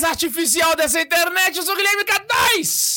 mais artificial dessa internet. Eu sou o Guilherme K2.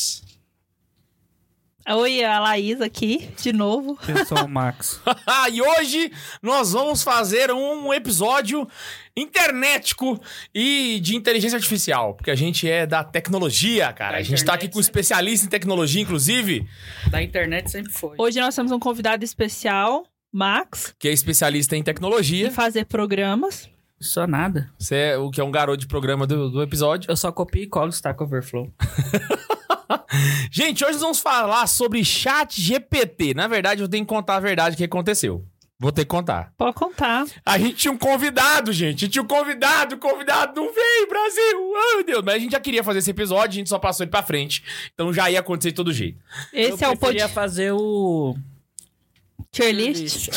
Oi, a Laís aqui, de novo. Eu sou o Max. e hoje nós vamos fazer um episódio internetico e de inteligência artificial, porque a gente é da tecnologia, cara. Da a gente tá aqui com um especialista em tecnologia, inclusive, Da internet sempre foi. Hoje nós temos um convidado especial, Max, que é especialista em de tecnologia. fazer programas. Só nada. Você é o que é um garoto de programa do, do episódio. Eu só copio e colo o Stack Overflow. Gente, hoje nós vamos falar sobre chat GPT. Na verdade, eu tenho que contar a verdade que aconteceu. Vou ter que contar. Pode contar. A gente tinha um convidado, gente. A gente tinha um convidado, o convidado não veio, Brasil. Ai, meu Deus. Mas a gente já queria fazer esse episódio, a gente só passou ele pra frente. Então já ia acontecer de todo jeito. Esse eu é o podcast. fazer o... Tier list.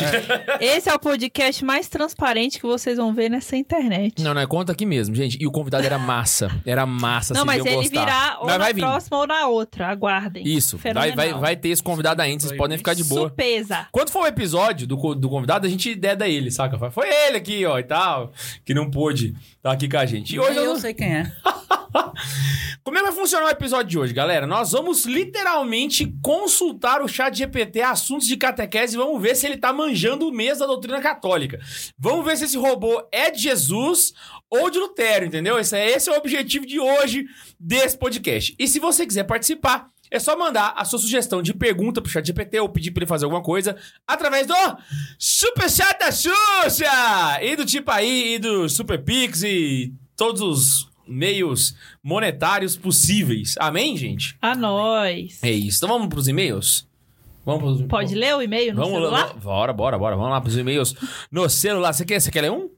Esse é o podcast mais transparente que vocês vão ver nessa internet. Não, não, é conta aqui mesmo, gente. E o convidado era massa. Era massa, Não, vocês mas ele gostar. virá ou Mas na vir. próxima ou na outra. Aguardem. Isso. Vai, vai, vai ter esse convidado ainda, vocês Foi podem ficar de boa. Surpresa. Quando for o episódio do, do convidado, a gente deda ele, saca? Foi ele aqui, ó, e tal, que não pôde estar aqui com a gente. E hoje eu eu sei quem é. Como é que vai funcionar o episódio de hoje, galera? Nós vamos literalmente consultar o chat GPT assuntos de catequese e vamos ver se ele tá manjando o mês da doutrina católica. Vamos ver se esse robô é de Jesus ou de Lutero, entendeu? Esse é, esse é o objetivo de hoje desse podcast. E se você quiser participar, é só mandar a sua sugestão de pergunta pro chat GPT ou pedir pra ele fazer alguma coisa através do Super Chat da Xuxa! E do tipo aí, e do Super Pix e todos os meios monetários possíveis. Amém, gente? A nós. É isso. Então vamos pros e-mails? Vamos pros... Pode ler o e-mail no Vamos celular? lá. Bora, bora, bora. Vamos lá pros e-mails no celular. Você quer, você quer ler um?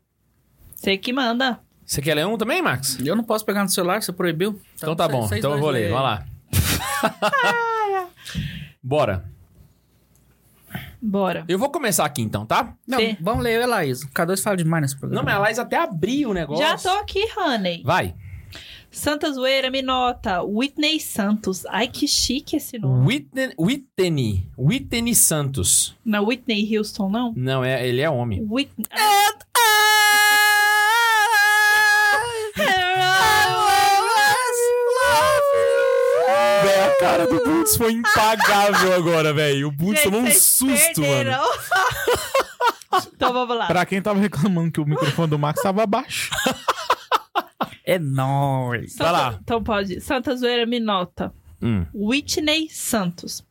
Você que manda. Você quer ler um também, Max? Eu não posso pegar no celular, você proibiu? Então tá bom. Então eu vou ler. Vamos lá. Bora. Bora. Eu vou começar aqui então, tá? Não, Sim. vamos ler eu e a Laís. O K2 fala demais nesse Não, programa. mas a Laís até abriu o negócio. Já tô aqui, honey. Vai. Santa Zoeira, me nota. Whitney Santos. Ai, que chique esse nome. Whitney, Whitney. Whitney Santos. Não, Whitney Houston, não? Não, é, ele é homem. Whitney... Véi, a cara do Bundes foi impagável agora, velho. O Bundes tomou um susto, mano. perderam. então vamos lá. Pra quem tava reclamando que o microfone do Max tava baixo. É nóis. Santa- vai lá. Então pode. Santa Zoeira, me nota. Hum. Whitney Santos.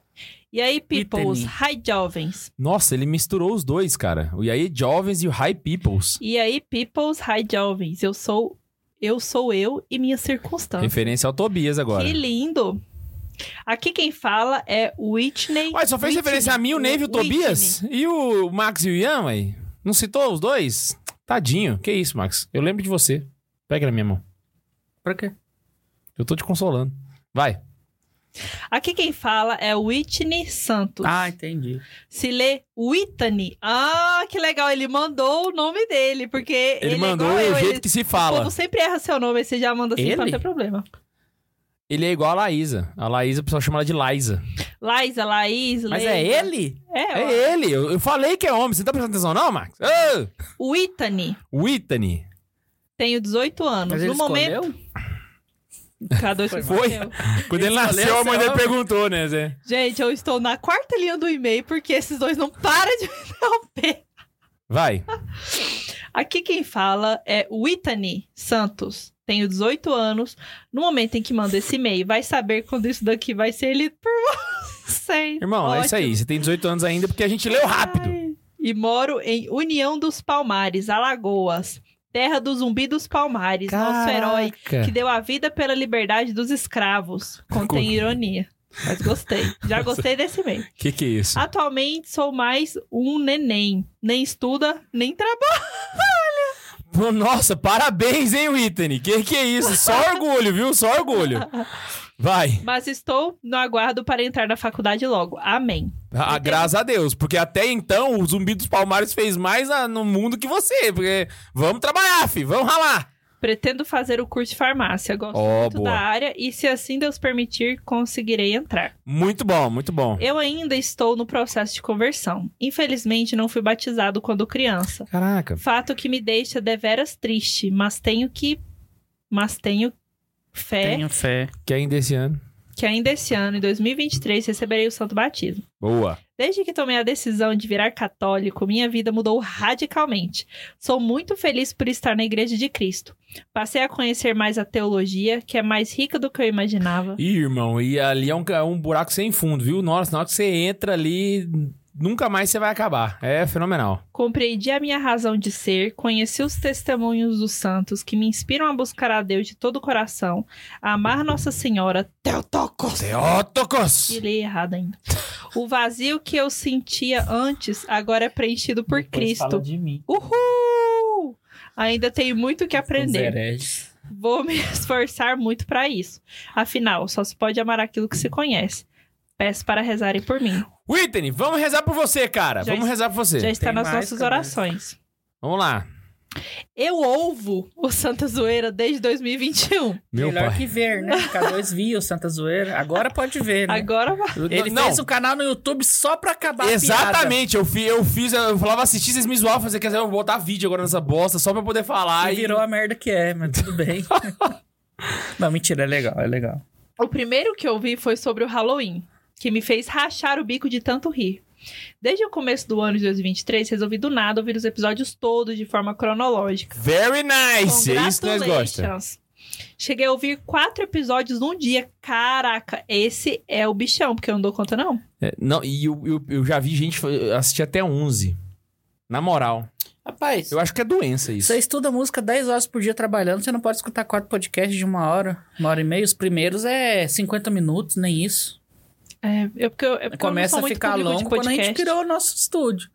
E aí, peoples? Hi, jovens. Nossa, ele misturou os dois, cara. O Yaí Jovens e o High Peoples. E aí, peoples? Hi, jovens. Eu sou... Eu sou eu e minhas circunstâncias. Referência ao Tobias agora. Que lindo. Aqui quem fala é Whitney. Ué, só fez Whitney. referência a mim, o Neve e o. Tobias? E o Max e o Ian, ué? Não citou os dois? Tadinho. Que isso, Max? Eu lembro de você. Pega na minha mão. Pra quê? Eu tô te consolando. Vai. Aqui quem fala é Whitney Santos. Ah, entendi. Se lê Whitney. Ah, que legal. Ele mandou o nome dele, porque Ele, ele, mandou é igual o eu, jeito ele... que se O fala. povo sempre erra seu nome, aí você já manda assim pra não Ele? ter problema. Ele é igual a Laísa. A Laísa, o pessoal chama ela de Laísa. Laísa, Laís, Mas é ele? É. É ele. Eu, eu falei que é homem. Você tá prestando atenção não, Max? Ah! Whitney. Whitney. Tenho 18 anos. Mas ele no momento. escolheu? K2 Foi. Foi. Quando ele, Ele nasceu, a mãe dele perguntou, né, Zé? Gente, eu estou na quarta linha do e-mail porque esses dois não param de me interromper. Vai. Aqui quem fala é Whitney Santos. Tenho 18 anos. No momento em que manda esse e-mail, vai saber quando isso daqui vai ser lido por vocês. Irmão, é isso aí. Ótimo. Você tem 18 anos ainda porque a gente leu rápido. Ai. E moro em União dos Palmares, Alagoas. Terra do Zumbi dos Palmares, nosso herói, que deu a vida pela liberdade dos escravos. Contém ironia. Mas gostei. Já gostei desse meio. Que que é isso? Atualmente sou mais um neném. Nem estuda, nem trabalha. Nossa, parabéns, hein, Whitney? Que que é isso? Só orgulho, viu? Só orgulho. Vai. Mas estou no aguardo para entrar na faculdade logo. Amém. Ah, graças a Deus, porque até então o Zumbi dos Palmares fez mais na- no mundo que você, porque vamos trabalhar, fi, vamos ralar. Pretendo fazer o curso de farmácia. Gosto Ó, muito boa. da área e, se assim Deus permitir, conseguirei entrar. Muito bom, muito bom. Eu ainda estou no processo de conversão. Infelizmente, não fui batizado quando criança. Caraca. Fato que me deixa deveras triste, mas tenho que. Mas tenho fé Tenho fé. Que ainda esse ano. que ainda esse ano, em 2023, receberei o santo batismo. Boa. Desde que tomei a decisão de virar católico, minha vida mudou radicalmente. Sou muito feliz por estar na Igreja de Cristo. Passei a conhecer mais a teologia, que é mais rica do que eu imaginava. Ih, irmão, e ali é um, é um buraco sem fundo, viu? Nossa, na hora que você entra ali, nunca mais você vai acabar. É fenomenal. Compreendi a minha razão de ser, conheci os testemunhos dos santos que me inspiram a buscar a Deus de todo o coração, a amar Nossa Senhora, Teotocos, Teótocos! e li errado ainda. O vazio que eu sentia antes agora é preenchido por Cristo. de mim. Uhul! Ainda tenho muito o que aprender. Vou me esforçar muito para isso. Afinal, só se pode amar aquilo que se conhece. Peço para rezarem por mim. Whitney, vamos rezar por você, cara. Já vamos rezar por você. Já está Tem nas mais, nossas orações. Vamos lá. Eu ouvo o Santa Zoeira desde 2021. Meu Melhor pai. que ver, né? K2 viu Santa Zoeira. Agora pode ver, né? Agora vai. Ele Não, fez um canal no YouTube só pra acabar a piada. Exatamente, eu, fi, eu fiz, eu falava assistir, vocês me zoavam, fazer, quer dizer, eu vou botar vídeo agora nessa bosta só pra poder falar. E virou a merda que é, mas tudo bem. Não, mentira, é legal, é legal. O primeiro que eu vi foi sobre o Halloween, que me fez rachar o bico de tanto rir. Desde o começo do ano de 2023, resolvi do nada ouvir os episódios todos de forma cronológica. Very nice, é isso que nós gostamos. Cheguei a ouvir quatro episódios num dia. Caraca, esse é o bichão, porque eu não dou conta, não. É, não, e eu, eu, eu já vi gente assistir até 11. Na moral. Rapaz, Eu acho que é doença isso. você estuda música 10 horas por dia trabalhando, você não pode escutar quatro podcasts de uma hora, uma hora e meia. Os primeiros é 50 minutos, nem isso. É, eu, porque eu, é porque eu Começa sou a ficar longo quando a gente criou o nosso estúdio.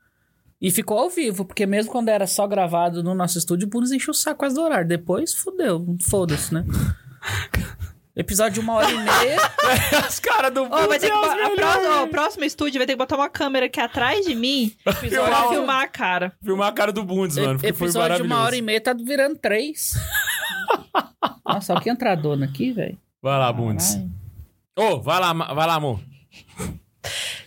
E ficou ao vivo, porque mesmo quando era só gravado no nosso estúdio, o Bunos encheu o saco quase do horário. Depois, fudeu. Foda-se, né? Episódio de uma hora e meia. Os caras do Ó, vai ter que, a melhor. pró- ó, o próximo estúdio vai ter que botar uma câmera aqui atrás de mim pra Filmar a cara. Filmar a cara do Bundes, mano, porque foi episódio de uma hora e meia tá virando três. Nossa, olha que entradona aqui, velho. Vai lá, Bundes. Ô, vai lá, vai lá, amor.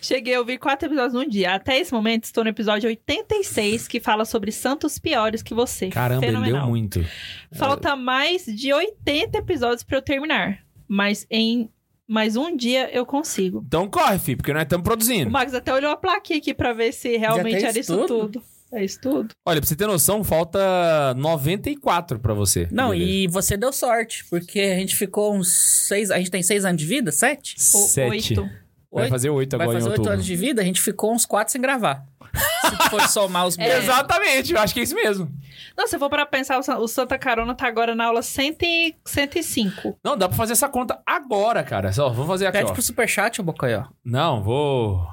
Cheguei a ouvir quatro episódios num dia. Até esse momento, estou no episódio 86, que fala sobre santos piores que você. Caramba, ele Fenomenal. leu muito. Falta mais de 80 episódios pra eu terminar. Mas em mais um dia eu consigo. Então corre, filho, porque nós estamos O produzindo. Max até olhou a plaquinha aqui pra ver se realmente era isso isso tudo? tudo. É isso tudo? Olha, pra você ter noção, falta 94 pra você. Não, Beleza. e você deu sorte, porque a gente ficou uns seis. A gente tem seis anos de vida? Sete? O- Sete. Oito. Vai Oito? fazer oito Vai agora fazer em oito anos de vida, a gente ficou uns quatro sem gravar. Se for somar os É. Exatamente, eu acho que é isso mesmo. Não, se eu for para pensar, o Sa- o Santa Carona tá agora na aula 100 e 105. Não, dá pra fazer essa conta agora, cara. Só, vou fazer aqui, Pede ó. pro superchat, ô Bocoió. Não, vou...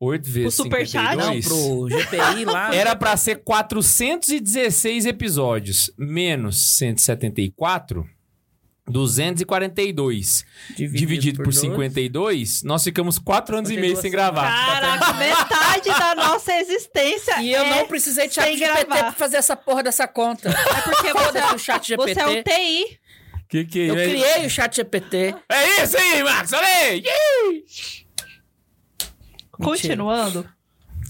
8 vezes O superchat? Não, 52. pro GPI lá. Era pra ser 416 episódios, menos 174, 242. Dividido, por, doze. 52, nós ficamos 4 anos e meio sem gravar. Caraca, metade da nossa existência E eu é... não precisei de chat GPT pra fazer essa porra dessa conta. É porque você, Foda-se o chat GPT. você é um TI. Que que Eu é? criei o chat GPT. É isso aí, Max, olha aí! Continuando,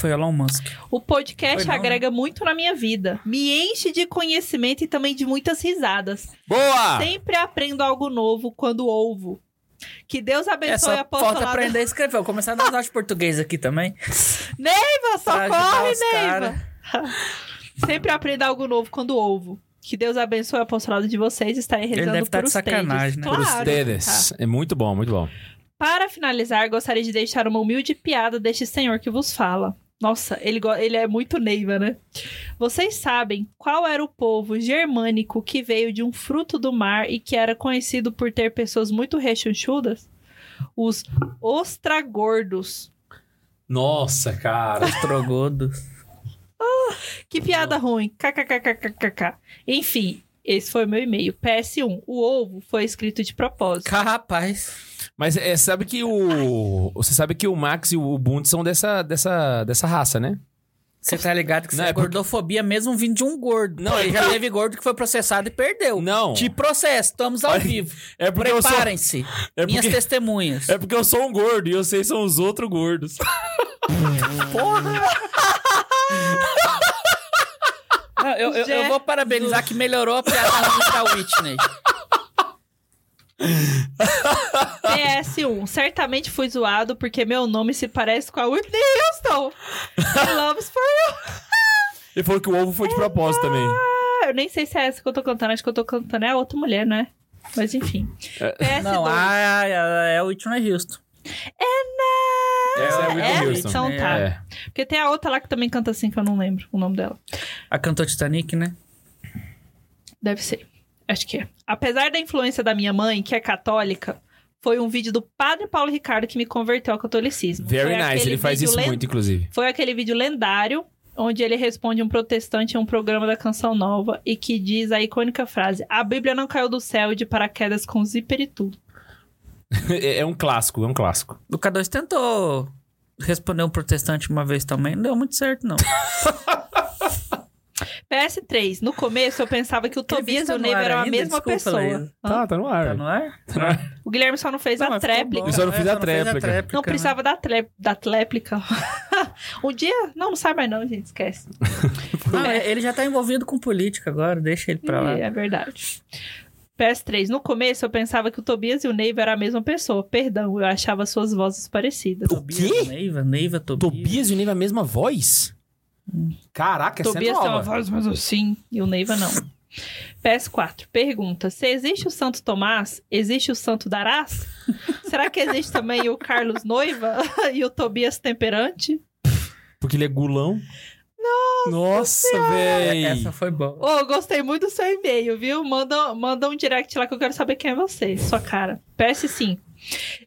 Foi Elon Musk. o podcast Foi não, agrega muito na minha vida. Me enche de conhecimento e também de muitas risadas. Boa! Sempre aprendo algo novo quando ouvo. Que Deus É abençoe só a falta apostolada. aprender a escrever. Vou começar a dar aula de português aqui também. Neiva, socorre, Neiva. Sempre aprendo algo novo quando ouvo. Que Deus abençoe o apostolado de vocês e estarei Ele rezando deve tá por de os sacanagem, né? Por Claro. ustedes. É muito bom, muito bom. Para finalizar, gostaria de deixar uma humilde piada deste senhor que vos fala. Nossa, ele, ele é muito Neiva, né? Vocês sabem qual era o povo germânico que veio de um fruto do mar e que era conhecido por ter pessoas muito rechonchudas? Os ostragordos. Nossa, cara. Trogodos. Que piada ruim. KKKKKK. Enfim, esse foi o meu e-mail. PS1. O ovo foi escrito de propósito. Rapaz. Mas é, sabe que o. Você sabe que o Max e o Ubuntu são dessa, dessa, dessa raça, né? Você tá ligado que isso Não, é, é porque- gordofobia mesmo vindo de um gordo. Não, Não, é já teve gordo que foi processado e perdeu. Não. Te processo, estamos ao Olha, vivo. é eu sou- Preparem-se. é Minhas porque- testemunhas. É porque eu sou um gordo e eu sei que são os outros gordos. Porra! Não, eu, eu, eu vou parabenizar que melhorou a piada da Whitney. PS1. Certamente fui zoado porque meu nome se parece com a Whitney Houston. I loves for you. Ele falou que o ovo foi de propósito também. Ah, eu nem sei se é essa que eu tô cantando. Acho que eu tô cantando é a outra mulher, né? Mas enfim. PS2. Não, ah, é, é o Whitney Houston. Essa é a Whitney é? Houston. Então tá. É. Porque tem a outra lá que também canta assim, que eu não lembro o nome dela. A cantora Titanic, né? Deve ser. Acho que é. Apesar da influência da minha mãe, que é católica, foi um vídeo do Padre Paulo Ricardo que me converteu ao catolicismo. Very Foi nice, ele faz isso len- muito, inclusive. Foi aquele vídeo lendário onde ele responde um protestante em um programa da Canção Nova e que diz a icônica frase: A Bíblia não caiu do céu de paraquedas com zíper e tudo. É é um clássico, é um clássico. O K2 tentou responder um protestante uma vez também. Não deu muito certo, não. PS3. No começo eu pensava que o Tobias e o tá Neiva eram a mesma Desculpa, pessoa. Hã? Tá, tá no ar. Tá no ar? O Guilherme só não fez Não, a tréplica. Eu só não fiz a tréplica. Não né? precisava da, tlé- da tréplica. um dia. Não, não sai mais, não, gente. Esquece. Não, é, ele já tá envolvido com política agora, deixa ele pra lá. É verdade. PS3. No começo eu pensava que o Tobias e o Neiva eram a mesma pessoa. Perdão, eu achava suas vozes parecidas. Tobias, quê? Neiva, Neiva, Tobias. Tobias e o Neiva a mesma voz? Caraca, essa é Tobias tem uma nova. voz mais assim e o Neiva não. PS4. Pergunta: se existe o Santo Tomás, existe o Santo Darás? Será que existe também o Carlos Noiva e o Tobias Temperante? Porque ele é gulão. Nossa, É, véi. Essa foi boa. Ô, eu gostei muito do seu e-mail, viu? Manda, manda um direct lá que eu quero saber quem é você, sua cara. PS5.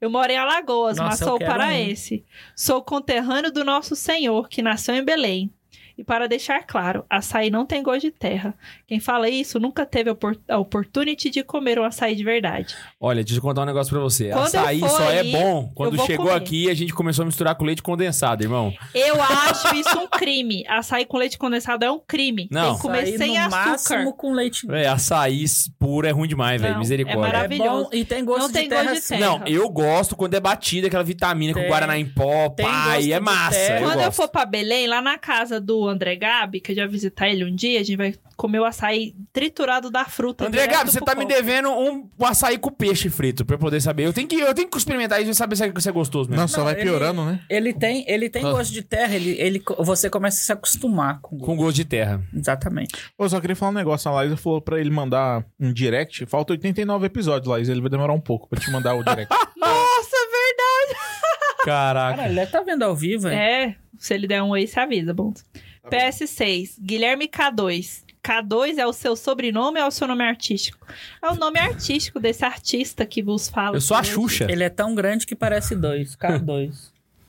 Eu moro em Alagoas, Nossa, mas sou paraense. Sou conterrâneo do nosso Senhor, que nasceu em Belém. E para deixar claro, açaí não tem gosto de terra. Quem fala isso nunca teve a opor- a opportunity de comer um açaí de verdade. Olha, deixa eu contar um negócio pra você. Quando eu Açaí só é aí, bom quando eu chegou comer. aqui e a gente começou a misturar com leite condensado, irmão. Eu acho isso um crime. Açaí com leite condensado é um crime. Não. Tem que comer Açaí sem no açúcar. máximo com leite. É, açaí puro é ruim demais, velho. Misericórdia. é maravilhoso. É bom e tem gosto Não de tem terra. gosto de sim. terra. Não, eu gosto quando é batida aquela vitamina com Tem. guaraná em pó, Tem pai, gosto é de massa. terra. Eu Quando eu gosto. for pra Belém, lá na casa do André Gabi, que eu já visitar ele um dia, a gente vai comer o açaí triturado da fruta. André Gabi, você tá me copo. devendo um, um açaí com peixe frito pra eu poder saber. Eu tenho que, eu tenho que experimentar isso e saber se é, se é gostoso mesmo. Não, só Não, vai ele- piorando, né? Ele tem, ele tem Ah. gosto de terra, ele, ele, você começa a se acostumar com gosto. Com gosto de terra. Exatamente. Eu só queria falar um negócio. A Laísa falou pra ele mandar um direct. Falta 89 episódios, Laísa. Ele vai demorar um pouco pra te mandar o direct. Nossa, verdade! Caraca. Cara, ele deve tá vendo ao vivo, hein? É, se ele der um oi, se avisa, bom. PS6, Guilherme K2. K2 é o seu sobrenome ou é o seu nome artístico? É o nome artístico desse artista que vos fala. Eu sou a. Xuxa. Ele é tão grande que parece dois. K2.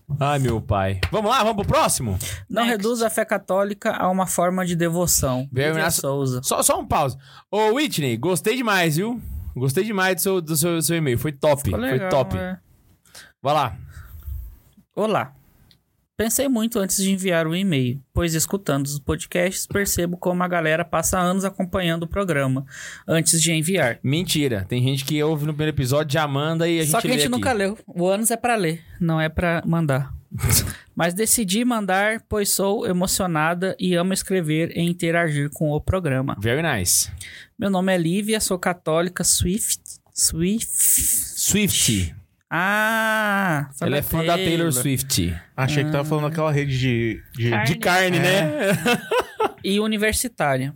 Ai, meu pai. Vamos lá, vamos pro próximo? Não Next. reduz a fé católica a uma forma de devoção. Nice. Souza. Só, só um pause. Ô, Whitney, gostei demais, viu? Gostei demais do seu, do seu, do seu e-mail. Foi top. Ficou Foi legal, top. é. Vai lá. Olá. Pensei muito antes de enviar o e-mail, pois escutando os podcasts percebo como a galera passa anos acompanhando o programa antes de enviar. Mentira. Tem gente que ouve no primeiro episódio, já manda e a gente Só que a gente aqui. nunca leu. O anos é pra ler, não é pra mandar. Mas decidi mandar, pois sou emocionada e amo escrever e interagir com o programa. Very nice. Meu nome é Lívia, sou católica Swift. Swift. Swift. Ah! Ela é fã da Taylor Swift. Achei que tava falando aquela rede de. de... Carne. De carne, né? E universitária.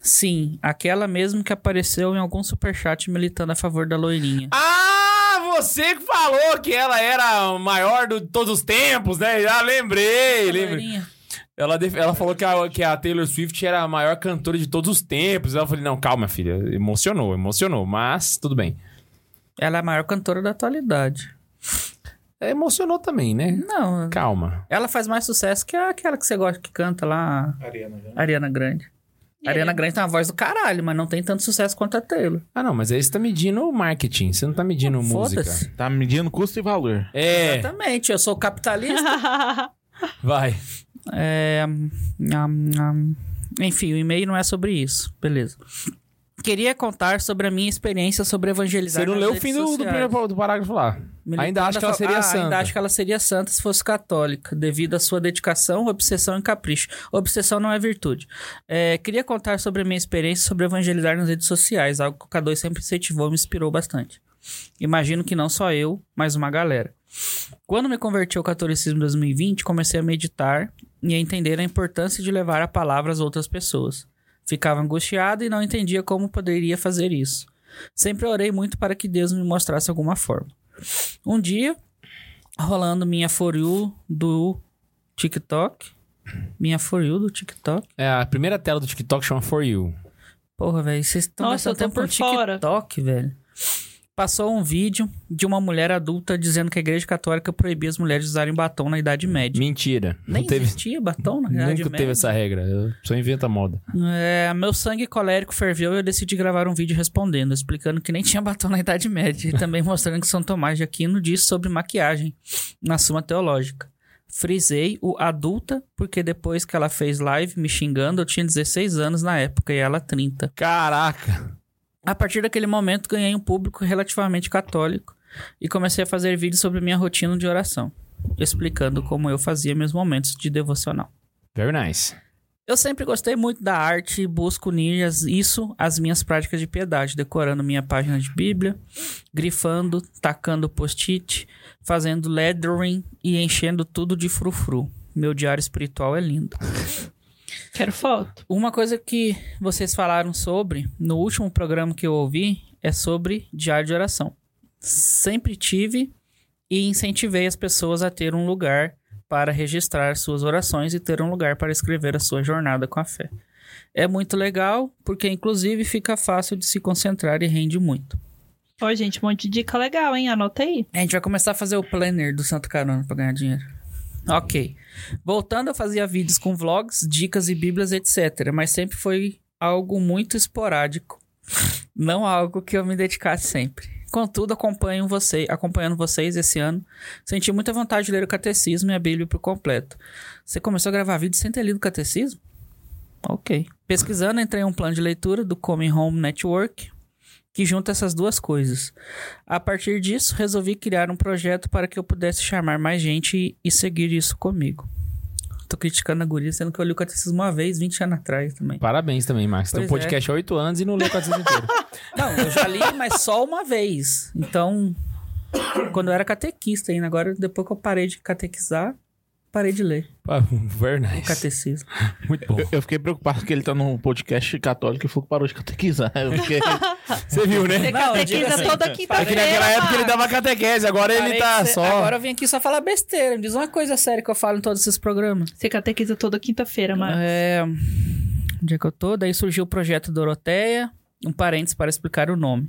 Sim, aquela mesmo que apareceu em algum superchat militando a favor da loirinha. Ah, você que falou que ela era a maior de todos os tempos, né? Já lembrei, A lembrei. loirinha. Ela, def- ela falou que a, que a Taylor Swift era a maior cantora de todos os tempos. Eu falei, não, calma, filha. Emocionou, emocionou. Mas, tudo bem. Ela é a maior cantora da atualidade. É, Emocionou também, né? Não, Calma. ela faz mais sucesso que aquela que você gosta que canta lá, Ariana, a Ariana Grande. E A Ariana Grande tem uma voz do caralho, mas não tem tanto sucesso quanto a Taylor. Ah, não, mas aí você tá medindo o marketing. Você não tá medindo música. Foda-se. Tá medindo custo e valor. É, Exatamente, eu sou capitalista. vai. É, hum, hum, enfim, o e-mail não é sobre isso. Beleza. Queria contar sobre a minha experiência sobre evangelizar Você não leu o fim do, do primeiro do parágrafo lá. Militando Ainda acho que ela seria ah, santa. Ainda acho que ela seria santa se fosse católica, devido à sua dedicação, obsessão e capricho. Obsessão não é virtude. É, queria contar sobre a minha experiência sobre evangelizar nas redes sociais, algo que o K2 sempre incentivou e me inspirou bastante. Imagino que não só eu, mas uma galera. Quando me converti ao catolicismo em 2020, comecei a meditar e a entender a importância de levar a palavra às outras pessoas. Ficava angustiado e não entendia como poderia fazer isso. Sempre orei muito para que Deus me mostrasse alguma forma. Um dia, rolando minha For You do TikTok. Minha For You do TikTok. É, a primeira tela do TikTok chama For You. Porra, velho, vocês estão Nossa, eu tô por fora. TikTok, velho. Passou um vídeo de uma mulher adulta dizendo que a igreja católica proibia as mulheres de usarem batom na Idade Média. Mentira. Nem não teve, existia batom na Idade nunca Média. teve essa regra. Eu só inventa moda. É, meu sangue colérico ferveu e eu decidi gravar um vídeo respondendo, explicando que nem tinha batom na Idade Média e também mostrando que São Tomás de Aquino diz sobre maquiagem na Suma Teológica. Frisei o adulta, porque depois que ela fez live me xingando, eu tinha 16 anos na época e ela 30. Caraca. A partir daquele momento, ganhei um público relativamente católico e comecei a fazer vídeos sobre minha rotina de oração, explicando como eu fazia meus momentos de devocional. Very nice. Eu sempre gostei muito da arte e busco unir isso às minhas práticas de piedade, decorando minha página de Bíblia, grifando, tacando post-it, fazendo lettering e enchendo tudo de frufru. Meu diário espiritual é lindo. Quero foto. Uma coisa que vocês falaram sobre no último programa que eu ouvi é sobre diário de oração. Sempre tive e incentivei as pessoas a ter um lugar para registrar suas orações e ter um lugar para escrever a sua jornada com a fé. É muito legal, porque inclusive fica fácil de se concentrar e rende muito. Ó, gente, um monte de dica legal, hein? Anota aí. A gente vai começar a fazer o planner do Santo Carona para ganhar dinheiro. Ok. Voltando, eu fazia vídeos com vlogs, dicas e bíblias, etc. Mas sempre foi algo muito esporádico. Não algo que eu me dedicasse sempre. Contudo, acompanho você, acompanhando vocês esse ano, senti muita vontade de ler o catecismo e a Bíblia por completo. Você começou a gravar vídeo sem ter lido o catecismo? Ok. Pesquisando, entrei em um plano de leitura do Coming Home Network, que junta essas duas coisas. A partir disso, resolvi criar um projeto para que eu pudesse chamar mais gente e, seguir isso comigo. Tô criticando a guria, sendo que eu li o catecismo uma vez, 20 anos atrás também. Parabéns também, Max. Tem um é. podcast há oito anos e não leu o catecismo inteiro. Não, eu já li, mas só uma vez. Então, quando eu era catequista ainda, agora depois que eu parei de catequizar, parei de ler Ah, Very o nice. catecismo. Muito bom. Eu, eu fiquei preocupado que ele tá num podcast católico e falou que parou de catequizar. Fiquei... Você viu, né? Você Não, catequiza diga assim, toda É que quinta-feira. naquela época ele dava catequese, agora ele Parei tá de ser- só. Agora eu vim aqui só falar besteira. Me diz uma coisa séria que eu falo em todos esses programas. Você catequiza toda quinta-feira, Marcos. É. Onde é que eu tô? Daí surgiu o projeto Doroteia. Um parênteses para explicar o nome.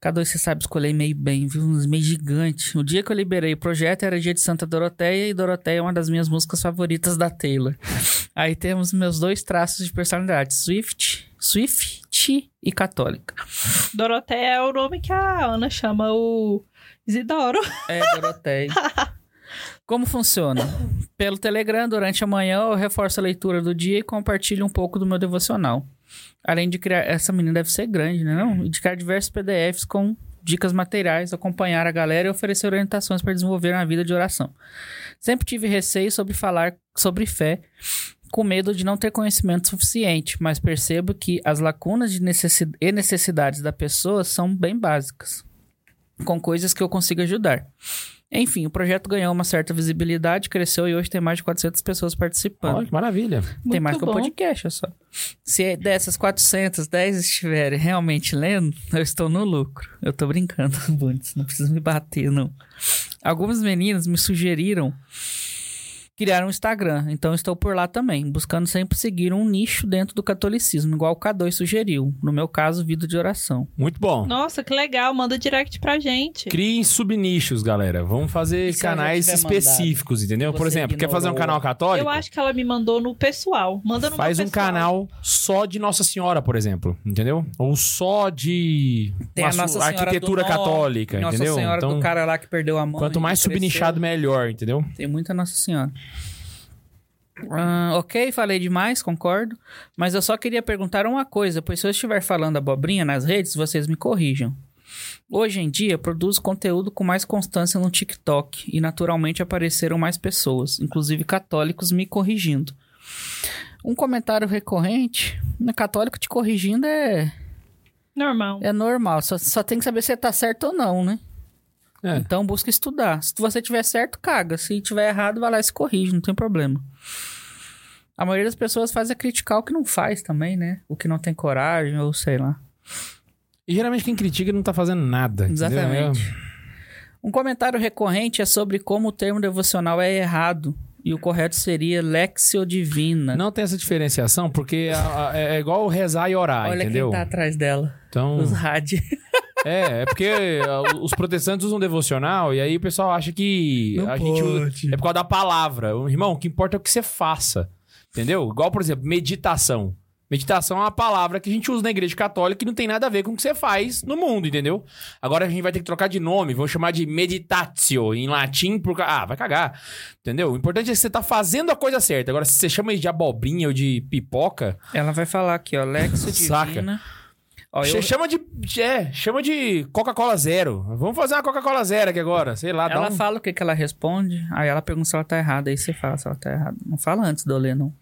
Cada um você sabe escolher e-mail bem, viu? Uns e-mails gigantes. O dia que eu liberei o projeto era dia de Santa Doroteia e Doroteia é uma das minhas músicas favoritas da Taylor. Aí temos meus dois traços de personalidade: Swift, Swift e católica. Doroteia é o nome que a Ana chama o Isidoro. É, Doroteia. Como funciona? Pelo Telegram, durante a manhã, eu reforço a leitura do dia e compartilho um pouco do meu devocional. Além de criar. Essa menina deve ser grande, né? Não? Criar diversos PDFs com dicas materiais, acompanhar a galera e oferecer orientações para desenvolver uma vida de oração. Sempre tive receio sobre falar sobre fé, com medo de não ter conhecimento suficiente, mas percebo que as lacunas de necessi- e necessidades da pessoa são bem básicas, com coisas que eu consigo ajudar. Enfim, o projeto ganhou uma certa visibilidade, cresceu e hoje tem mais de 400 pessoas participando. Olha que maravilha. tem Muito mais que o bom. podcast, olha só. Se é dessas 400, 10 estiverem realmente lendo, eu estou no lucro. Eu tô brincando, Bundes, não precisa me bater, não. Algumas meninas me sugeriram criar um Instagram, então estou por lá também, buscando sempre seguir um nicho dentro do catolicismo, igual o K2 sugeriu. No meu caso, vida de oração. Muito bom. Nossa, que legal. Manda direct pra gente. Criem subnichos, galera. Vamos fazer E canais específicos, entendeu? Por exemplo, quer fazer um ignorou. canal católico? Eu acho que ela me mandou no pessoal. Manda no Faz um pessoal. canal só de Nossa Senhora, por exemplo, entendeu? Ou só de Nossa arquitetura católica, Nossa entendeu? Senhora então, do cara lá que perdeu a mão. quanto mais subnichado, melhor, entendeu? Tem muita Nossa Senhora. Ah, ok, falei demais, concordo. Mas eu só queria perguntar uma coisa, pois se eu estiver falando abobrinha nas redes, vocês me corrijam. Hoje em dia, produzo conteúdo com mais constância no TikTok e naturalmente apareceram mais pessoas, inclusive católicos, me corrigindo. Um comentário recorrente, né, católico te corrigindo é, Normal. é normal, só, só tem que saber se tá certo ou não, né? É. Então busca estudar. Se você tiver certo, caga. Se tiver errado, vai lá e se corrige, não tem problema. A maioria das pessoas faz é criticar o que não faz também, né? O que não tem coragem, ou sei lá. E geralmente quem critica não tá fazendo nada. entendeu? Exatamente. Um comentário recorrente é sobre como o termo devocional é errado e o correto seria lexio divina. Não tem essa diferenciação porque a- é igual rezar e orar, Olha entendeu? quem tá atrás dela, Então, os rádios. É, é porque ah, os protestantes usam devocional e aí o pessoal acha que Não a gente usa- pode. é por causa da palavra. Irmão, o que importa é o que você faça. Entendeu? Igual, por exemplo, meditação. Meditação é uma palavra que a gente usa na igreja católica e não tem nada a ver com o que você faz no mundo, entendeu? Agora a gente vai ter que trocar de nome, vamos chamar de meditatio em latim, por... ah, vai cagar, entendeu? O importante é que você tá fazendo a coisa certa. Agora, se você chama de abobrinha ou de pipoca, Ela vai falar aqui, ó, lexio Saca. Ó, eu- chama de. É, chama de Coca-Cola Zero. Vamos fazer uma Coca-Cola Zero aqui agora. Sei lá, Ela um... fala o que, que ela responde, aí ela pergunta se ela tá errada, aí você fala se ela tá errada. Não fala antes de eu ler, não.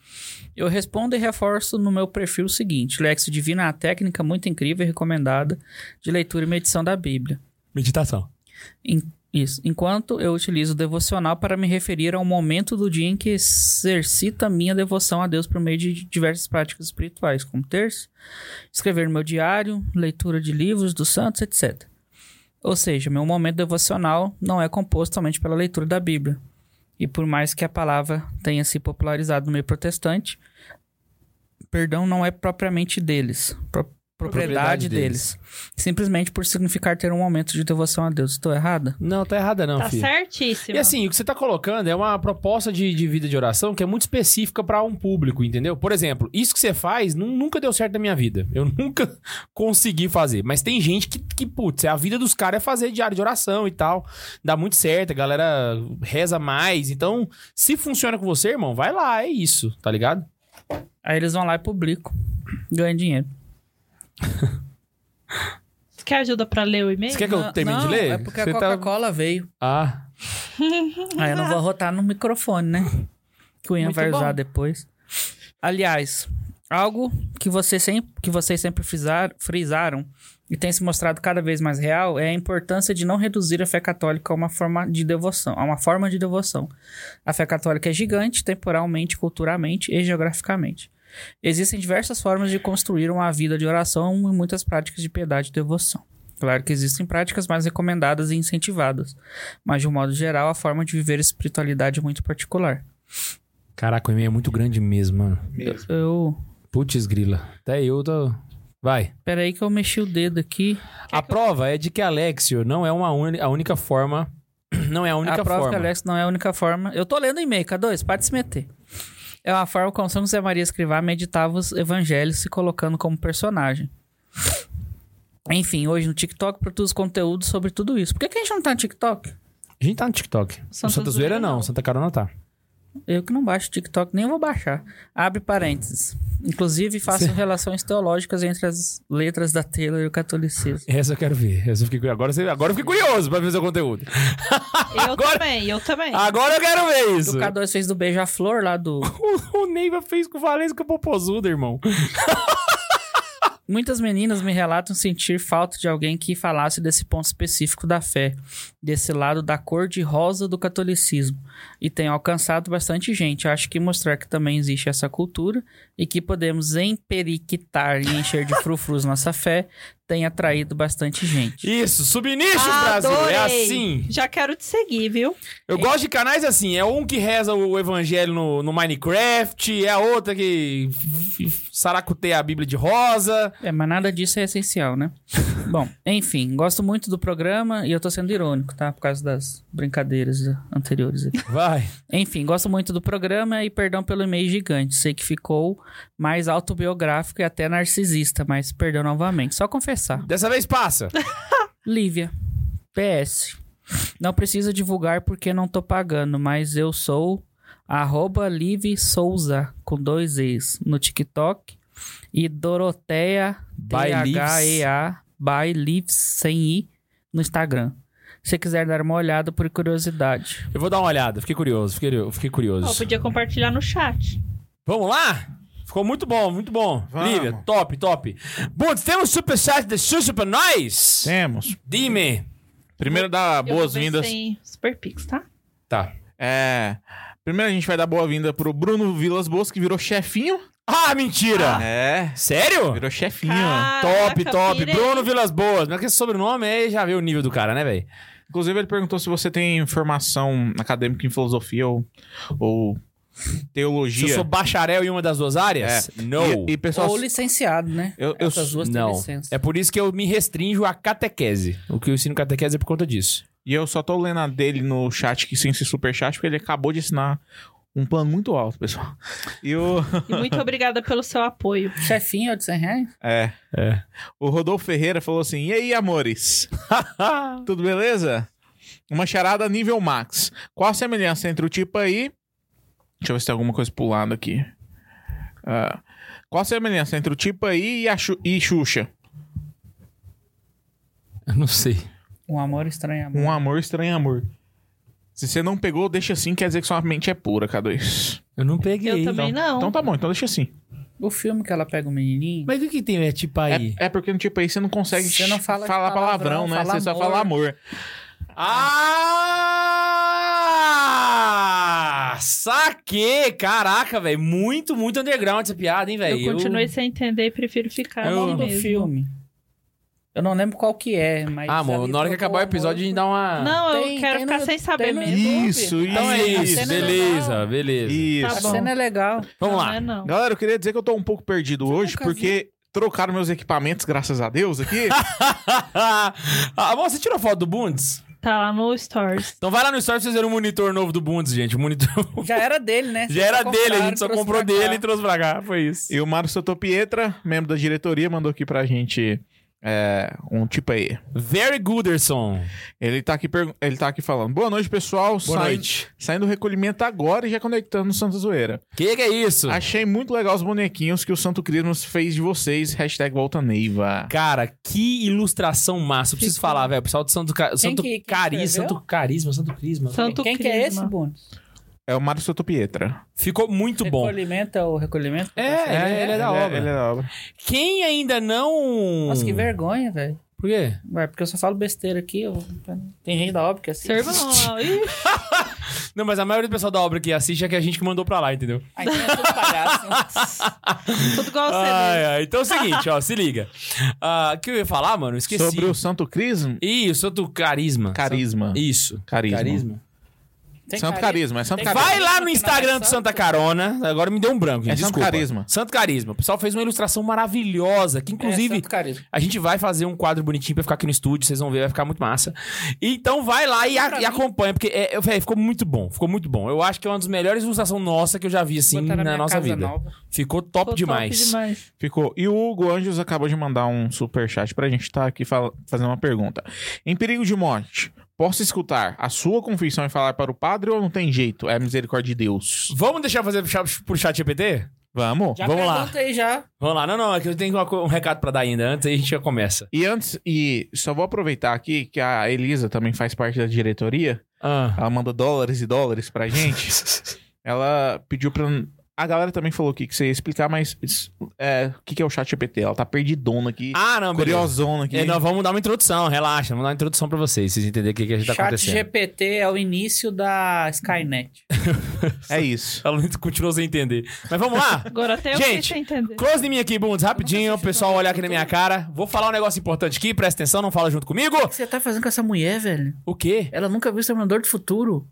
Eu respondo e reforço no meu perfil o seguinte: Lexo Divina é uma técnica muito incrível e recomendada de leitura e medição da Bíblia. Meditação. Em- isso. Enquanto eu utilizo devocional para me referir ao momento do dia em que exercito a minha devoção a Deus por meio de diversas práticas espirituais, como terço, escrever meu diário, leitura de livros dos santos, etc. Ou seja, meu momento devocional não é composto somente pela leitura da Bíblia. E por mais que a palavra tenha se popularizado no meio protestante, perdão não é propriamente deles, propriedade, Propriedade deles. Simplesmente por significar ter um momento de devoção a Deus. Estou errada? Não, tá errada não, Tá filho. certíssimo. E assim, o que você tá colocando é uma proposta de, de vida de oração que é muito específica pra um público, entendeu? Por exemplo, isso que você faz nu- nunca deu certo na minha vida. Eu nunca consegui fazer. Mas tem gente que, que putz, a vida dos caras é fazer diário de oração e tal. Dá muito certo, a galera reza mais. Então, se funciona com você, irmão, vai lá, é isso, tá ligado? Aí eles vão lá e publicam. Ganham dinheiro. Você quer ajuda pra ler o e-mail? Você quer que eu Não, termine de ler? É porque Você a tá- Coca-Cola veio. Ah, Aí eu não vou rotar no microfone, né? Que o Ian Muito vai bom. usar depois. Aliás, algo que, você sempre, que vocês sempre frisar- frisaram e tem se mostrado cada vez mais real é a importância de não reduzir a fé católica a uma forma de devoção. A uma forma de devoção. A fé católica é gigante, temporalmente, culturalmente e geograficamente. Existem diversas formas de construir uma vida de oração e muitas práticas de piedade e devoção. Claro que existem práticas mais recomendadas e incentivadas, mas de um modo geral, a forma de viver a espiritualidade é muito particular. caraca, o e-mail é muito grande mesmo, mano. Mesmo. Eu. Putz, grila. Até eu tô... Vai. Peraí que eu mexi o dedo aqui. A prova é de que Alexio não é uma uni- a única forma. Não é a única a prova forma. que Alex não é a única forma. Eu tô lendo o e-mail, K2, pode se meter. É uma forma como São José Maria Escrivá meditava os evangelhos se colocando como personagem. Enfim, hoje no TikTok produz conteúdo sobre tudo isso. Por que, que a gente não tá no TikTok? A gente tá no TikTok. Santa Santa, Zoeira, não. Santa Carona tá. Eu que não baixo TikTok, nem vou baixar. Abre parênteses. Inclusive, faço Cê- relações teológicas entre as letras da Taylor e o catolicismo. Essa eu quero ver. Essa eu fiquei... agora, você... agora eu fiquei curioso pra ver seu conteúdo. Eu Agora- também, eu também. Agora eu quero ver O isso. K2 fez do Beija-Flor lá do. O, o Neiva fez com o Valesca Popozuda, irmão. Muitas meninas me relatam sentir falta de alguém que falasse desse ponto específico da fé, desse lado da cor de rosa do catolicismo, e tem alcançado bastante gente. Acho que mostrar que também existe essa cultura e que podemos emperiquitar e encher de frufrus nossa fé tem atraído bastante gente. Isso, subnichos, Brasil. É Adorei. assim. Já quero te seguir, viu? Eu gosto de canais assim. É um que reza o evangelho no, no Minecraft, é a outra que saracuteia a Bíblia de rosa. É, mas nada disso é essencial, né? Bom, enfim, gosto muito do programa e eu tô sendo irônico, tá? Por causa das brincadeiras anteriores aqui. Vai. Enfim, gosto muito do programa e perdão pelo e-mail gigante. Sei que ficou mais autobiográfico e até narcisista, mas perdão novamente. Só confessar. Dessa vez passa. Lívia. PS. Não precisa divulgar porque não tô pagando, mas eu sou Arroba Liv Souza, com dois E's, no TikTok. E Doroteia, By T-H-E-A, by Lives, sem I, no Instagram. Se você quiser dar uma olhada por curiosidade. Eu vou dar uma olhada, fiquei curioso, fiquei, fiquei curioso. podia compartilhar no chat. Vamos lá? Ficou muito bom, muito bom. Vamos. Lívia, top, top. Bom, temos superchat de Xuxa pra nós? Temos. Dime. Primeiro ver boas-vindas. Super Pix, tá? Tá. É. Primeiro a gente vai dar boa-vinda pro Bruno Vilas Boas, que virou chefinho. Ah, mentira! É. Sério? Virou chefinho. Top, Caraca, top. pirei. Bruno Vilas Boas. Mas que esse sobrenome aí já vê o nível do cara, né, velho? Inclusive, ele perguntou se você tem formação acadêmica em filosofia ou, ou Se teologia. eu sou bacharel em uma das duas áreas? Não. E, e pessoal, Ou licenciado, né? Eu- eu- Essas duas têm Não. licença. É por isso que eu me restringo a catequese. O que eu ensino catequese é por conta disso. E eu só tô lendo a dele no chat, que sem ser superchat, porque ele acabou de assinar um plano muito alto, pessoal. E o. E muito obrigada pelo seu apoio. Chefinho de 100 reais? É. É. O Rodolfo Ferreira falou assim: E aí, amores? Tudo beleza? Uma charada nível max. Qual a semelhança entre o tipo aí. Deixa eu ver se tem alguma coisa pulando aqui. Ah, qual a semelhança entre o tipo aí e a Xu- e Xuxa? Eu não sei. Um amor estranho amor. Um amor estranho amor. Se você não pegou, deixa assim, quer dizer que sua mente é pura, K2. Eu não peguei. Eu também não. Então tá bom, então deixa assim. O filme que ela pega o menininho. Mas o que, tem? É tipo aí. É, é porque no tipo aí você não consegue Você não fala falar palavrão, palavrão, né? fala você só fala amor. Ah! Saquei! Caraca, velho. Muito, muito underground essa piada, hein, velho? Eu continuei sem entender e prefiro ficar É o Eu- nome do mesmo. filme. Eu não lembro qual que é, mas... Ah, amor, na hora que acabar o episódio, a gente dá uma. Não, eu Tem- quero tem ficar no- sem saber mesmo. Isso, Então é isso, cena é beleza, beleza. Isso. Tá A bom. cena é legal. Vamos não, lá. É não. Galera, eu queria dizer que eu tô um pouco perdido hoje, nunca porque trocaram meus equipamentos, graças a Deus, aqui. ah, amor, você tirou foto do Bundes? Tá lá no Stories. Então vai lá no Store pra vocês verem o monitor novo do Bundes, gente. O monitor Já era dele, né? já era dele, a gente só comprou pra cá. dele e trouxe pra cá. Foi isso. e o Mário Sotopietra, membro da diretoria, mandou aqui pra gente é, um tipo aí. Very Gooderson. Ele tá aqui, ele tá aqui falando. Boa noite, pessoal. Boa Saí- noite. Saindo do recolhimento agora e já conectando no Santa Zoeira. Que que é isso? Achei muito legal os bonequinhos que o Santo Crismas fez de vocês. Hashtag volta Neiva. Cara, que ilustração massa. Eu preciso Ficou. falar, velho. O pessoal do Santo, Ca... Santo que- quem Carisma, escreveu? Santo Carisma, Santo Crisma. Santo Quem que é esse, Crisma. É o Mário Sotopietra. Ficou muito bom. Recolhimento é o recolhimento? É, ele, ele é da obra. Ele é da obra. Quem ainda não. Nossa, que vergonha, velho. Por quê? Ué, porque eu só falo besteira aqui. eu- Tem gente da obra que assiste. Ih, Não, mas a maioria do pessoal da obra que assiste é que a gente que mandou pra lá, entendeu? Ah, então é tudo palhaço. Tudo igual você. Ai, ai. Então é o seguinte, ó, se liga. Ah, O que eu ia falar, mano? Esqueci. Sobre o Santo Crisma. Ih, o Santo Carisma. Carisma. Isso. Carisma. Carisma. Tem Santo carisma. É Santo Carisma. Vai lá no Instagram é do santo. Santa Carona. Agora me deu um branco, gente. É Santo Desculpa. Carisma. Santo Carisma. O pessoal fez uma ilustração maravilhosa. Que inclusive. É, Santo Carisma. A gente vai fazer um quadro bonitinho pra ficar aqui no estúdio, vocês vão ver, vai ficar muito massa. Então vai lá e, a- e acompanha, porque é, eu- ficou muito bom, ficou muito bom. Eu acho que é uma das melhores ilustrações nossa que eu já vi, assim, Botar na, minha nossa casa vida. nova. Ficou top Ficou demais. Top demais. Ficou. E o Hugo Anjos acabou de mandar um superchat pra gente estar aqui fala- fazendo uma pergunta. Em perigo de morte, posso escutar a sua confissão e falar para o padre ou não tem jeito? É a misericórdia de Deus. Vamos deixar fazer pro chat- GPT? Vamos? Já Vamos lá. aí já. Vamos lá. Não, não, é que eu tenho um recado pra dar ainda, antes aí a gente já começa. E antes, e só vou aproveitar aqui que a Elisa também faz parte da diretoria. Ah. Ela manda dólares e dólares pra gente. ela pediu pra. A galera também falou aqui que você ia explicar, mas é, o que, que é o chat GPT? Ela tá perdidona aqui, Ah, não, curiosona aqui. É, nós vamos dar uma introdução, relaxa, vamos dar uma introdução pra vocês, vocês entenderem o que, que a gente tá Chat acontecendo. GPT é o início da Skynet. É isso. Ela continuou sem entender. Mas vamos lá? Agora até eu Gente, sem entender. Close em mim aqui, Bundes, rapidinho, o pessoal olhar aqui na minha cara. Vou falar um negócio importante aqui, presta atenção, não fala junto comigo. O que você tá fazendo com essa mulher, velho? O quê? Ela nunca viu o Exterminador do Futuro.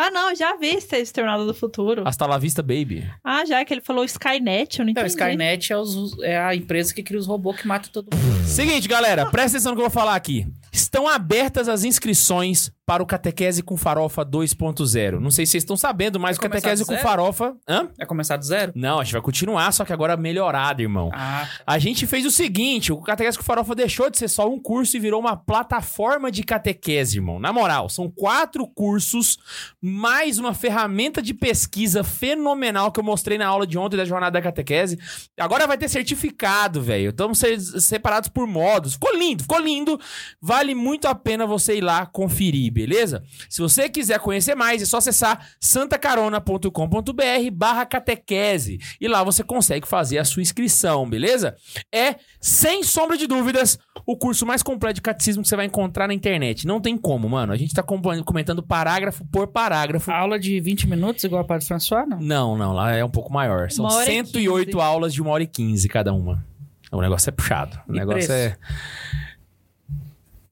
Ah, não, já vi esse Exterminado do Futuro. Hasta la vista, baby. Ah, já que ele falou Skynet, eu não Então, entendi. Skynet é, os- é a empresa que cria os robôs que matam todo mundo. Seguinte, galera, presta atenção no que eu vou falar aqui. Estão abertas as inscrições para o Catequese com Farofa 2.0. Não sei se vocês estão sabendo, mas o Vai começar Catequese com? Farofa. Hã? Vai começar do zero? Não, a gente vai continuar, só que agora melhorado, irmão. Ah, A gente fez o seguinte: o Catequese com Farofa deixou de ser só um curso e virou uma plataforma de catequese, irmão. Na moral, são quatro cursos, mais uma ferramenta de pesquisa fenomenal que eu mostrei na aula de ontem da Jornada da Catequese. Agora vai ter certificado, velho. Estamos se- separados por modos. Ficou lindo, ficou lindo. Vale muito a pena você ir lá conferir, beleza? Se você quiser conhecer mais, é só acessar santacarona.com.br barra catequese. E lá você consegue fazer a sua inscrição, beleza? É, sem sombra de dúvidas, o curso mais completo de catecismo que você vai encontrar na internet. Não tem como, mano. A gente tá com- comentando parágrafo por parágrafo. aula de 20 minutos, igual a Padre François, não? Não, não, lá é um pouco maior. São Uma hora e 108 quinze. aulas de uma hora e 15 cada uma. O negócio é puxado. O E negócio preço? é.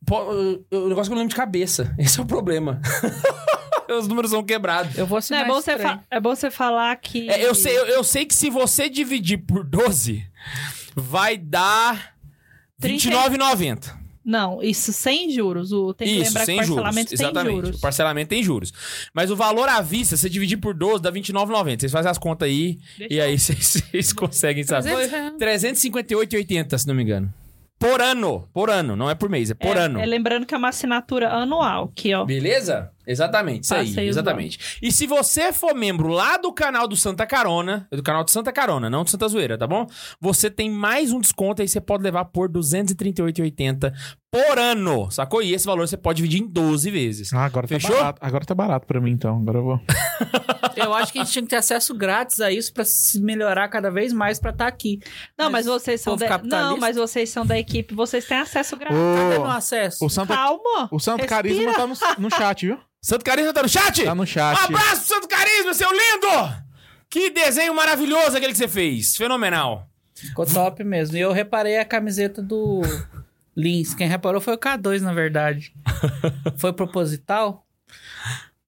Pô, o negócio que eu não lembro de cabeça. Esse é o problema. Os números são quebrados. Eu vou Não, assinar é, bom você fa- é bom você falar que. É, eu, sei, eu, eu sei que se você dividir por 12, vai dar Trinta e- R$29,90. Não, isso sem juros. O... Tem que Isso, lembrar sem que o juros. parcelamento tem Exatamente. juros. O parcelamento tem juros. Mas o valor à vista, você dividir por 12, dá R$29,90. Vocês fazem as contas aí Deixa e eu- aí vocês, vocês conseguem saber. 300 358,80, se não me engano. Por ano. Por ano, não é por mês, é por é, ano. É lembrando que é uma assinatura anual, aqui, ó. Beleza? Exatamente, isso aí, exatamente. E se você for membro lá do canal do Santa Carona, do canal do Santa Carona, não do Santa Zoeira, tá bom? Você tem mais um desconto aí, você pode levar por R$ 238,80 por ano, sacou? E esse valor você pode dividir em 12 vezes. Ah, agora Fechou? tá barato. Agora tá barato pra mim, então. Agora eu vou. Eu acho que a gente tinha que ter acesso grátis a isso pra se melhorar cada vez mais pra estar aqui. Não, mas, Mas vocês são da... Não, mas vocês são da equipe, vocês têm acesso grátis. Cadê O, meu acesso? o Santa, Calma. o Santo respira. Carisma tá no, no chat, viu? Santo Carisma tá no chat? Tá no chat. Um abraço pro Santo Carisma, seu lindo! Que desenho maravilhoso aquele que você fez. Fenomenal. Ficou top mesmo. E eu reparei a camiseta do Lins. Quem reparou foi o K2, na verdade. Foi proposital?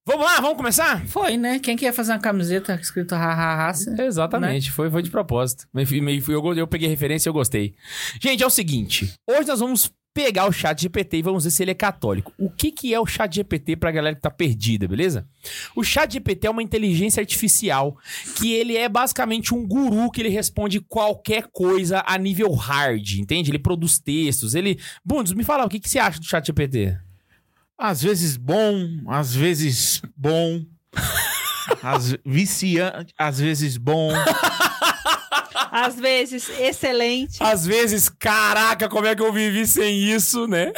Vamos lá, vamos começar? Foi, né? Quem que ia fazer uma camiseta escrito hahaha? Exatamente, foi, foi de propósito. Eu, eu peguei referência e eu gostei. Gente, é o seguinte: hoje nós vamos pegar o chat GPT e vamos ver se ele é católico. O que, que é o chat GPT pra galera que tá perdida, beleza? O chat GPT é uma inteligência artificial que ele é basicamente um guru que ele responde qualquer coisa a nível hard, entende? Ele produz textos, ele... Bundes, me fala, o que, que você acha do chat GPT? Às vezes bom, às vezes bom. Às viciante, às vezes bom. Às vezes, excelente. Às vezes, caraca, como é que eu vivi sem isso, né?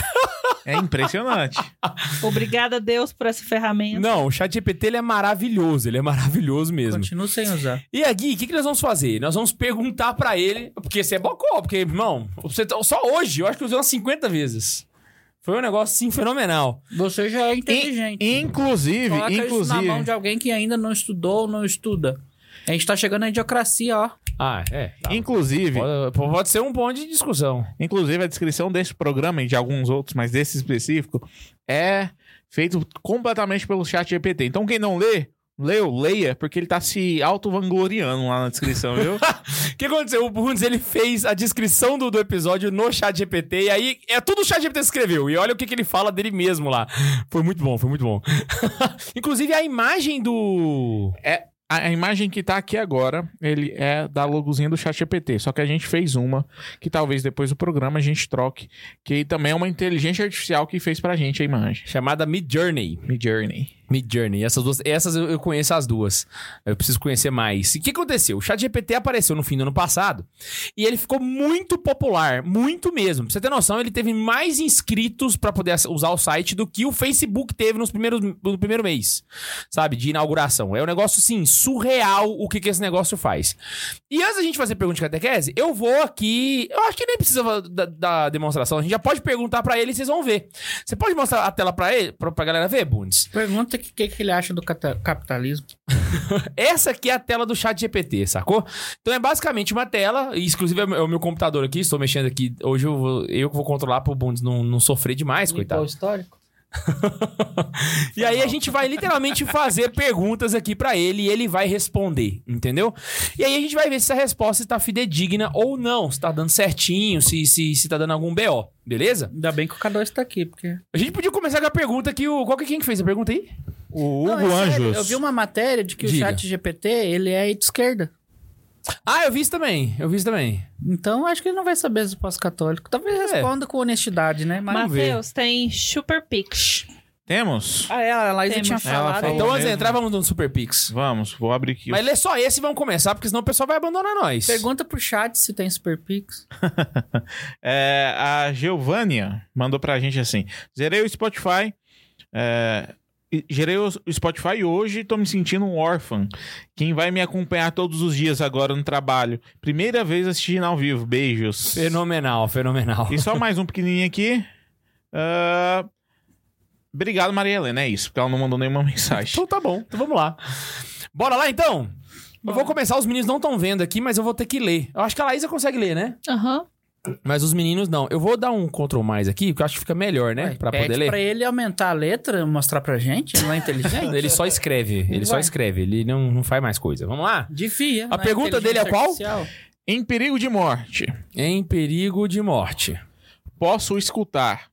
É impressionante. Obrigada a Deus por essa ferramenta. Não, o chat GPT ele é maravilhoso, ele é maravilhoso mesmo. Continuo sem usar. E aqui, o que, que nós vamos fazer? Nós vamos perguntar pra ele, porque você é bocó, porque, irmão, você, tá- só hoje eu acho que eu usei umas 50 vezes. Foi um negócio, assim, fenomenal. Você já é inteligente. Inclusive, Coloca isso na inclusive. mão de alguém que ainda não estudou ou não estuda. A gente tá chegando na idiocracia, ó. Ah, é. tá. Inclusive, Pode, pode ser um ponto de discussão. inclusive a descrição desse programa e de alguns outros, mas desse específico, é feito completamente pelo chat GPT. Então quem não lê, leu, leia, porque ele tá se auto-vangloriando lá na descrição, viu? O que aconteceu? O Bundes, ele fez a descrição do, do episódio no chat GPT, e aí é tudo o chat GPT escreveu. E olha o que, que ele fala dele mesmo lá. Foi muito bom, foi muito bom. Inclusive, a imagem do... É, a, a imagem que tá aqui agora, ele é da logozinha do chat GPT. Só que a gente fez uma que talvez depois do programa a gente troque, que também é uma inteligência artificial que fez pra gente a imagem. Chamada Mid Journey. Mid Journey. Essas duas, essas eu conheço as duas. Eu preciso conhecer mais. E o que aconteceu? O ChatGPT apareceu no fim do ano passado e ele ficou muito popular, muito mesmo. Pra você ter noção, ele teve mais inscritos pra poder usar o site do que o Facebook teve nos primeiros, no primeiro mês, sabe, de inauguração. É um negócio assim surreal o que que esse negócio faz. E antes da gente fazer pergunta de catequese, eu vou aqui, eu acho que nem precisa da, da demonstração, a gente já pode perguntar pra ele e vocês vão ver. Você pode mostrar a tela pra ele, pra, pra galera ver, Bundes? Pergunta que, que, que ele acha do capitalismo. Essa aqui é a tela do chat GPT, sacou? Então é basicamente uma tela, e exclusive é o meu- é o meu computador aqui, estou mexendo aqui. Hoje eu, vou, eu que vou controlar pro Bundes não, não sofrer demais, Limpou o coitado. histórico? e aí a gente vai literalmente fazer perguntas aqui pra ele e ele vai responder, entendeu? E aí a gente vai ver se essa resposta está fidedigna ou não, se tá dando certinho, se, se, se tá dando algum BO, beleza? Ainda bem que o K2 tá aqui, porque... A gente podia começar com a pergunta que o... Qual que é quem que fez a pergunta aí? O Não, Hugo é sério, Anjos. Eu vi uma matéria de que Diga. o chat GPT, ele é de esquerda. Ah, eu vi isso também, eu vi isso também. Então, acho que ele não vai saber do pós-católico. Talvez É. responda com honestidade, né? Mas... Matheus, tem Super Pix. Temos? Ah, é, a Laísa Temos. tinha falado. então antes de entrar, vamos no Super Pix. Vamos, vou abrir aqui. Mas lê só esse e vamos começar, porque senão o pessoal vai abandonar nós. Pergunta pro chat se tem Super Pix. É, a Giovânia mandou pra gente assim: zerei o Spotify. É, gerei o Spotify e hoje tô me sentindo um órfão. Quem vai me acompanhar todos os dias agora no trabalho? Primeira vez assistindo ao vivo. Beijos. Fenomenal, fenomenal. E só mais um pequenininho aqui. Ah, Obrigado, Maria Helena. É isso, porque ela não mandou nenhuma mensagem. Então tá bom, então vamos lá. Bora lá então? Eu vou começar, os meninos não estão vendo aqui, mas eu vou ter que ler. Eu acho que a Laísa consegue ler, né? Aham. Mas os meninos não. Eu vou dar um Ctrl mais aqui, porque eu acho que fica melhor, né? Ué, pra pede poder ler. pra ele aumentar a letra, mostrar pra gente, ele não é inteligente? Ele só escreve, ele só escreve, ele não, não faz mais coisa. Vamos lá? Devia. A não pergunta dele é qual? artificial. Em perigo de morte, Em perigo de morte, posso escutar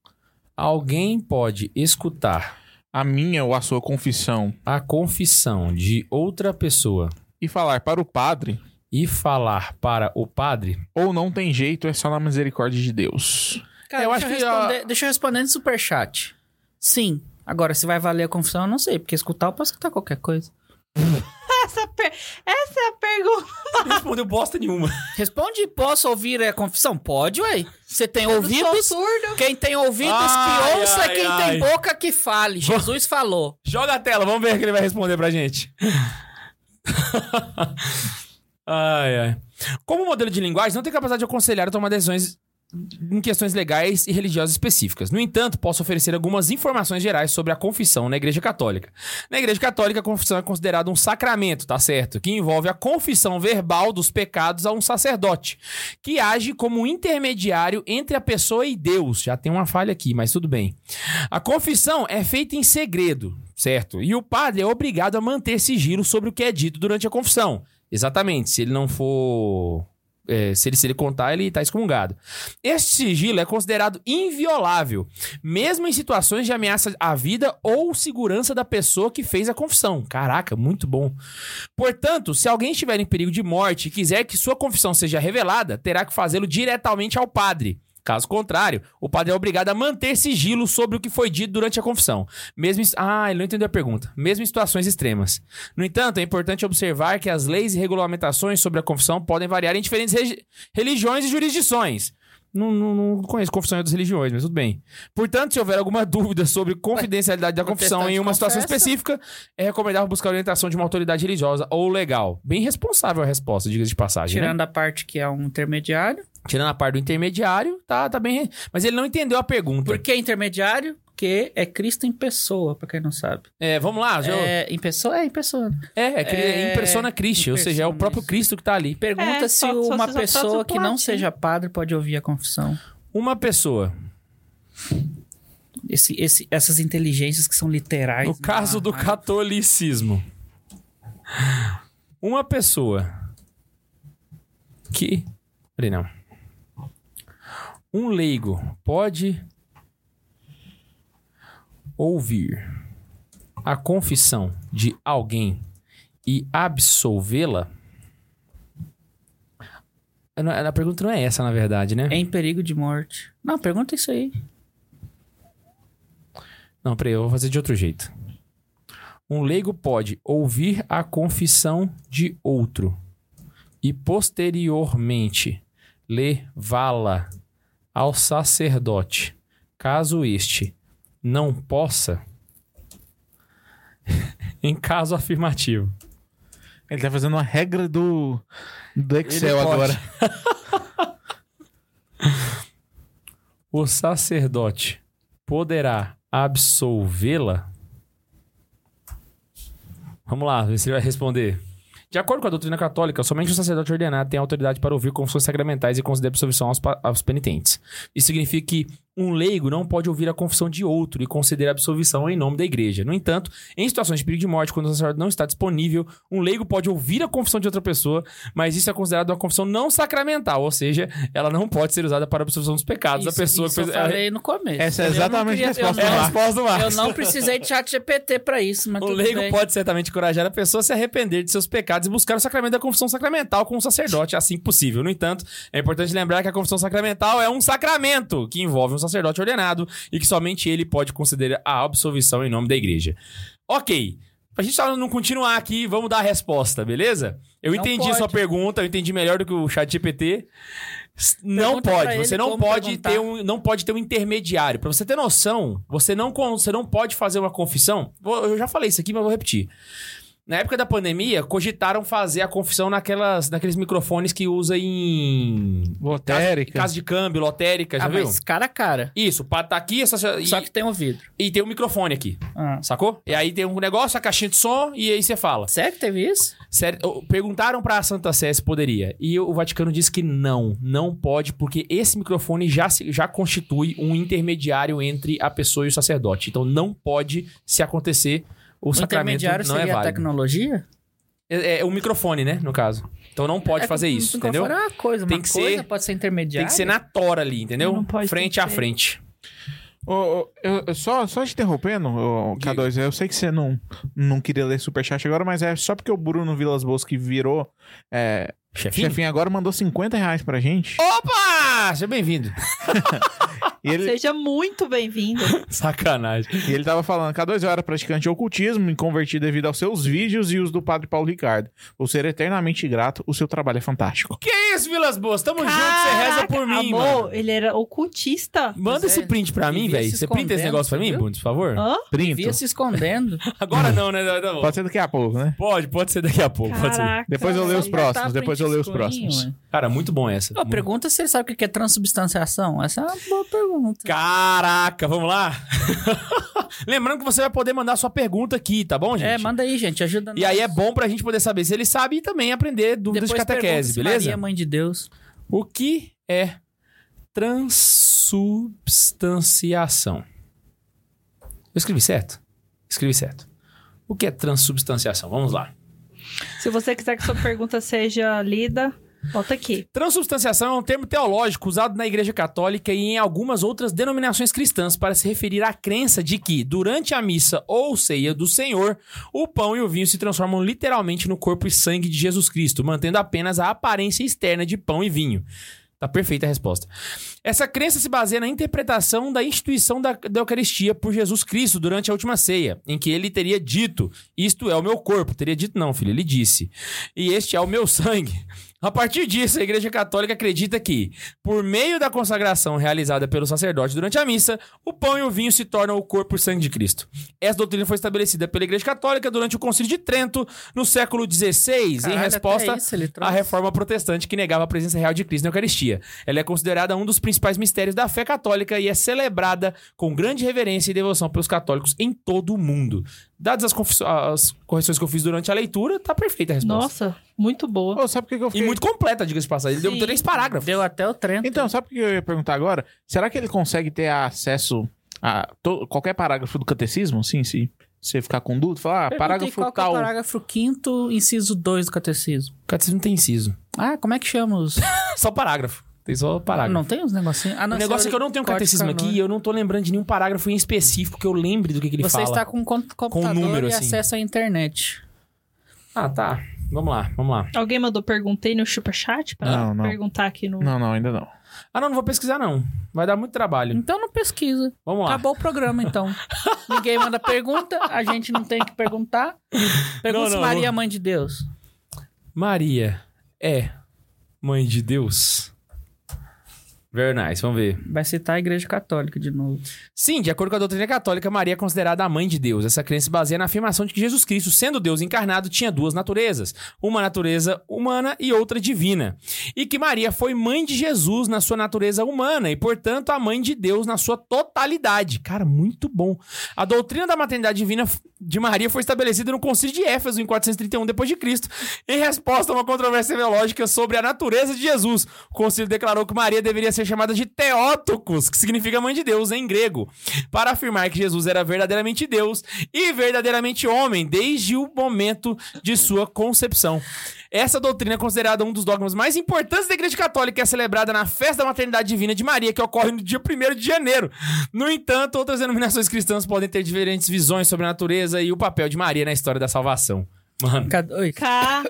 alguém pode escutar a minha ou a sua confissão a confissão de outra pessoa e falar para o padre e falar para o padre? ou não tem jeito, é só na misericórdia de Deus. Cara, Eu deixa, acho eu que a- deixa eu responder no superchat. Sim. Agora, se vai valer a confissão, eu não sei. Porque escutar, eu posso escutar qualquer coisa. Essa, per- Essa é a pergunta. Não respondeu bosta nenhuma. Responde, posso ouvir a confissão? Pode, ué. Você tem Eu sou ouvidos? surdo. Quem tem ouvidos Ai, que ouça, ai, quem ai. tem boca que fale. Jesus falou. Joga a tela, vamos ver o que ele vai responder pra gente. ai, ai. Como modelo de linguagem, não tem capacidade de aconselhar ou tomar decisões em questões legais e religiosas específicas. No entanto, posso oferecer algumas informações gerais sobre a confissão na Igreja Católica. Na Igreja Católica, a confissão é considerada um sacramento, tá certo? Que envolve a confissão verbal dos pecados a um sacerdote, que age como intermediário entre a pessoa e Deus. Já tem uma falha aqui, mas tudo bem. A confissão é feita em segredo, certo? E o padre é obrigado a manter sigilo sobre o que é dito durante a confissão. Exatamente, se ele não for. é, se, ele, se ele contar, ele está excomungado. Este sigilo é considerado inviolável, mesmo em situações de ameaça à vida ou segurança da pessoa que fez a confissão. Caraca, muito bom. Portanto, se alguém estiver em perigo de morte e quiser que sua confissão seja revelada, terá que fazê-lo diretamente ao padre. Caso contrário, o padre é obrigado a manter sigilo sobre o que foi dito durante a confissão. Mesmo em... Ah, ele não entendeu a pergunta. Mesmo em situações extremas. No entanto, é importante observar que as leis e regulamentações sobre a confissão podem variar em diferentes religiões e jurisdições. Não, não, não conheço confissão em outras religiões, mas tudo bem. Portanto, se houver alguma dúvida sobre confidencialidade da confissão em uma situação confessa. específica, é recomendável buscar a orientação de uma autoridade religiosa ou legal. Bem responsável a resposta, diga de passagem, né? Tirando a parte que é um intermediário. Tirando a parte do intermediário, tá, tá bem. Mas ele não entendeu a pergunta. Por que intermediário? Porque é Cristo em pessoa, pra quem não sabe. É, vamos lá. já- É, É, em pessoa? É, em pessoa. é, cri- é- em persona Christi, ou seja, é o próprio isso. Cristo que tá ali. Pergunta É, se só- uma só- pessoa que não seja padre pode ouvir a confissão. Uma pessoa, Esse, esse, essas inteligências que são literais. no caso do Ah, catolicismo, uma pessoa que. Peraí, não. Um leigo pode ouvir a confissão de alguém e absolvê-la? Não, A pergunta não é essa, na verdade, né? É em perigo de morte. Não, pergunta isso aí. Não, peraí, eu vou fazer de outro jeito. Um leigo pode ouvir a confissão de outro e posteriormente levá-la ao sacerdote, caso este não possa, em caso afirmativo. Ele tá fazendo uma regra do, do Excel agora. O sacerdote poderá absolvê-la? Vamos lá, ver se ele vai responder. De acordo com a doutrina católica, somente o sacerdote ordenado tem autoridade para ouvir confissões sacramentais e conceder absolvição aos, aos penitentes. Isso significa que Um leigo não pode ouvir a confissão de outro e conceder absolvição em nome da igreja. No entanto, em situações de perigo de morte, quando o sacerdote não está disponível, um leigo pode ouvir a confissão de outra pessoa, mas isso é considerado uma confissão não sacramental, ou seja, ela não pode ser usada para a absolvição dos pecados da Isso- pessoa isso que fez. eu falei no começo. Essa é Eu exatamente a queria- eu resposta É a do não- Marcos. resposta do Eu Marcos. não precisei de chat GPT pra isso, mas O tudo leigo bem. pode certamente encorajar a pessoa a se arrepender de seus pecados e buscar o sacramento da confissão sacramental com o sacerdote, assim que possível. No entanto, é importante lembrar que a confissão sacramental é um sacramento que envolve um sacerdote ordenado e que somente ele pode conceder a absolvição em nome da igreja. Ok. Pra gente só não continuar aqui, vamos dar a resposta, beleza? Eu Não entendi pode. sua pergunta, eu entendi melhor do que o chat GPT. Não Pergunta pode, você não pode perguntar. ter um, não pode ter um intermediário. Pra você ter noção, você não, você não pode fazer uma confissão. Eu já falei isso aqui, mas vou repetir. Na época da pandemia, cogitaram fazer a confissão naquelas, naqueles microfones que usa em casa, Lotérica. casa de câmbio, lotérica, já Ah, viu? mas cara a cara. Isso, pra tá aqui, essa, e, Só que tem um vidro. e tem um microfone aqui, Ah. sacou? E aí tem um negócio, a caixinha de som, e aí você fala. Sério que teve isso? Sério, perguntaram pra Santa Sé se poderia. E o Vaticano disse que não, não pode, porque esse microfone já, se- já constitui um intermediário entre a pessoa e o sacerdote. Então não pode se acontecer o, O sacramento intermediário não é seria a válido. tecnologia? É, é o microfone, né, no caso. Então não pode É fazer isso, entendeu? É uma coisa, Tem uma que coisa ser- pode ser intermediária. Tem que ser na tora ali, entendeu? Não pode frente a frente. Ô, ô, eu- eu só, só te interrompendo, ô, K2, eu sei que você não, não queria ler superchat agora, mas é só porque o Bruno Vilas Boas, que virou é, Chefinho? chefinho agora, mandou 50 reais pra gente. Opa! Seja bem-vindo. E ele, Seja muito bem-vindo. Sacanagem. e ele tava falando, K2 eu era praticante de ocultismo, me converti devido aos seus vídeos e os do Padre Paulo Ricardo. Vou ser eternamente grato, o seu trabalho é fantástico. Que isso, Vilas Boas? Tamo junto, você reza por mim, amor, mano. ele era ocultista. Manda esse é. print pra mim, velho. Você printa esse negócio pra mim? Bundes, por favor? Hã? Printo. Se escondendo. Agora não, né? Tá bom. Pode ser daqui a pouco, né? Pode, pode ser daqui a pouco. Pode ser. Caraca. Depois eu leio os velho. próximos, Tá, depois eu leio os próximos. ué. Cara, muito bom essa. Pergunta se ele sabe o que é transubstanciação. Essa é uma boa pergunta. Caraca, vamos lá? Lembrando que você vai poder mandar sua pergunta aqui, tá bom, gente? É, manda aí, gente. Ajuda E nós. aí é bom pra gente poder saber se ele sabe e também aprender dúvidas Depois de catequese, pergunta se beleza? Maria, mãe de Deus. O que é transubstanciação? Eu escrevi certo? Escrevi certo. O que é transubstanciação? Vamos lá. Se você quiser que sua pergunta seja lida, volta aqui. Transubstanciação é um termo teológico usado na Igreja Católica e em algumas outras denominações cristãs para se referir à crença de que, durante a missa ou ceia do Senhor, o pão e o vinho se transformam literalmente no corpo e sangue de Jesus Cristo, mantendo apenas a aparência externa de pão e vinho. Tá perfeita a resposta. Essa crença se baseia na interpretação da instituição da, da Eucaristia por Jesus Cristo durante a última ceia, em que ele teria dito: Isto é o meu corpo. Teria dito, não, filho, ele disse. E este é o meu sangue. A partir disso, a Igreja Católica acredita que, por meio da consagração realizada pelo sacerdote durante a missa, o pão e o vinho se tornam o corpo e sangue de Cristo. Essa doutrina foi estabelecida pela Igreja Católica durante o Concílio de Trento, no século XVI, em Caralho, resposta até isso à reforma protestante que negava a presença real de Cristo na Eucaristia. Ela é considerada um dos principais mistérios da fé católica e é celebrada com grande reverência e devoção pelos católicos em todo o mundo. Dadas as, as correções que eu fiz durante a leitura, tá perfeita a resposta. Nossa, muito boa. Ô, sabe por que que eu E fiquei... muito completa, diga-se de passagem. Ele deu Sim. três parágrafos. Deu até o Trento. Então, sabe o que eu ia perguntar agora? Será que ele consegue ter acesso a to- qualquer parágrafo do catecismo? Sim, sim. Você ficar com dúvida, falar, ah, parágrafo qual é tal. o parágrafo 5 inciso 2 do catecismo. O catecismo tem inciso. Ah, como é que chama os... Só parágrafo. Tem só parágrafo. não tem uns negocinhos? Ah, o não, negócio esse é que eu não tenho um código catecismo aqui e eu não tô lembrando de nenhum parágrafo em específico que eu lembre do que, que ele Você fala. está com um com- computador número, e assim. acesso à internet. Ah, tá. Vamos lá, vamos lá. Alguém mandou perguntei no superchat pra Não, não. perguntar aqui no. Não, não, ainda não. Ah, não, não vou pesquisar, não. Vai dar muito trabalho. Então não pesquisa. Vamos lá. Acabou o programa, então. Ninguém manda pergunta, a gente não tem que perguntar. Pergunta Não, se Maria é vou- mãe de Deus. Maria é mãe de Deus? Very nice, vamos ver. Vai citar a Igreja Católica de novo. Sim, de acordo com a doutrina católica, Maria é considerada a mãe de Deus. Essa crença se baseia na afirmação de que Jesus Cristo, sendo Deus encarnado, tinha duas naturezas, uma natureza humana e outra divina. E que Maria foi mãe de Jesus na sua natureza humana e, portanto, a mãe de Deus na sua totalidade. Cara, muito bom. A doutrina da maternidade divina de Maria foi estabelecida no Concílio de Éfeso em 431 depois de Cristo, em resposta a uma controvérsia teológica sobre a natureza de Jesus. O concílio declarou que Maria deveria ser ser chamada de Theotokos, que significa mãe de Deus em grego, para afirmar que Jesus era verdadeiramente Deus e verdadeiramente homem desde o momento de sua concepção. Essa doutrina é considerada um dos dogmas mais importantes da Igreja Católica e é celebrada na festa da maternidade divina de Maria, que ocorre no dia 1 de janeiro. No entanto, outras denominações cristãs podem ter diferentes visões sobre a natureza e o papel de Maria na história da salvação. Mano, Cad- Oi.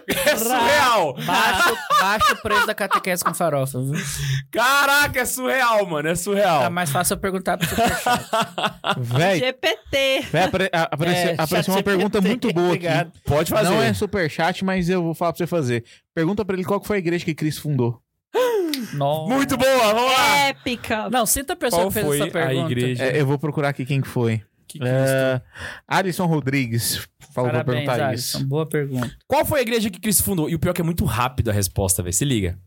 é surreal! Baixa, baixa o preço da catequese com farofa, viu? Caraca, é surreal, mano, é surreal. Tá mais fácil eu perguntar pro superchat. Véi, GPT. véi, apare- a- apareceu, É, apareceu uma chat pergunta GPT, muito boa obrigado. aqui. Pode fazer. Não é superchat, mas eu vou falar pra você fazer. Pergunta pra ele qual que foi a igreja que Cristo fundou. Nossa. Muito boa, vamos lá! Épica. Não, sinta a pessoa Qual que fez foi essa a pergunta. igreja? É, eu vou procurar aqui quem que foi. Que Cristo. É, Alisson Rodrigues falou pra perguntar Alisson. isso. Boa pergunta. Qual foi a igreja que Cristo fundou? E o pior é que é muito rápido a resposta, velho. Se liga.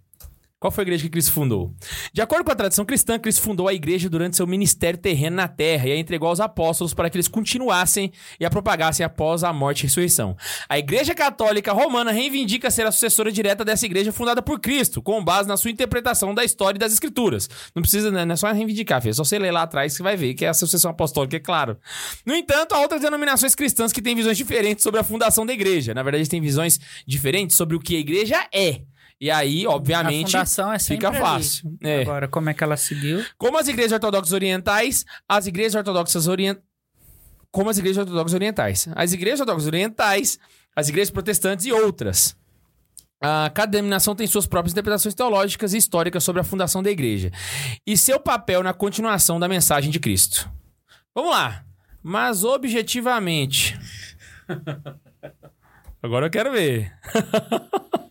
Qual foi a igreja que Cristo fundou? De acordo com a tradição cristã, Cristo fundou a igreja durante seu ministério terreno na terra e a entregou aos apóstolos para que eles continuassem e a propagassem após a morte e ressurreição. A Igreja Católica Romana reivindica ser a sucessora direta dessa igreja fundada por Cristo, com base na sua interpretação da história e das escrituras. Não precisa, né? não é só reivindicar, filho. É só você ler lá atrás que vai ver que é a sucessão apostólica, é claro. No entanto, há outras denominações cristãs que têm visões diferentes sobre a fundação da igreja. Na verdade, têm visões diferentes sobre o que a igreja é. E aí, A obviamente, fundação é sempre fica ali. fácil. É. Agora, como é que ela seguiu? Como as igrejas ortodoxas orientais, as igrejas ortodoxas orientais. Como as igrejas ortodoxas orientais. As igrejas ortodoxas orientais, as igrejas protestantes e outras. Ah, cada denominação tem suas próprias interpretações teológicas e históricas sobre a fundação da igreja e seu papel na continuação da mensagem de Cristo. Vamos lá. Mas objetivamente. Agora eu quero ver.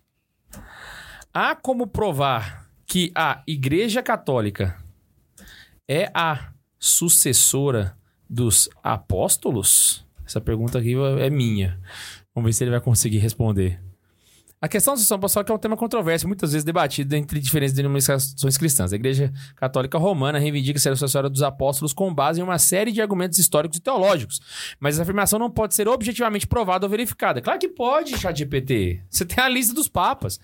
Há como provar que a Igreja Católica é a sucessora dos apóstolos? Essa pergunta aqui é minha. Vamos ver se ele vai conseguir responder. A questão da sucessão apostólica é um tema controverso, muitas vezes debatido entre diferentes denominações cristãs. A Igreja Católica Romana reivindica ser a sucessora dos apóstolos com base em uma série de argumentos históricos e teológicos. Mas essa afirmação não pode ser objetivamente provada ou verificada. Claro que pode, ChatGPT. Você tem a lista dos papas.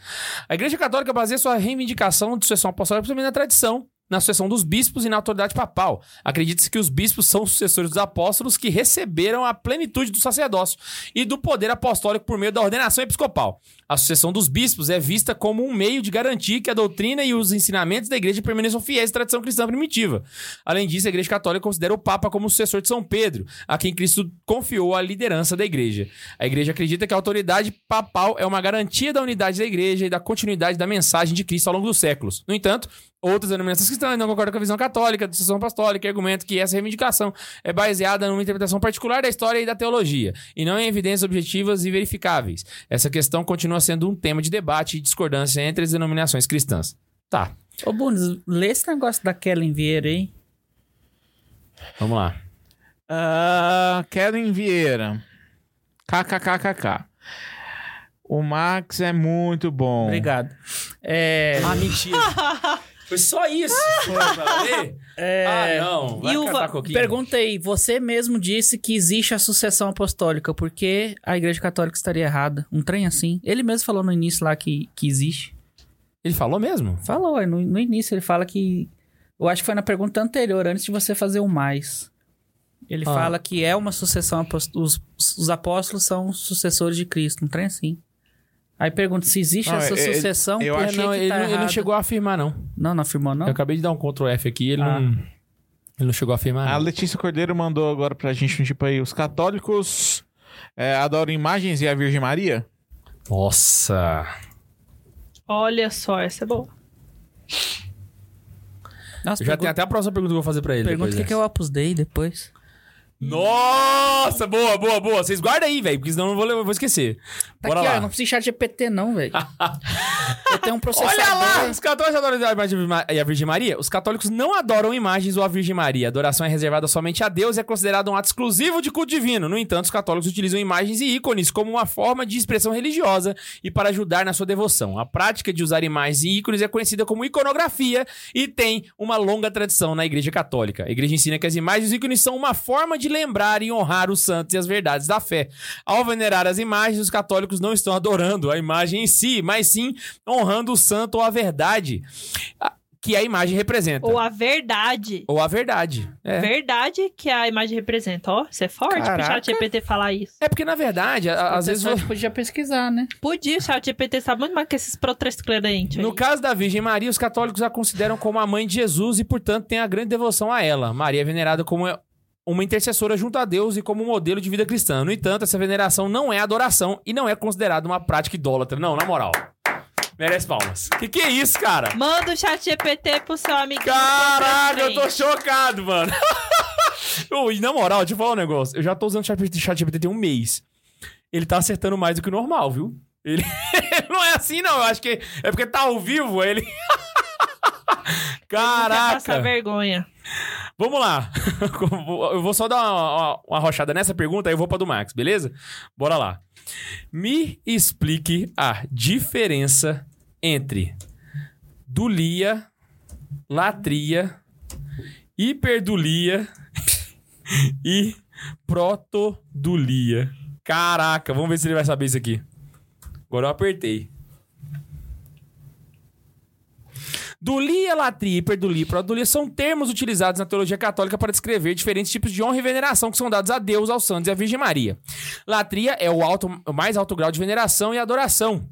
A Igreja Católica baseia sua reivindicação de sucessão apostólica principalmente na tradição, na sucessão dos bispos e na autoridade papal. Acredita-se que os bispos são sucessores dos apóstolos que receberam a plenitude do sacerdócio e do poder apostólico por meio da ordenação episcopal. A sucessão dos bispos é vista como um meio de garantir que a doutrina e os ensinamentos da igreja permaneçam fiéis à tradição cristã primitiva. Além disso, a Igreja Católica considera o Papa como sucessor de São Pedro, a quem Cristo confiou a liderança da igreja. A igreja acredita que a autoridade papal é uma garantia da unidade da igreja e da continuidade da mensagem de Cristo ao longo dos séculos. No entanto, outras denominações cristãs não concordam com a visão católica da sucessão apostólica e argumentam que essa reivindicação é baseada numa interpretação particular da história e da teologia, e não em evidências objetivas e verificáveis. Essa questão continua sendo um tema de debate e discordância entre as denominações cristãs. Tá, Ô, Bundes, lê esse negócio da Kellen Vieira aí. vamos lá. Ah, Kellen Vieira. KKKKK. O Max é muito bom. Obrigado. É, Ah, mentira. Foi só isso. Foi pra ler? é, Ah, não. Vai E o coquinho. Aí, você mesmo disse que existe a sucessão apostólica, por que a Igreja Católica estaria errada? Um trem assim. Ele mesmo falou no início lá que, que existe. Ele falou mesmo? Falou, é, no, no início ele fala que. Eu acho que foi na pergunta anterior, antes de você fazer o mais. Ele Ah. fala que é uma sucessão, os, os apóstolos são sucessores de Cristo, um trem assim. Aí pergunta se existe Não, essa é- é- sucessão, eu É, que não, que ele, tá não- ele não chegou a afirmar, não. Não, não afirmou, não? Eu acabei de dar um Ctrl F aqui, ele Ah. não. Ele não chegou a afirmar. A não. Letícia Cordeiro mandou agora pra gente um tipo aí. Os católicos é, adoram imagens e a Virgem Maria? Nossa. Olha só, essa é boa. Nossa, Eu já pergunta, tenho até a próxima pergunta que eu vou fazer pra ele. pergunta o que, que é o Opus Dei depois. Nossa, boa, boa, boa. Vocês guardam aí, velho, porque senão eu vou, eu vou esquecer. Tá Bora aqui, ó, lá. eu não preciso de chat GPT não, velho. eu tenho um processador. Olha lá! Os católicos adoram e a Virgem Maria? Os católicos não adoram imagens ou a Virgem Maria. A adoração é reservada somente a Deus e é considerada um ato exclusivo de culto divino. No entanto, os católicos utilizam imagens e ícones como uma forma de expressão religiosa e para ajudar na sua devoção. A prática de usar imagens e ícones é conhecida como iconografia e tem uma longa tradição na Igreja Católica. A Igreja ensina que as imagens e ícones são uma forma de lembrar e honrar os santos e as verdades da fé. Ao venerar as imagens, os católicos não estão adorando a imagem em si, mas sim honrando o santo ou a verdade. Que a imagem representa. Ou a verdade. Ou a verdade. É. Verdade que a imagem representa. Ó, isso é forte pro Caraca. chat GPT falar isso. É porque, na verdade, a- às vezes. a gente podia pesquisar, né? Podia, o chat GPT sabe muito mais que esses protesclarentes No aí. caso da Virgem Maria, os católicos a consideram como a mãe de Jesus e, portanto, têm a grande devoção a ela. Maria é venerada como uma intercessora junto a Deus e como um modelo de vida cristã. No entanto, essa veneração não é adoração e não é considerada uma prática idólatra. Não, na moral. Merece palmas. Que que é isso, cara? Manda o chat GPT pro seu amigo. Caraca, eu tô chocado, mano. Ô, e na moral, deixa eu falar um negócio. Eu já tô usando o chat chat GPT tem um mês. Ele tá acertando mais do que o normal, viu? Ele não é assim, não. Eu acho que é porque tá ao vivo, ele... Caraca. vergonha. Vamos lá. Eu vou só dar uma, uma, uma rochada nessa pergunta, aí eu vou pra do Max, beleza? Bora lá. Me explique a diferença entre dulia, latria, hiperdulia e protodulia. Caraca, vamos ver se ele vai saber isso aqui. Agora eu apertei. Dulia, latria, hiperdulia e produlia são termos utilizados na teologia católica para descrever diferentes tipos de honra e veneração que são dados a Deus, aos santos e à Virgem Maria. Latria é o, alto, o mais alto grau de veneração e adoração,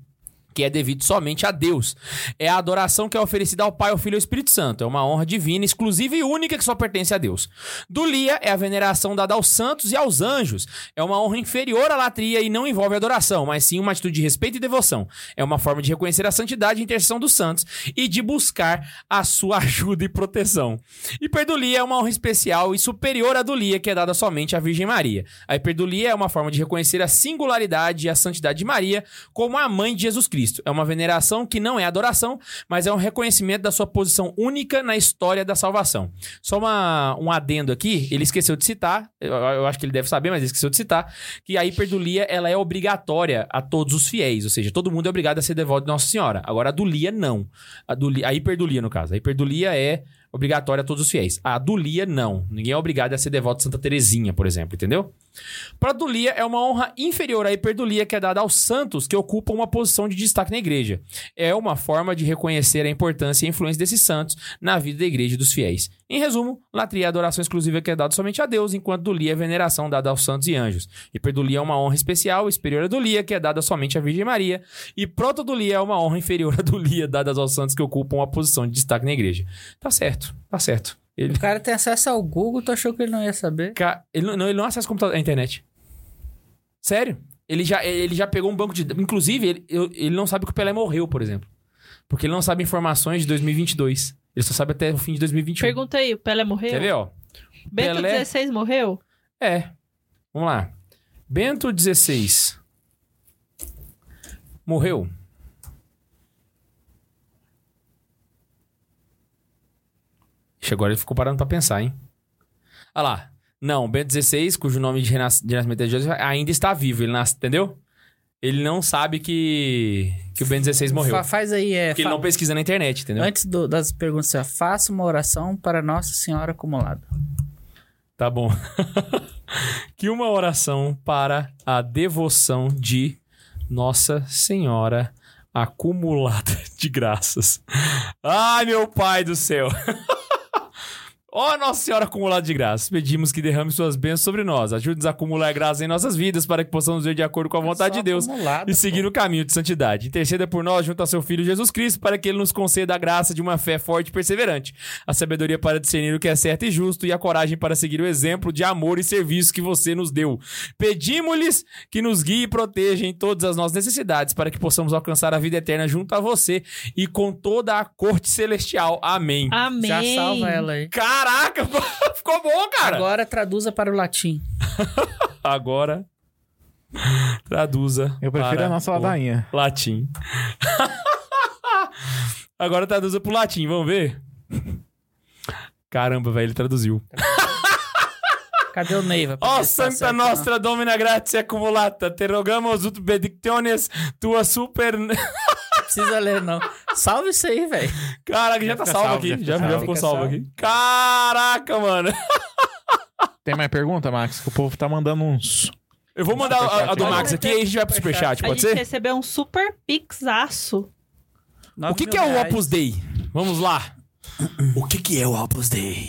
que é devido somente a Deus. É a adoração que é oferecida ao Pai, ao Filho e ao Espírito Santo. É uma honra divina, exclusiva e única que só pertence a Deus. Dulia é a veneração dada aos santos e aos anjos. É uma honra inferior à latria e não envolve adoração, mas sim uma atitude de respeito e devoção. É uma forma de reconhecer a santidade e intercessão dos santos e de buscar a sua ajuda e proteção. Hiperdulia é uma honra especial e superior à dulia, que é dada somente à Virgem Maria. A hiperdulia é uma forma de reconhecer a singularidade e a santidade de Maria como a mãe de Jesus Cristo. É uma veneração que não é adoração, mas é um reconhecimento da sua posição única na história da salvação. Só uma, um adendo aqui, ele esqueceu de citar, eu, eu acho que ele deve saber, mas ele esqueceu de citar, que a hiperdulia ela é obrigatória a todos os fiéis, ou seja, todo mundo é obrigado a ser devoto de Nossa Senhora. Agora a dulia não. A, dulia, a hiperdulia, no caso. A hiperdulia é obrigatória a todos os fiéis. A dulia, não. Ninguém é obrigado a ser devoto de Santa Terezinha, por exemplo, entendeu? Produlia é uma honra inferior à hiperdulia que é dada aos santos que ocupam uma posição de destaque na igreja. É uma forma de reconhecer a importância e a influência desses santos na vida da igreja e dos fiéis. Em resumo, latria é adoração exclusiva que é dada somente a Deus, enquanto dulia é veneração dada aos santos e anjos. Hiperdulia é uma honra especial, superior à dulia, que é dada somente à Virgem Maria. E protodulia é uma honra inferior à dulia, dada aos santos que ocupam uma posição de destaque na igreja. Tá certo, tá certo. Ele, O cara tem acesso ao Google, tu achou que ele não ia saber? Ca- ele, não, ele não acessa computador, a internet. Sério? Ele já, ele já pegou um banco de. Inclusive, ele, eu- ele não sabe que o Pelé morreu, por exemplo. Porque ele não sabe informações de 2022. Ele só sabe até o fim de 2021. Pergunta aí, o Pelé morreu? Quer ver, ó? Bento Pelé- XVI morreu? É. Vamos lá. Bento XVI. Morreu. Ixi, agora ele ficou parando pra pensar, hein? Olha lá. Não, Bento XVI, cujo nome de, renas- de nascimento é Jesus, ainda está vivo. Ele nasce, entendeu? Ele não sabe que, que o Bento XVI morreu. Fa- faz aí, é. Porque ele não pesquisa na internet, entendeu? Antes do- das perguntas, ó, faça uma oração para Nossa Senhora acumulada. Tá bom. que uma oração para a devoção de Nossa Senhora acumulada de graças. Ai, meu pai do céu. Ó Nossa Senhora acumulada de graças, pedimos que derrame suas bênçãos sobre nós. Ajude-nos a acumular graças em nossas vidas para que possamos ver de acordo com a vontade de Deus e seguir pô. no caminho de santidade. Interceda por nós junto a seu Filho Jesus Cristo para que ele nos conceda a graça de uma fé forte e perseverante, a sabedoria para discernir o que é certo e justo e a coragem para seguir o exemplo de amor e serviço que você nos deu. Pedimos-lhes que nos guie e proteja em todas as nossas necessidades para que possamos alcançar a vida eterna junto a você e com toda a corte celestial. Amém. Amém. Já salva ela aí. Caraca, ficou bom, cara. Agora traduza para o latim. Agora traduza. Eu prefiro para a nossa o ladainha. Latim. Agora traduza pro latim, vamos ver? Caramba, velho, ele traduziu. Cadê o Neiva? Ó tá Santa certo, Nostra Domina Gratia Accumulata, te rogamos ut benedictiones tua super... Não precisa ler, não. Salve isso aí, velho. Caraca, já, tá salvo salvo, aqui. já Já, ficou salvo salvo. aqui. Caraca, mano. Tem mais pergunta, Max? Que o povo tá mandando uns. Eu vou mandar a, a do Pode Max aqui e aí a gente vai pro superchat. superchat, A pode gente ser? recebeu um super pixaço. O que, que é o Opus Dei? Vamos lá. O que, que é o Opus Dei?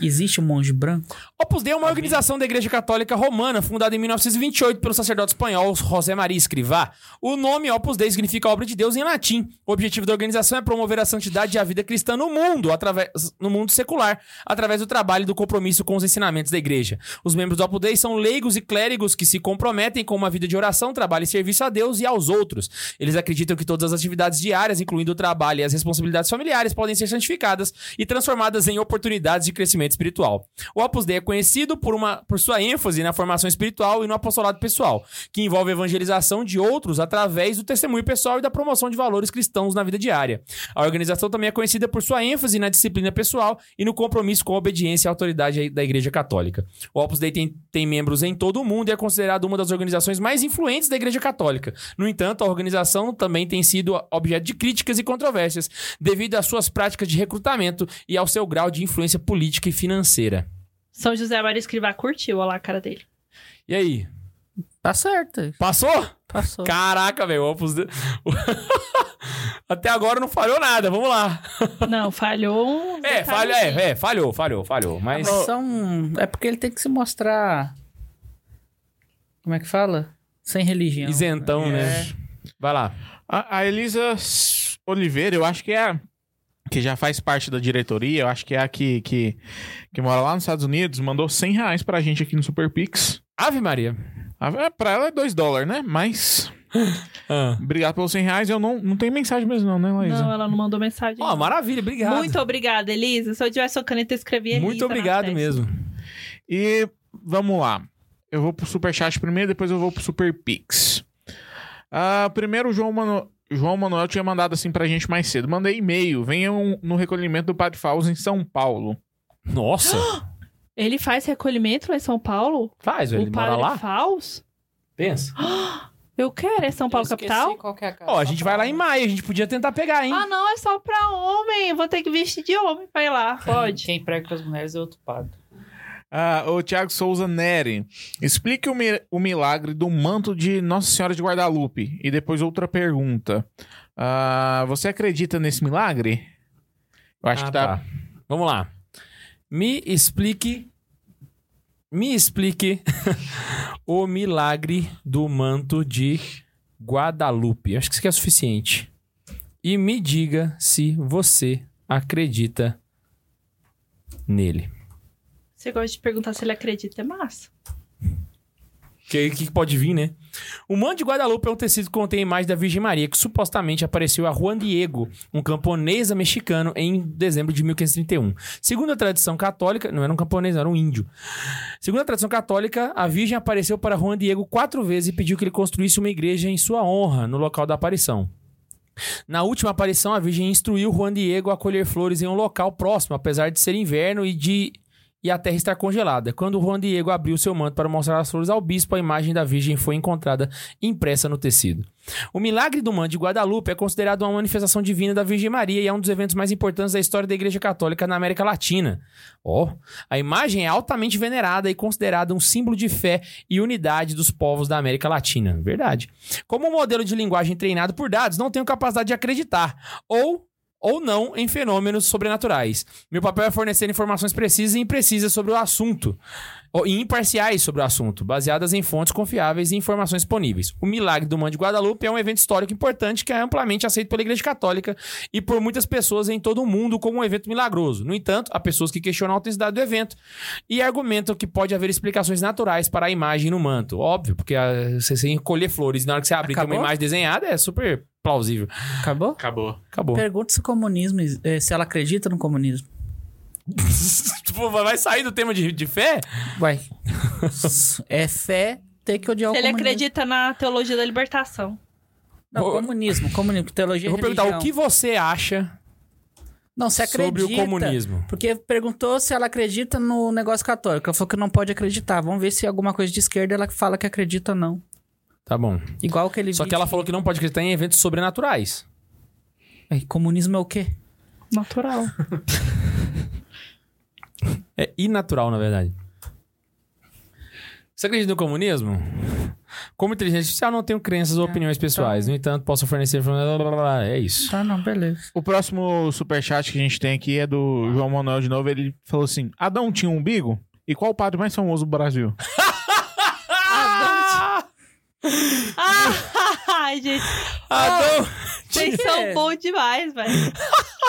Existe um monge branco? Opus Dei é uma organização da Igreja Católica Romana, fundada em 1928 pelo sacerdote espanhol José Maria Escrivá. O nome Opus Dei significa obra de Deus em latim. O objetivo da organização é promover a santidade e a vida cristã no mundo, através, no mundo secular, através do trabalho e do compromisso com os ensinamentos da Igreja. Os membros do Opus Dei são leigos e clérigos que se comprometem com uma vida de oração, trabalho e serviço a Deus e aos outros. Eles acreditam que todas as atividades diárias, incluindo o trabalho e as responsabilidades familiares, podem ser santificadas e transformadas em oportunidades de crescimento espiritual. O Opus Dei é conhecido por, uma, por sua ênfase na formação espiritual e no apostolado pessoal, que envolve a evangelização de outros através do testemunho pessoal e da promoção de valores cristãos na vida diária. A organização também é conhecida por sua ênfase na disciplina pessoal e no compromisso com a obediência à autoridade da Igreja Católica. O Opus Dei tem, tem membros em todo o mundo e é considerado uma das organizações mais influentes da Igreja Católica. No entanto, a organização também tem sido objeto de críticas e controvérsias devido às suas práticas de recrutamento e ao seu grau de influência política e financeira. São José Maria Escrivá curtiu, olha lá a cara dele. E aí? Tá certo. Passou? Passou. Caraca, velho. Opus Até agora não falhou nada. Vamos lá. Não, falhou um. É, falha, é, é, falhou, falhou, falhou. Mas. Mas são. É porque ele tem que se mostrar. Como é que fala? Sem religião. Isentão, né? Vai lá. A, a Elisa Oliveira, eu acho que é a que já faz parte da diretoria, eu acho que é a que, que, que mora lá nos Estados Unidos, mandou 100 reais pra gente aqui no Super Pix. Ave Maria. Ah, é, Pra ela é 2 dólares, né? Mas, Ah. obrigado pelos 100 reais. Eu não, não tenho mensagem mesmo não, né, Laísa? Não, ela não mandou mensagem. Ó, não. maravilha, obrigado. Muito obrigada, Elisa. Se eu tivesse uma caneta, eu escrevia Elisa. Muito obrigado mesmo. E vamos lá. Eu vou pro Superchat primeiro, depois eu vou pro Super Pix. Ah, primeiro, o João, Mano... João Manuel tinha mandado assim pra gente mais cedo. Mandei e-mail. Venham no recolhimento do Padre Fausto em São Paulo. Nossa. Ele faz recolhimento lá em São Paulo? Faz, velho. o Ele mora padre lá? Faus? Pensa. Eu quero, é São Paulo capital? Que é a. Ó, a gente vai lá em maio. A gente podia tentar pegar, hein? Ah, não, é só pra homem. Vou ter que vestir de homem pra ir lá. Pode. Quem prega com as mulheres é outro padre. Ah, o Thiago Souza Neri. Explique o, mi- o milagre do manto de Nossa Senhora de Guadalupe. E depois outra pergunta. Ah, você acredita nesse milagre? Eu acho Ah, que tá. Vamos lá. Me explique. Me explique o milagre do manto de Guadalupe. Acho que isso aqui é suficiente. E me diga se você acredita nele. Você gosta de perguntar se ele acredita, é massa. Que, que pode vir, né? O manto de Guadalupe é um tecido que contém a imagem da Virgem Maria, que supostamente apareceu a Juan Diego, um camponesa mexicano, em dezembro de 1531. Segundo a tradição católica, não era um camponês, era um índio. Segundo a tradição católica, a Virgem apareceu para Juan Diego quatro vezes e pediu que ele construísse uma igreja em sua honra no local da aparição. Na última aparição, a Virgem instruiu Juan Diego a colher flores em um local próximo, apesar de ser inverno e de e a terra estar congelada. Quando Juan Diego abriu seu manto para mostrar as flores ao bispo, a imagem da Virgem foi encontrada impressa no tecido. O milagre do manto de Guadalupe é considerado uma manifestação divina da Virgem Maria e é um dos eventos mais importantes da história da Igreja Católica na América Latina. Ó, a imagem é altamente venerada e considerada um símbolo de fé e unidade dos povos da América Latina. Verdade. Como um modelo de linguagem treinado por dados, não tenho capacidade de acreditar ou ou não em fenômenos sobrenaturais. Meu papel é fornecer informações precisas e imprecisas sobre o assunto, ou- e imparciais sobre o assunto, baseadas em fontes confiáveis e informações disponíveis. O milagre do Manto de Guadalupe é um evento histórico importante que é amplamente aceito pela Igreja Católica e por muitas pessoas em todo o mundo como um evento milagroso. No entanto, há pessoas que questionam a autenticidade do evento e argumentam que pode haver explicações naturais para a imagem no manto. Óbvio, porque ah, você sem colher flores e na hora que você abrir tem uma Acabou? imagem desenhada é super plausível. Acabou? Acabou. Acabou. Pergunta se o comunismo, eh, se ela acredita no comunismo. Tipo, vai sair do tema de, de fé? Vai. é fé ter que odiar o Se ele comunismo. acredita na teologia da libertação. Não, Vou- comunismo, comunismo, teologia Eu vou e perguntar o religião. que você acha Não, você acredita. sobre o comunismo. Porque perguntou se ela acredita no negócio católico. Ela falou que não pode acreditar. Vamos ver se alguma coisa de esquerda ela fala que acredita ou não. Tá bom. Igual aquele Só que ela falou que não pode acreditar em eventos sobrenaturais. Ai, comunismo é o quê? Natural. É inatural, na verdade. Você acredita no comunismo? Como inteligência artificial, não tenho crenças ou É, opiniões pessoais. No entanto, posso fornecer. É isso. Tá, não, beleza. O próximo superchat que a gente tem aqui é do João Manuel de novo. Ele falou assim: Adão tinha um umbigo? E qual o padre mais famoso do Brasil? Ai, gente, Adão! vocês quê? são bons demais, velho.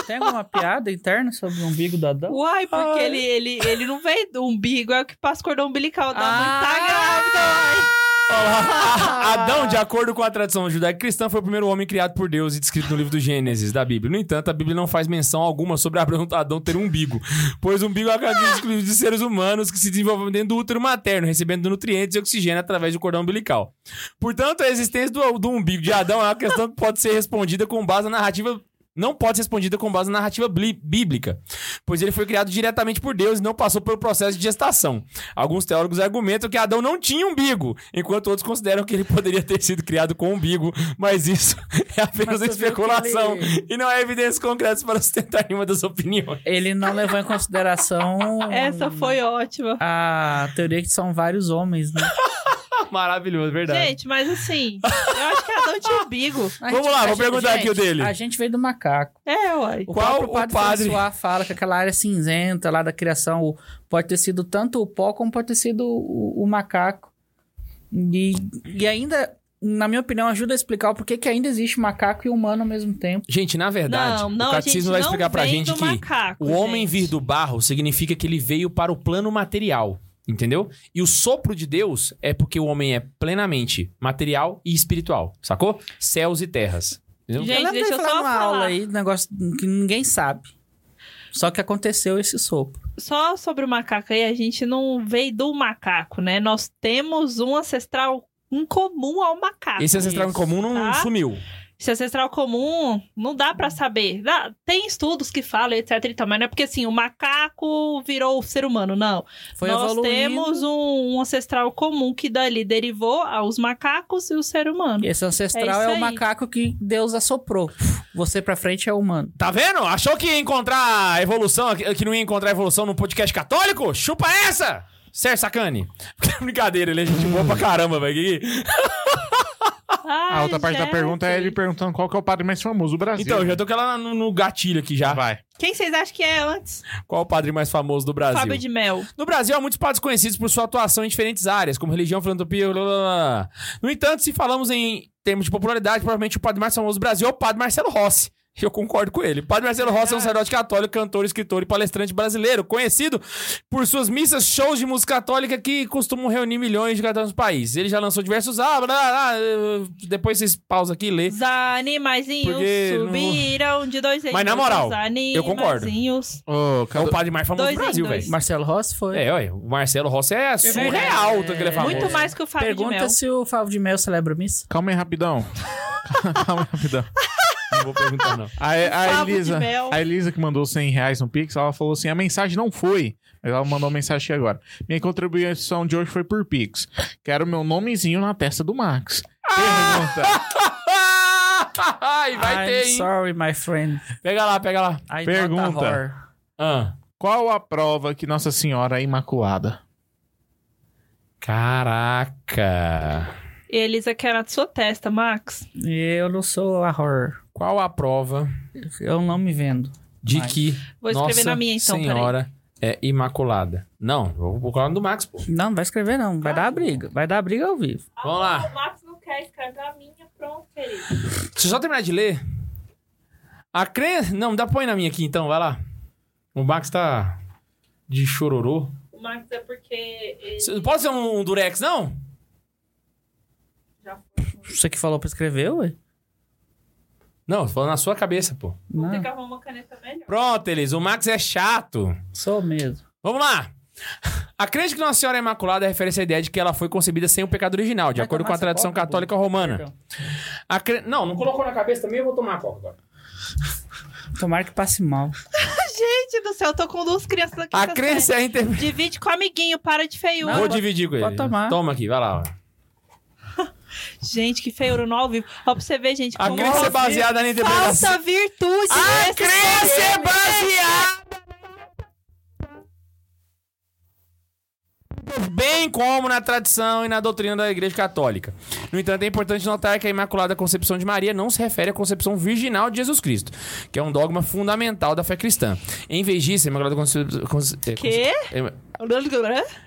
Tem alguma piada interna sobre o umbigo do Adão? Uai, porque Ai. ele, ele, ele não veio do umbigo, é o que passa o cordão umbilical da mãe Ah. tá grávida, uai. Adão, de acordo com a tradição judaico-cristã, foi o primeiro homem criado por Deus e descrito no livro do Gênesis da Bíblia. No entanto, a Bíblia não faz menção alguma sobre Adão ter um umbigo, pois o umbigo é exclusiva de seres humanos que se desenvolvem dentro do útero materno, recebendo nutrientes e oxigênio através do cordão umbilical. Portanto, a existência do, do umbigo de Adão é uma questão que pode ser respondida com base na narrativa. Não pode ser respondida com base na narrativa bli- bíblica, pois ele foi criado diretamente por Deus e não passou pelo processo de gestação. Alguns teólogos argumentam que Adão não tinha umbigo, enquanto outros consideram que ele poderia ter sido criado com umbigo, mas isso é apenas especulação ele- e não há evidências concretas para sustentar nenhuma das opiniões. Ele não levou em consideração Essa foi ótima. a teoria que são vários homens, né? Maravilhoso, verdade. Gente, mas assim, eu acho que Adão tinha umbigo. Vamos lá, vou perguntar aqui o dele. A gente veio do macaco. É, uai. O Qual o padre, padre- François fala que aquela área cinzenta lá da criação o- pode ter sido tanto o pó como pode ter sido o, o macaco. E, e ainda, na minha opinião, ajuda a explicar o porquê que ainda existe macaco e humano ao mesmo tempo. Gente, na verdade, não, não, o gente catecismo vai explicar pra gente que macaco, o homem gente. vir do barro significa que ele veio para o plano material. Entendeu? E o sopro de Deus é porque o homem é plenamente material e espiritual, sacou? Céus e terras. Entendeu? Gente, eu deixa eu falar só numa falar. aula aí, um negócio que ninguém sabe. Só que aconteceu esse sopro. Só sobre o macaco aí, a gente não veio do macaco, né? Nós temos um ancestral em comum ao macaco. Esse ancestral em comum não tá? sumiu. Esse ancestral comum, não dá pra saber. Dá- tem estudos que falam, etc e tal, mas não é porque assim, o macaco virou o ser humano, não. Foi Nós evoluindo. temos um, um ancestral comum que dali derivou aos macacos e o ser humano. E esse ancestral É é, o macaco que Deus assoprou. Você pra frente é humano. Tá vendo? Achou que ia encontrar a evolução, que que não ia encontrar evolução no podcast católico? Chupa essa! Sérgio Sacani. Brincadeira, ele é gente boa pra caramba, velho. A outra parte da pergunta é ele perguntando qual que é o padre mais famoso do Brasil. Então, eu já tô com ela no, no gatilho aqui já. Vai. Quem vocês acham que é antes? Qual o padre mais famoso do Brasil? Fábio de Mel. No Brasil, há muitos padres conhecidos por sua atuação em diferentes áreas, como religião, filantropia, blá, blá, blá. No entanto, se falamos em termos de popularidade, provavelmente o padre mais famoso do Brasil é o padre Marcelo Rossi. Eu concordo com ele. Padre Marcelo Rossi é um sacerdote católico, cantor, escritor e palestrante brasileiro, conhecido por suas missas, shows de música católica que costumam reunir milhões de católicos no país. Ele já lançou diversos... Ah, blá, blá, depois vocês pausam aqui e lê. Os animaizinhos Porque não- subiram de dois em Mas na moral, eu concordo. Ô, É o padre mais famoso Dois do Brasil, velho. Marcelo Rossi foi. É, ué, o Marcelo Rossi é surreal, verdade. tanto que ele é famoso. Muito mais que o Fábio de Pergunta Mel. se o Fábio de Mel celebra missa. Calma aí, rapidão. Calma aí, rapidão. Não vou perguntar, não. A, a Elisa, a Elisa que mandou 100 reais no Pix, ela falou assim: a mensagem não foi. Mas ela mandou uma mensagem aqui agora. Minha contribuição de hoje foi por Pix. Quero meu nomezinho na testa do Max. Pergunta. Ai, vai I'm ter, hein? sorry, my friend. Pega lá, pega lá. I Pergunta. Ah. Qual a prova que Nossa Senhora é Imaculada? Caraca. Elisa quer na sua testa, Max. Eu não sou a horror. Qual a prova Eu não me vendo. de que Vou escrever Nossa na minha, então, Senhora é imaculada? Não, vou colocar no do Max, pô. Não, não vai escrever não. Vai dar briga. Vai dar briga ao vivo. Vamos lá. O Max não quer escrever a minha, pronto, querido. Deixa eu só terminar de ler. A crença... Não, dá põe na minha aqui, então. Vai lá. O Max tá de chororô. O Max é porque ele Pode ser um durex, não? já foi. Você que falou pra escrever, ué? Não, tô falando na sua cabeça, pô. Vou ter que arrumar uma caneta melhor. Pronto, Elis. O Max é chato. sou mesmo. Vamos lá. A crença que Nossa Senhora é Imaculada refere-se à ideia de que ela foi concebida sem o pecado original, de Vai acordo com a tradição coca, católica Bruno? romana. Perdão. A cre... Não, não colocou na cabeça também, eu vou tomar a coca agora. Tomara que passe mal. Gente do céu, eu tô com duas crianças aqui. A crença é inter... Divide com o amiguinho, para de feiura. Não, Vou dividir com ele. pode tomar. Toma aqui, vai lá. ó. Gente, que feiura no ao vivo. Ó, pra você ver, gente, A crença é baseada na interpretação. Falta virtude A crença é poder. baseada bem como na tradição e na doutrina da Igreja Católica. No entanto, é importante notar que a Imaculada Concepção de Maria não se refere à concepção virginal de Jesus Cristo, que é um dogma fundamental da fé cristã. Em vez disso, a Imaculada Concepção. Quê?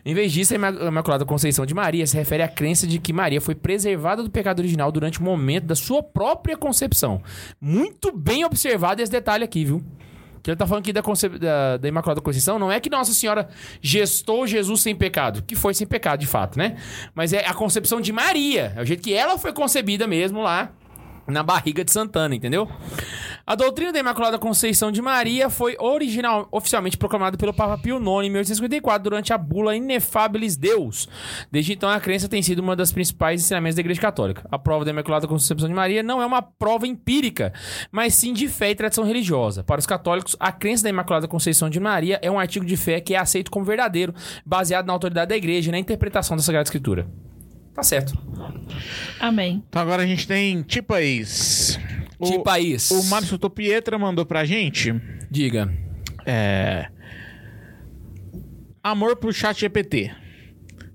Em vez disso, a Imaculada Conceição de Maria se refere à crença de que Maria foi preservada do pecado original durante o momento da sua própria concepção. Muito bem observado esse detalhe aqui, viu? Que ele tá falando aqui da, da, da, Imaculada Conceição, não é que Nossa Senhora gestou Jesus sem pecado, que foi sem pecado de fato, né? Mas é a concepção de Maria, é o jeito que ela foi concebida mesmo lá na barriga de Santana, entendeu? A doutrina da Imaculada Conceição de Maria foi original, oficialmente proclamada pelo Papa Pio IX em 1854 durante a bula Inefabilis Deus. Desde então, a crença tem sido uma das principais ensinamentos da Igreja Católica. A prova da Imaculada Conceição de Maria não é uma prova empírica, mas sim de fé e tradição religiosa. Para os católicos, a crença da Imaculada Conceição de Maria é um artigo de fé que é aceito como verdadeiro, baseado na autoridade da Igreja e na interpretação da Sagrada Escritura. Tá certo. Amém. Então agora a gente tem Tipais. O, Tipais. O Márcio Topietra mandou pra gente. Diga. É. Amor pro chat GPT.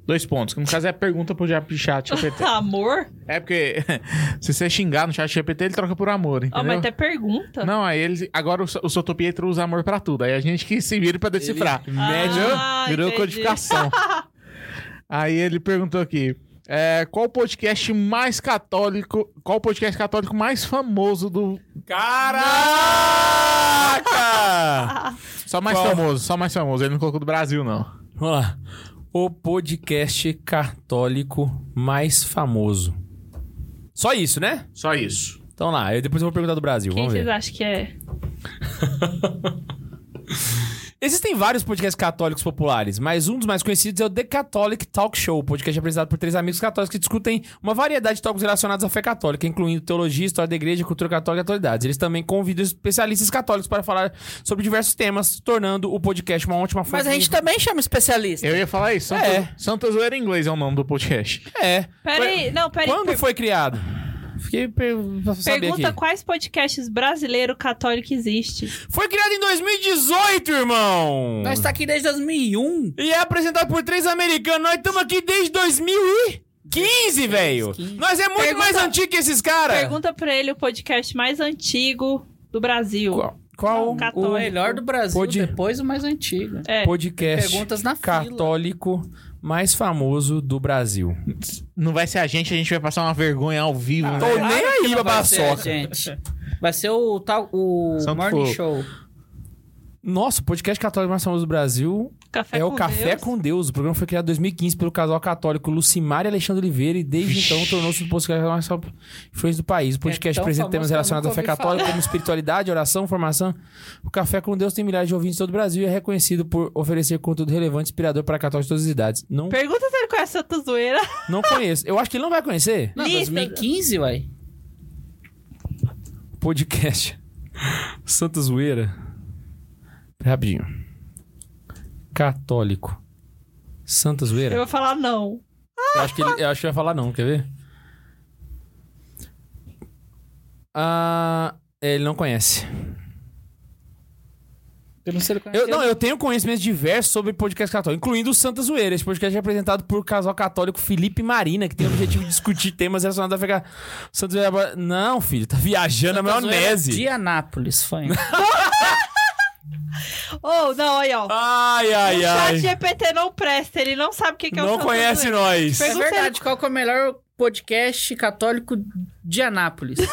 Dois pontos. Que no caso é a pergunta pro chat GPT. amor? É porque se você xingar no chat GPT, ele troca por amor, entendeu? Oh, mas até pergunta. Não, aí ele. Agora o, o Soto Pietro usa amor pra tudo. Aí a gente que se vira pra decifrar. Ele... Ah, Virou entendi. codificação. aí ele perguntou aqui. É, qual o podcast mais católico. Qual o podcast católico mais famoso do. Caraca! só mais qual? famoso, só mais famoso. Ele não colocou do Brasil, não. Vamos lá. O podcast católico mais famoso. Só isso, né? Só isso. Então lá, eu depois eu vou perguntar do Brasil. Quem Vamos vocês ver. acham que é? Existem vários podcasts católicos populares, mas um dos mais conhecidos é o The Catholic Talk Show, podcast apresentado por três amigos católicos que discutem uma variedade de tópicos relacionados à fé católica, incluindo teologia, história da igreja, cultura católica e atualidades. Eles também convidam especialistas católicos para falar sobre diversos temas, tornando o podcast uma ótima fonte Mas a gente de... também chama especialista. Eu ia falar isso. Santa, É. Santa Zoeira em inglês é o nome do podcast. É. Peraí, não, peraí. Quando per- foi criado? Fiquei per... Pergunta aqui. quais podcasts brasileiro católico existe. Foi criado em 2018, irmão! Nós tá aqui desde 2001. E é apresentado por três americanos. Nós estamos aqui desde 2015, velho. 15. Nós é muito Pergunta- mais antigo que esses caras. Pergunta pra ele o podcast mais antigo do Brasil. Qual, qual Católico. O melhor do Brasil, Pode- depois o mais antigo. É. podcast Perguntas na fila. católico mais famoso do Brasil? Não vai ser a gente, a gente vai passar uma vergonha ao vivo, Tô né? nem aí, não babaçoca. Vai ser o tal o Santo Morning Fogo. Show. Nossa, o podcast católico mais famoso do Brasil Café é o Café Deus. com Deus. O programa foi criado em 2015 pelo casal católico Lucimar e Alexandre Oliveira e desde então tornou-se o podcast mais influente do país. O podcast tão apresenta famoso temas relacionados à fé católica, falar. como espiritualidade, oração, formação. O Café com Deus tem milhares de ouvintes em todo o Brasil e é reconhecido por oferecer conteúdo relevante e inspirador para católicos de todas as idades. Não, Pergunta se ele conhece Santa Zoeira. não conheço. Eu acho que ele não vai conhecer. Não, Lista. 2015, uai. Podcast. Santa Zoeira. Rapidinho. Católico. Santa Zoeira? Eu vou falar não. Eu acho que ele, eu acho que vai falar não, quer ver? Ah, ele não conhece. Eu não sei ele Eu, não, eu tenho conhecimentos diversos sobre podcast católico, incluindo o Santa Zoeira. Esse podcast é apresentado por casal católico Felipe e Marina, que tem o objetivo de discutir temas relacionados à fé católica. Santa Zoeira... Não, filho, tá viajando na maionese. De Anápolis, foi. Oh, não, aí, ó. Ai, o ai, chat ai. GPT não presta, ele não sabe o que, que é o Não conhece Zoeira. nós. É Pergunta verdade, qual que é o melhor podcast católico de Anápolis?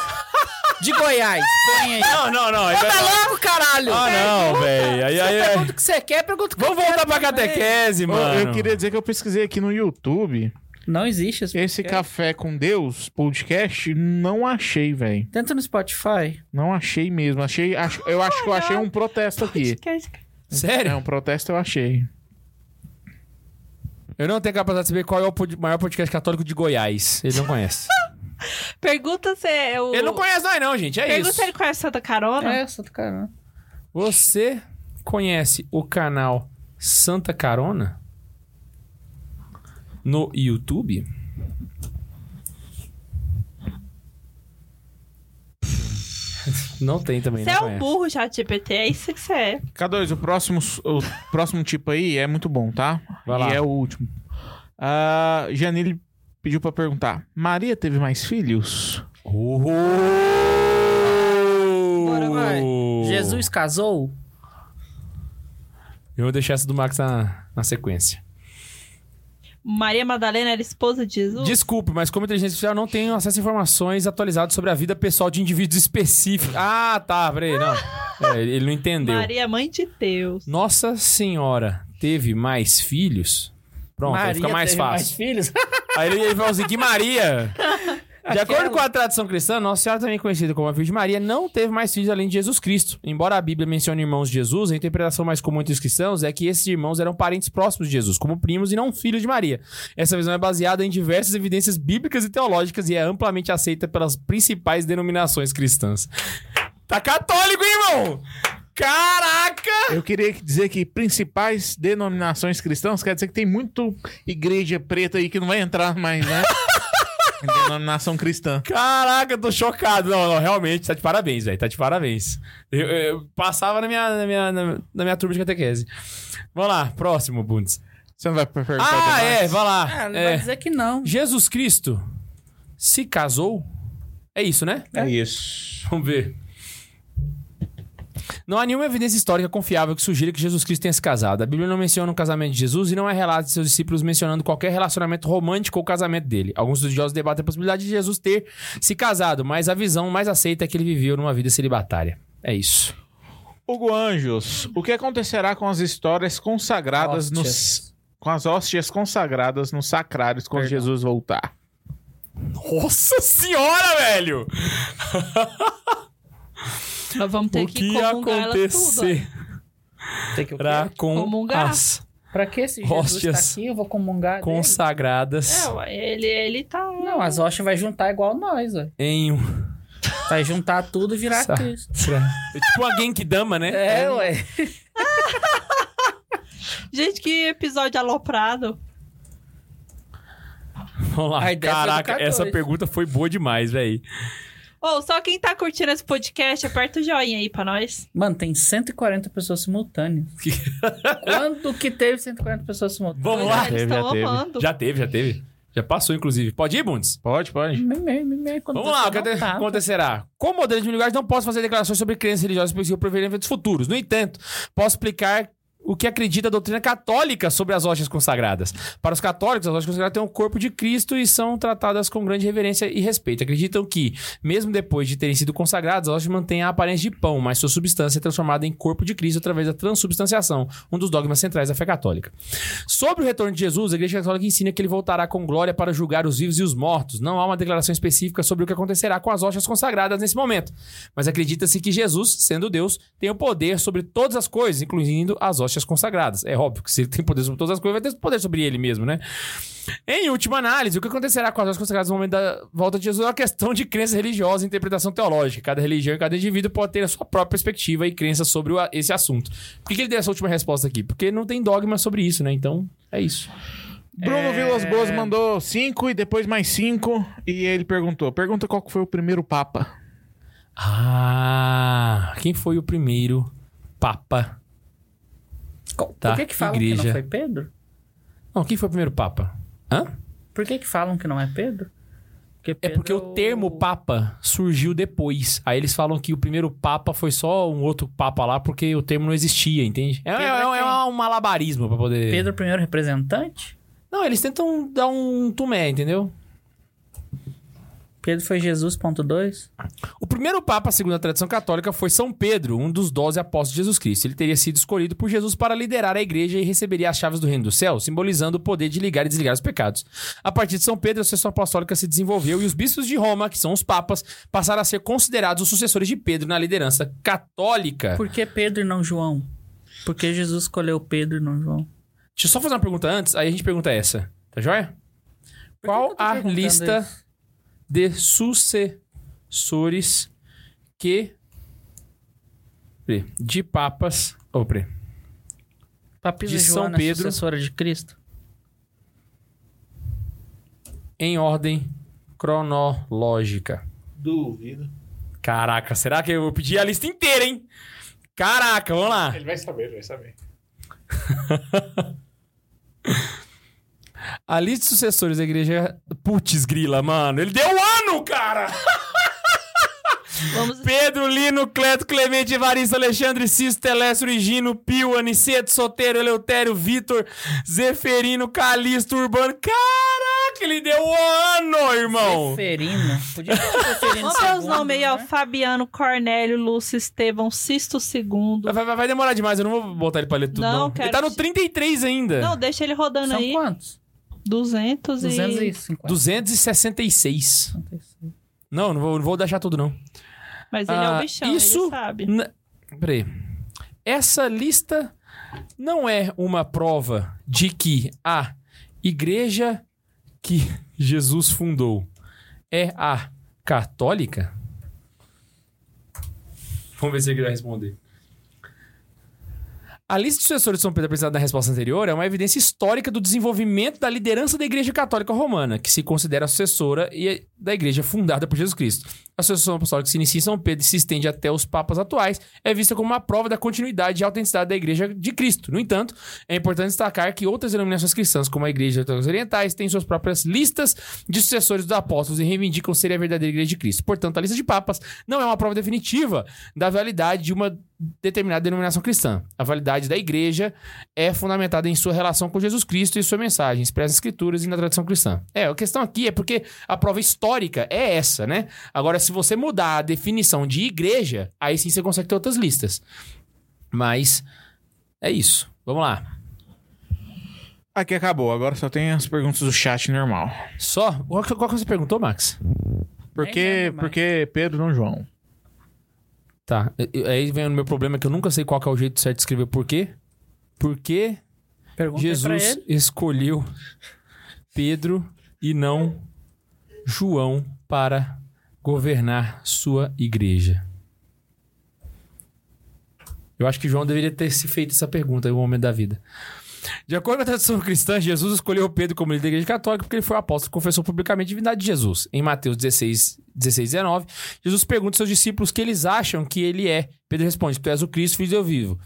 De Goiás. Põe aí. Não, não, não. Ele vai- Tá louco, caralho? Ah, não, velho. Aí, aí, aí. Pergunta o que você quer, pergunta o que Vamos voltar pra catequese, mano. Eu queria dizer que eu pesquisei aqui no YouTube. Não existe esse Esse. Café com Deus podcast, não achei, velho. Tenta no Spotify. Não achei mesmo. Achei, acho- eu acho que eu achei um protesto aqui. Podcast. É, Sério? um protesto eu achei. Eu não tenho capacidade de saber qual é o pod- maior podcast católico de Goiás. Ele não conhece. Pergunta se é o... Ele não conhece nós não, gente. É Pergunta isso. se ele conhece Santa Carona. É, Santa Carona. Você conhece o canal Santa Carona? No YouTube? Não tem também, Você não é um conhece. burro, chat GPT, é isso que você é. K2, o próximo, o próximo tipo aí é muito bom, tá? Vai e lá. é o último. A Janine pediu pra perguntar: Maria teve mais filhos? Bora, vai. Jesus casou? Eu vou deixar essa do Max na, na sequência. Maria Madalena era esposa de Jesus? Desculpe, mas como inteligência artificial não tenho acesso a informações atualizadas sobre a vida pessoal de indivíduos específicos. Ah, tá, peraí, não. É, ele não entendeu. Maria, mãe de Deus. Nossa Senhora teve mais filhos? Pronto, aí Maria fica mais teve fácil. mais filhos? Aí ele, ele falou assim: que Maria. De acordo com a tradição cristã, Nossa Senhora, também conhecida como a Virgem Maria, não teve mais filhos além de Jesus Cristo. Embora a Bíblia mencione irmãos de Jesus, a interpretação mais comum entre os cristãos é que esses irmãos eram parentes próximos de Jesus, como primos e não filhos de Maria. Essa visão é baseada em diversas evidências bíblicas e teológicas e é amplamente aceita pelas principais denominações cristãs. Tá católico, hein, irmão? Caraca! Eu queria dizer que principais denominações cristãs quer dizer que tem muito igreja preta aí que não vai entrar mais, né? Em Denominação cristã. Caraca, eu tô chocado. Não, não, realmente, tá de parabéns, velho. Tá de parabéns. Eu, eu passava na minha, na, minha, na, na minha turma de catequese. Vamos lá, próximo, Bundes. Você não vai perguntar Ah, é, vai lá. Ah, ele É, vai dizer que não. Jesus Cristo se casou? É isso, né? É isso. Vamos ver. Não há nenhuma evidência histórica confiável que sugira que Jesus Cristo tenha se casado. A Bíblia não menciona o casamento de Jesus e não há relato de seus discípulos mencionando qualquer relacionamento romântico ou casamento dele. Alguns estudiosos debatem a possibilidade de Jesus ter se casado, mas a visão mais aceita é que ele viveu numa vida celibatária. É isso. Hugo Anjos, o que acontecerá com as histórias consagradas nos. Hóstias. Com as hóstias consagradas nos sacrários quando Perdão. Jesus voltar? Nossa senhora, velho! Nós vamos ter o que, que acontecer que pra com Comungar. as Pra que se Jesus Hóstias tá aqui, eu vou comungar dele? consagradas É, ué, ele, ele tá. Não, as hóstias vai juntar igual nós, ué. em um... Vai juntar tudo e virar Sa- Cristo. É tipo uma Genkidama, né? É, ué. Gente, que episódio aloprado. Vamos lá. Caraca, 14. essa pergunta foi boa demais, velho. Ô, só quem tá curtindo esse podcast, aperta o joinha aí pra nós. Mano, tem 140 pessoas simultâneas. Quando que teve 140 pessoas simultâneas? Vamos Pois lá. eles Teve, já teve. Já teve, já teve. Já passou, inclusive. Pode ir, Bundes? Pode, pode. Mimê, mimê, Vamos lá, o que acontecerá? Como modelo de linguagem, não posso fazer declarações sobre crenças religiosas específicas por eventos futuros. No entanto, posso explicar o que acredita a doutrina católica sobre as hóstias consagradas. Para os católicos, as hóstias consagradas têm o corpo de Cristo e são tratadas com grande reverência e respeito. Acreditam que, mesmo depois de terem sido consagradas, as hóstias mantêm a aparência de pão, mas sua substância é transformada em corpo de Cristo através da transubstanciação, um dos dogmas centrais da fé católica. Sobre o retorno de Jesus, a Igreja Católica ensina que ele voltará com glória para julgar os vivos e os mortos. Não há uma declaração específica sobre o que acontecerá com as hóstias consagradas nesse momento. Mas acredita-se que Jesus, sendo Deus, tem o poder sobre todas as coisas, incluindo as hóstias consagradas. É óbvio que se ele tem poder sobre todas as coisas, vai ter poder sobre ele mesmo, né? Em última análise, o que acontecerá com as hóstias consagradas no momento da volta de Jesus é uma questão de crença religiosa e interpretação teológica. Cada religião e cada indivíduo pode ter a sua própria perspectiva e crença sobre o- esse assunto. Por que que ele deu essa última resposta aqui? Porque não tem dogma sobre isso, né? Então, é isso. Bruno Vilas Boas mandou cinco e depois mais cinco. E ele perguntou: pergunta qual foi o primeiro Papa. Ah, quem foi o primeiro Papa? Co- Tá, Por que que falam que igreja. não foi Pedro? Não, quem foi o primeiro Papa? Hã? Por que que falam que não é Pedro? Porque É Pedro porque o termo Papa surgiu depois. Aí eles falam que o primeiro Papa foi só um outro Papa lá porque o termo não existia, entende? É, é- é é um malabarismo pra poder. Pedro é o primeiro representante? Não, eles tentam dar um tumé, entendeu? Pedro foi Jesus, ponto 2? O primeiro Papa, segundo a tradição católica, foi São Pedro, um dos doze apóstolos de Jesus Cristo. Ele teria sido escolhido por Jesus para liderar a igreja e receberia as chaves do reino do céu, simbolizando o poder de ligar e desligar os pecados. A partir de São Pedro, a sucessão apostólica se desenvolveu e os bispos de Roma, que são os papas, passaram a ser considerados os sucessores de Pedro na liderança católica. Por que Pedro e não João? Por que Jesus escolheu Pedro e não João? Deixa eu só fazer uma pergunta antes, aí a gente pergunta essa. Tá joia? Qual a lista isso? De sucessores que. De papas. Oh. Papisa de São Joana é Pedro? sucessora de Cristo? Em ordem cronológica. Duvido. Caraca, será que eu vou pedir a lista inteira, hein? Caraca, vamos lá. Ele vai saber, ele vai saber. A lista de sucessores da igreja. Putz, grila, mano. Ele deu um ano, cara! Vamos... Pedro, Lino, Cleto, Clemente, Evaristo, Alexandre, Cisto, Telésio, Higino, Pio, Aniceto, Soteiro, Eleutério, Vitor, Zeferino, Calixto, Urbano. Caraca, ele deu um ano, irmão! Zeferino. Podia ter Zeferino Vamos ver os nomes aí, ó. né? Fabiano, Cornélio, Lúcio, Estevão, Sisto II. Vai, vai- vai demorar demais, eu não vou botar ele pra ler tudo, Não, não. Ele tá no que- 33 ainda. Não, deixa ele rodando São aí. quantos? 200 e... 250. 266. Não, não vou, não vou deixar tudo, não. Mas ele é Ah, o bichão, isso- ele sabe. N- Peraí. Essa lista não é uma prova de que a igreja que Jesus fundou é a católica? Vamos ver se ele vai responder. A lista de sucessores de São Pedro apresentada na resposta anterior é uma evidência histórica do desenvolvimento da liderança da Igreja Católica Romana, que se considera a sucessora e da Igreja fundada por Jesus Cristo. A sucessão apostólica que se inicia em São Pedro e se estende até os papas atuais é vista como uma prova da continuidade e autenticidade da Igreja de Cristo. No entanto, é importante destacar que outras denominações cristãs, como a Igreja Ortodoxa Orientais, têm suas próprias listas de sucessores dos apóstolos e reivindicam ser a verdadeira Igreja de Cristo. Portanto, a lista de papas não é uma prova definitiva da validade de uma determinada denominação cristã. A validade da igreja é fundamentada em sua relação com Jesus Cristo e sua mensagem, expressa nas escrituras e na tradição cristã. É, a questão aqui é porque a prova histórica é essa, né? Agora, se você mudar a definição de igreja, aí sim você consegue ter outras listas. Mas é isso. Vamos lá. Aqui acabou, agora só tem as perguntas do chat normal. Só? Qual, que- qual que você perguntou, Max? Por Nem que, lembro mais. por que Pedro não João? Tá. Aí vem o meu problema que eu nunca sei qual que é o jeito certo de escrever por quê. Por que Jesus escolheu Pedro e não João para governar sua igreja? Eu acho que João deveria ter se feito essa pergunta em algum momento da vida. De acordo com a tradição cristã, Jesus escolheu Pedro como líder da igreja católica porque ele foi o apóstolo que confessou publicamente a divindade de Jesus. Em Mateus 16, 16 19, Jesus pergunta aos seus discípulos que eles acham que ele é. Pedro responde: Tu és o Cristo, filho de Deus vivo.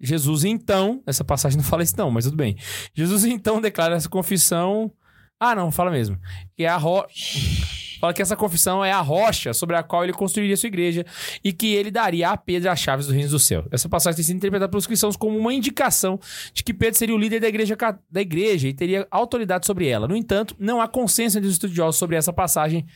Jesus então, essa passagem não fala isso não, mas tudo bem. Jesus então declara essa confissão. Ah, não, fala mesmo. Que é a ro... Fala que essa confissão é a rocha sobre a qual ele construiria sua igreja e que ele daria a Pedro as chaves do reino do céu. Essa passagem tem sido interpretada pelos cristãos como uma indicação de que Pedro seria o líder da igreja, da igreja e teria autoridade sobre ela. No entanto, não há consenso entre os estudiosos sobre essa passagem,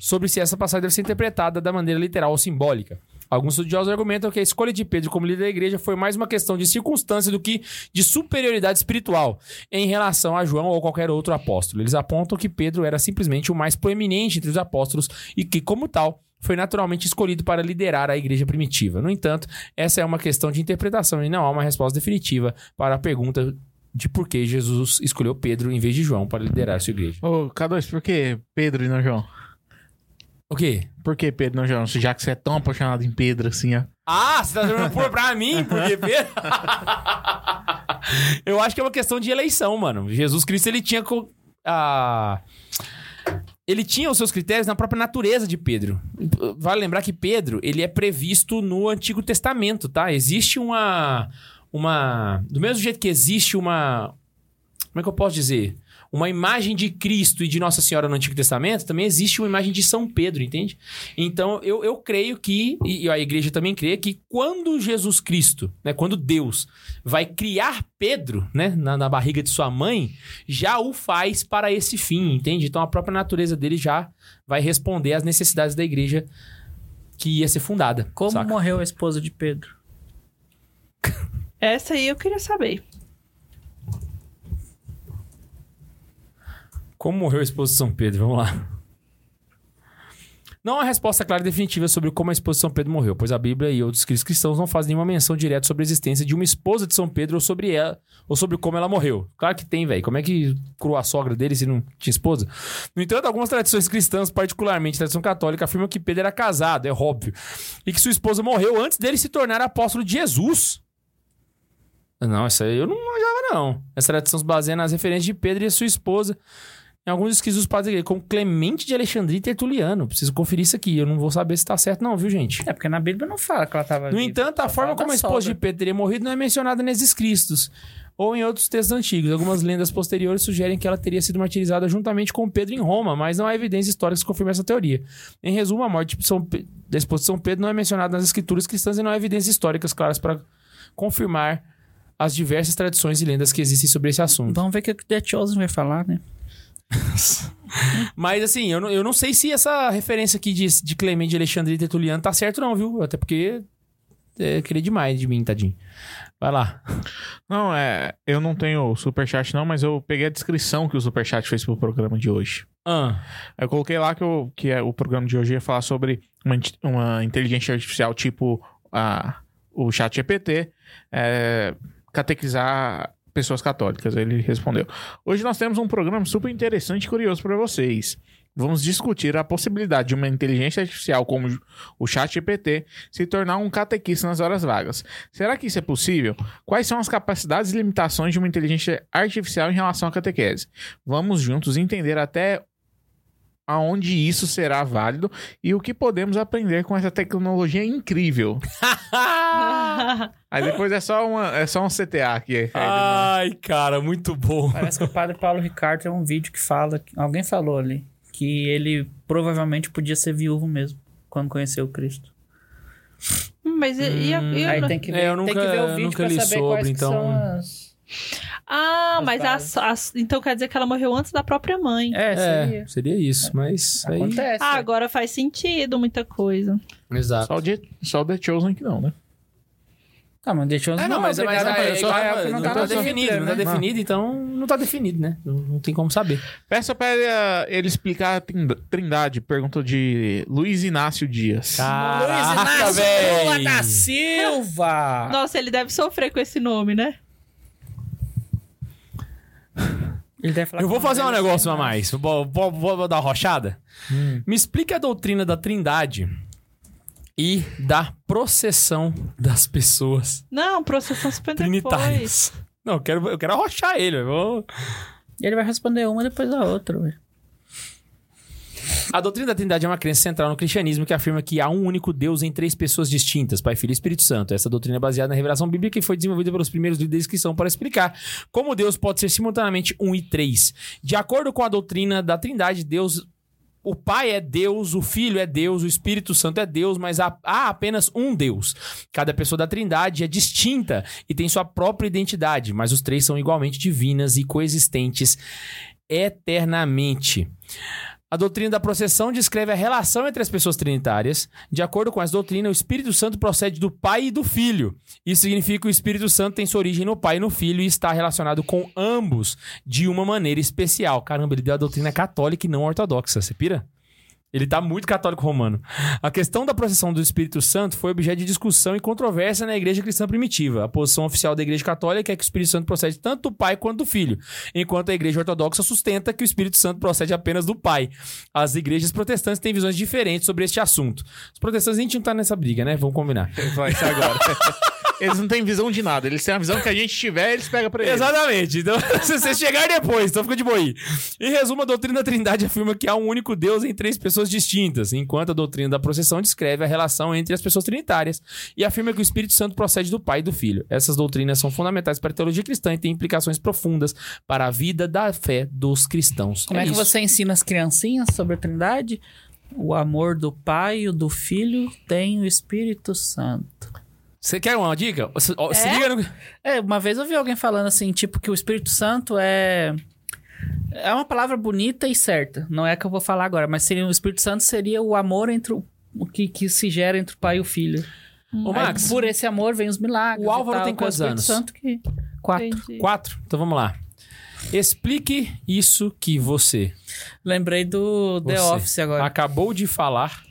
sobre se essa passagem deve ser interpretada da maneira literal ou simbólica. Alguns estudiosos argumentam que a escolha de Pedro como líder da igreja foi mais uma questão de circunstância do que de superioridade espiritual em relação a João ou qualquer outro apóstolo. Eles apontam que Pedro era simplesmente o mais proeminente entre os apóstolos e que, como tal, foi naturalmente escolhido para liderar a igreja primitiva. No entanto, essa é uma questão de interpretação e não há uma resposta definitiva para a pergunta de por que Jesus escolheu Pedro em vez de João para liderar sua igreja. Ô, K2, por que Pedro e não João? O quê? Por que Pedro não João? Já que você é tão apaixonado em Pedro assim, ó. Ah, você tá jogando por pra mim? Porque Pedro... Eu acho que é uma questão de eleição, mano. Jesus Cristo, ele tinha... co- a- Ele tinha os seus critérios na própria natureza de Pedro. Vale lembrar que Pedro, ele é previsto no Antigo Testamento, tá? Existe uma... uma... Do mesmo jeito que existe uma... Como é que eu posso dizer? Uma imagem de Cristo e de Nossa Senhora no Antigo Testamento, também existe uma imagem de São Pedro, entende? Então, eu, eu creio que, e a igreja também crê, que quando Jesus Cristo, né, quando Deus vai criar Pedro, né, na, na barriga de sua mãe, já o faz para esse fim, entende? Então, a própria natureza dele já vai responder às necessidades da igreja que ia ser fundada. Como saca? morreu a esposa de Pedro? Essa aí eu queria saber. Como morreu a esposa de São Pedro? Vamos lá. Não há resposta clara e definitiva sobre como a esposa de São Pedro morreu, pois a Bíblia e outros cristãos não fazem nenhuma menção direta sobre a existência de uma esposa de São Pedro ou sobre ela, ou sobre como ela morreu. Claro que tem, velho. Como é que curou a sogra dele se não tinha esposa? No entanto, algumas tradições cristãs, particularmente a tradição católica, afirmam que Pedro era casado, é óbvio, e que sua esposa morreu antes dele se tornar apóstolo de Jesus. Não, essa aí eu não manjava, não. Essa tradição se baseia nas referências de Pedro e sua esposa. Em alguns escritos dos padres da igreja, como Clemente de Alexandria e Tertuliano. Preciso conferir isso aqui. Eu não vou saber se tá certo, não, viu, gente? É, porque na Bíblia não fala que ela tava No viva, entanto, a forma como a esposa de sogra. Pedro teria morrido não é mencionada nesses escritos. ou em outros textos antigos. Algumas lendas posteriores sugerem que ela teria sido martirizada juntamente com Pedro em Roma, mas não há evidências históricas que confirmem essa teoria. Em resumo, a morte de São Pe- da esposa de São Pedro não é mencionada nas escrituras cristãs e não há evidências históricas claras para confirmar as diversas tradições e lendas que existem sobre esse assunto. Vamos ver o que o Chosen vai falar, né? Mas assim, eu não, eu não sei se essa referência aqui de, de Clemente de Alexandre e Tertuliano tá certo não, viu? Até porque é, queria demais de mim, tadinho. Vai lá. Não, é. Eu não tenho superchat, não, mas eu peguei a descrição que o superchat fez pro programa de hoje. Ah, Eu coloquei lá que, eu, que é, o programa de hoje ia falar sobre uma, uma inteligência artificial tipo a, o chat GPT é, catequizar pessoas católicas. Ele respondeu. Hoje nós temos um programa super interessante e curioso para vocês. Vamos discutir a possibilidade de uma inteligência artificial como o chat GPT se tornar um catequista nas horas vagas. Será que isso é possível? Quais são as capacidades e limitações de uma inteligência artificial em relação à catequese? Vamos juntos entender até aonde isso será válido e o que podemos aprender com essa tecnologia incrível. Aí depois é só, uma, é só um CTA aqui. Aí Ai, cara, muito bom. Parece que o padre Paulo Ricardo tem um vídeo que fala, alguém falou ali, que ele provavelmente podia ser viúvo mesmo, quando conheceu o Cristo. Mas e, e a- e a- Aí tem que ver, É, eu tem nunca- que ver o vídeo nunca pra li saber sobre, quais que então- são as... Ah, As mas bases. as- as- então quer dizer que ela morreu antes da própria mãe. É, seria. É, seria isso, mas aí... Acontece. Ah, agora faz sentido muita coisa. Exato. Só o, The, só o The Chosen que não, né? Tá, mas deixa eu É, não, mas, mas é, eu sou igual- real que não, tá tá definido, não tá né? definido, então não tá definido, né? Não, não tem como saber. Peça pra ele, ah, ele explicar a trinda- trindade. Pergunta de Luiz Inácio Dias. Caraca, Luiz Inácio véi. Lula da Silva! Nossa, ele deve sofrer com esse nome, né? Ele deve falar Eu vou fazer um ele, negócio a né? mais. Vou, vou- vou- vou dar uma rochada. Me explica a doutrina da trindade e da processão das pessoas Não, processão super depois. trinitárias. Não, eu quero, eu quero arrochar ele. eu vou- Ele vai responder uma depois da outra, velho. A doutrina da Trindade é uma crença central no cristianismo que afirma que há um único Deus em três pessoas distintas, Pai, Filho e Espírito Santo. Essa doutrina é baseada na revelação bíblica e foi desenvolvida pelos primeiros líderes são para explicar como Deus pode ser simultaneamente um e três. De acordo com a doutrina da Trindade, Deus o Pai é Deus, o Filho é Deus, o Espírito Santo é Deus, mas há, há apenas um Deus. Cada pessoa da Trindade é distinta e tem sua própria identidade, mas os três são igualmente divinas e coexistentes eternamente. A doutrina da processão descreve a relação entre as pessoas trinitárias. De acordo com essa doutrina, o Espírito Santo procede do Pai e do Filho. Isso significa que o Espírito Santo tem sua origem no Pai e no Filho e está relacionado com ambos de uma maneira especial. Caramba, ele deu a doutrina católica e não ortodoxa. Você pira? Ele tá muito católico romano. A questão da processão do Espírito Santo foi objeto de discussão e controvérsia na igreja cristã primitiva. A posição oficial da igreja católica é que o Espírito Santo procede tanto do Pai quanto do Filho, enquanto a igreja ortodoxa sustenta que o Espírito Santo procede apenas do Pai. As igrejas protestantes têm visões diferentes sobre este assunto. Os protestantes nem tinham que estar nessa briga, né? Vamos combinar. Vai ser agora. eles não têm visão de nada. Eles têm a visão que a gente tiver, eles pegam pra eles. Exatamente. Então, se você chegar depois, então fica de boa aí. Em resumo, a doutrina da Trindade afirma que há um único Deus em três pessoas distintas, enquanto a doutrina da processão descreve a relação entre as pessoas trinitárias e afirma que o Espírito Santo procede do Pai e do Filho. Essas doutrinas são fundamentais para a teologia cristã e têm implicações profundas para a vida da fé dos cristãos. Como é, que isso. você ensina as criancinhas sobre a Trindade? O amor do Pai e do Filho tem o Espírito Santo. Você quer uma dica? Se É? liga no... É, uma vez eu vi alguém falando assim, tipo, que o Espírito Santo é. É uma palavra bonita e certa. Não é a que eu vou falar agora, mas seria o Espírito Santo seria o amor entre o, o que, que se gera entre o pai e o filho. Ô, Aí, Max, por esse amor vem os milagres. O e Álvaro tal, tem quantos Espírito anos? Santo que quatro. Entendi. quatro? Então vamos lá. Explique isso que você Lembrei do The Você Office agora. acabou de falar,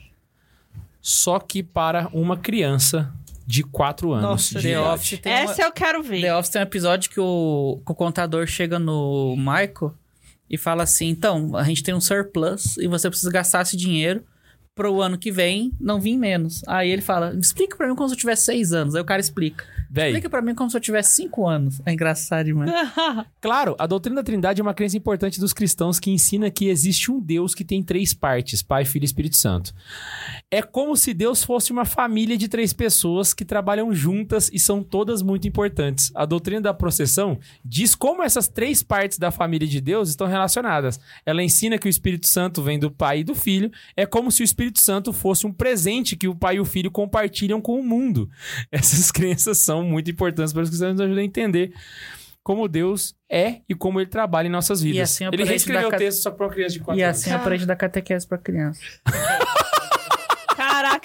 só que para uma criança de 4 anos. Nossa, de The. Office tem uma- Essa eu quero ver. The Office tem um episódio que o, que o contador chega no Michael e fala assim: então, a gente tem um surplus e você precisa gastar esse dinheiro pro ano que vem não vir menos. Aí ele fala: explica pra mim como se eu tivesse seis anos. Aí o cara explica. Véi, Explica pra mim como se eu tivesse cinco anos. É engraçado demais. claro, a doutrina da Trindade é uma crença importante dos cristãos que ensina que existe um Deus que tem três partes, Pai, Filho e Espírito Santo. É como se Deus fosse uma família de três pessoas que trabalham juntas e são todas muito importantes. A doutrina da processão diz como essas três partes da família de Deus estão relacionadas. Ela ensina que o Espírito Santo vem do Pai e do Filho. É como se o Espírito Santo fosse um presente que o Pai e o Filho compartilham com o mundo. Essas crenças são muito importantes para os que nos ajudam a entender como Deus é e como ele trabalha em nossas vidas. E assim ele reescreveu o ca- texto só para uma criança de 4 E anos. assim aprende da catequese pra criança.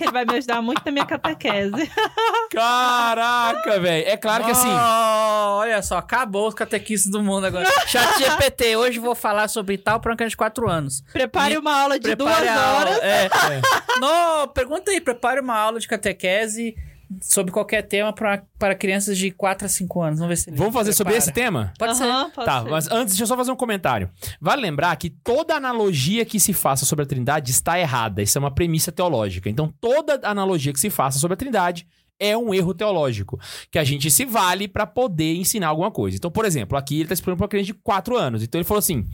Caraca, ele vai me ajudar muito na minha catequese. Caraca, velho. É claro que assim. Oh, olha só, acabou os catequistas do mundo agora. Chat GPT, hoje vou falar sobre tal criança de 4 anos. Prepare E uma aula de Prepare duas horas. É. Não, pergunta aí, prepare uma aula de catequese sobre qualquer tema pra, para crianças de 4 a 5 anos. Vamos ver se ele Vamos fazer sobre esse tema? Pode ser. Aham, pode Tá, ser. mas antes, deixa eu só fazer um comentário. Vale lembrar que toda analogia que se faça sobre a Trindade está errada. Isso é uma premissa teológica. Então, toda analogia que se faça sobre a Trindade é um erro teológico, que a gente se vale para poder ensinar alguma coisa. Então, por exemplo, aqui ele está explicando para uma criança de 4 anos. Então, ele falou assim: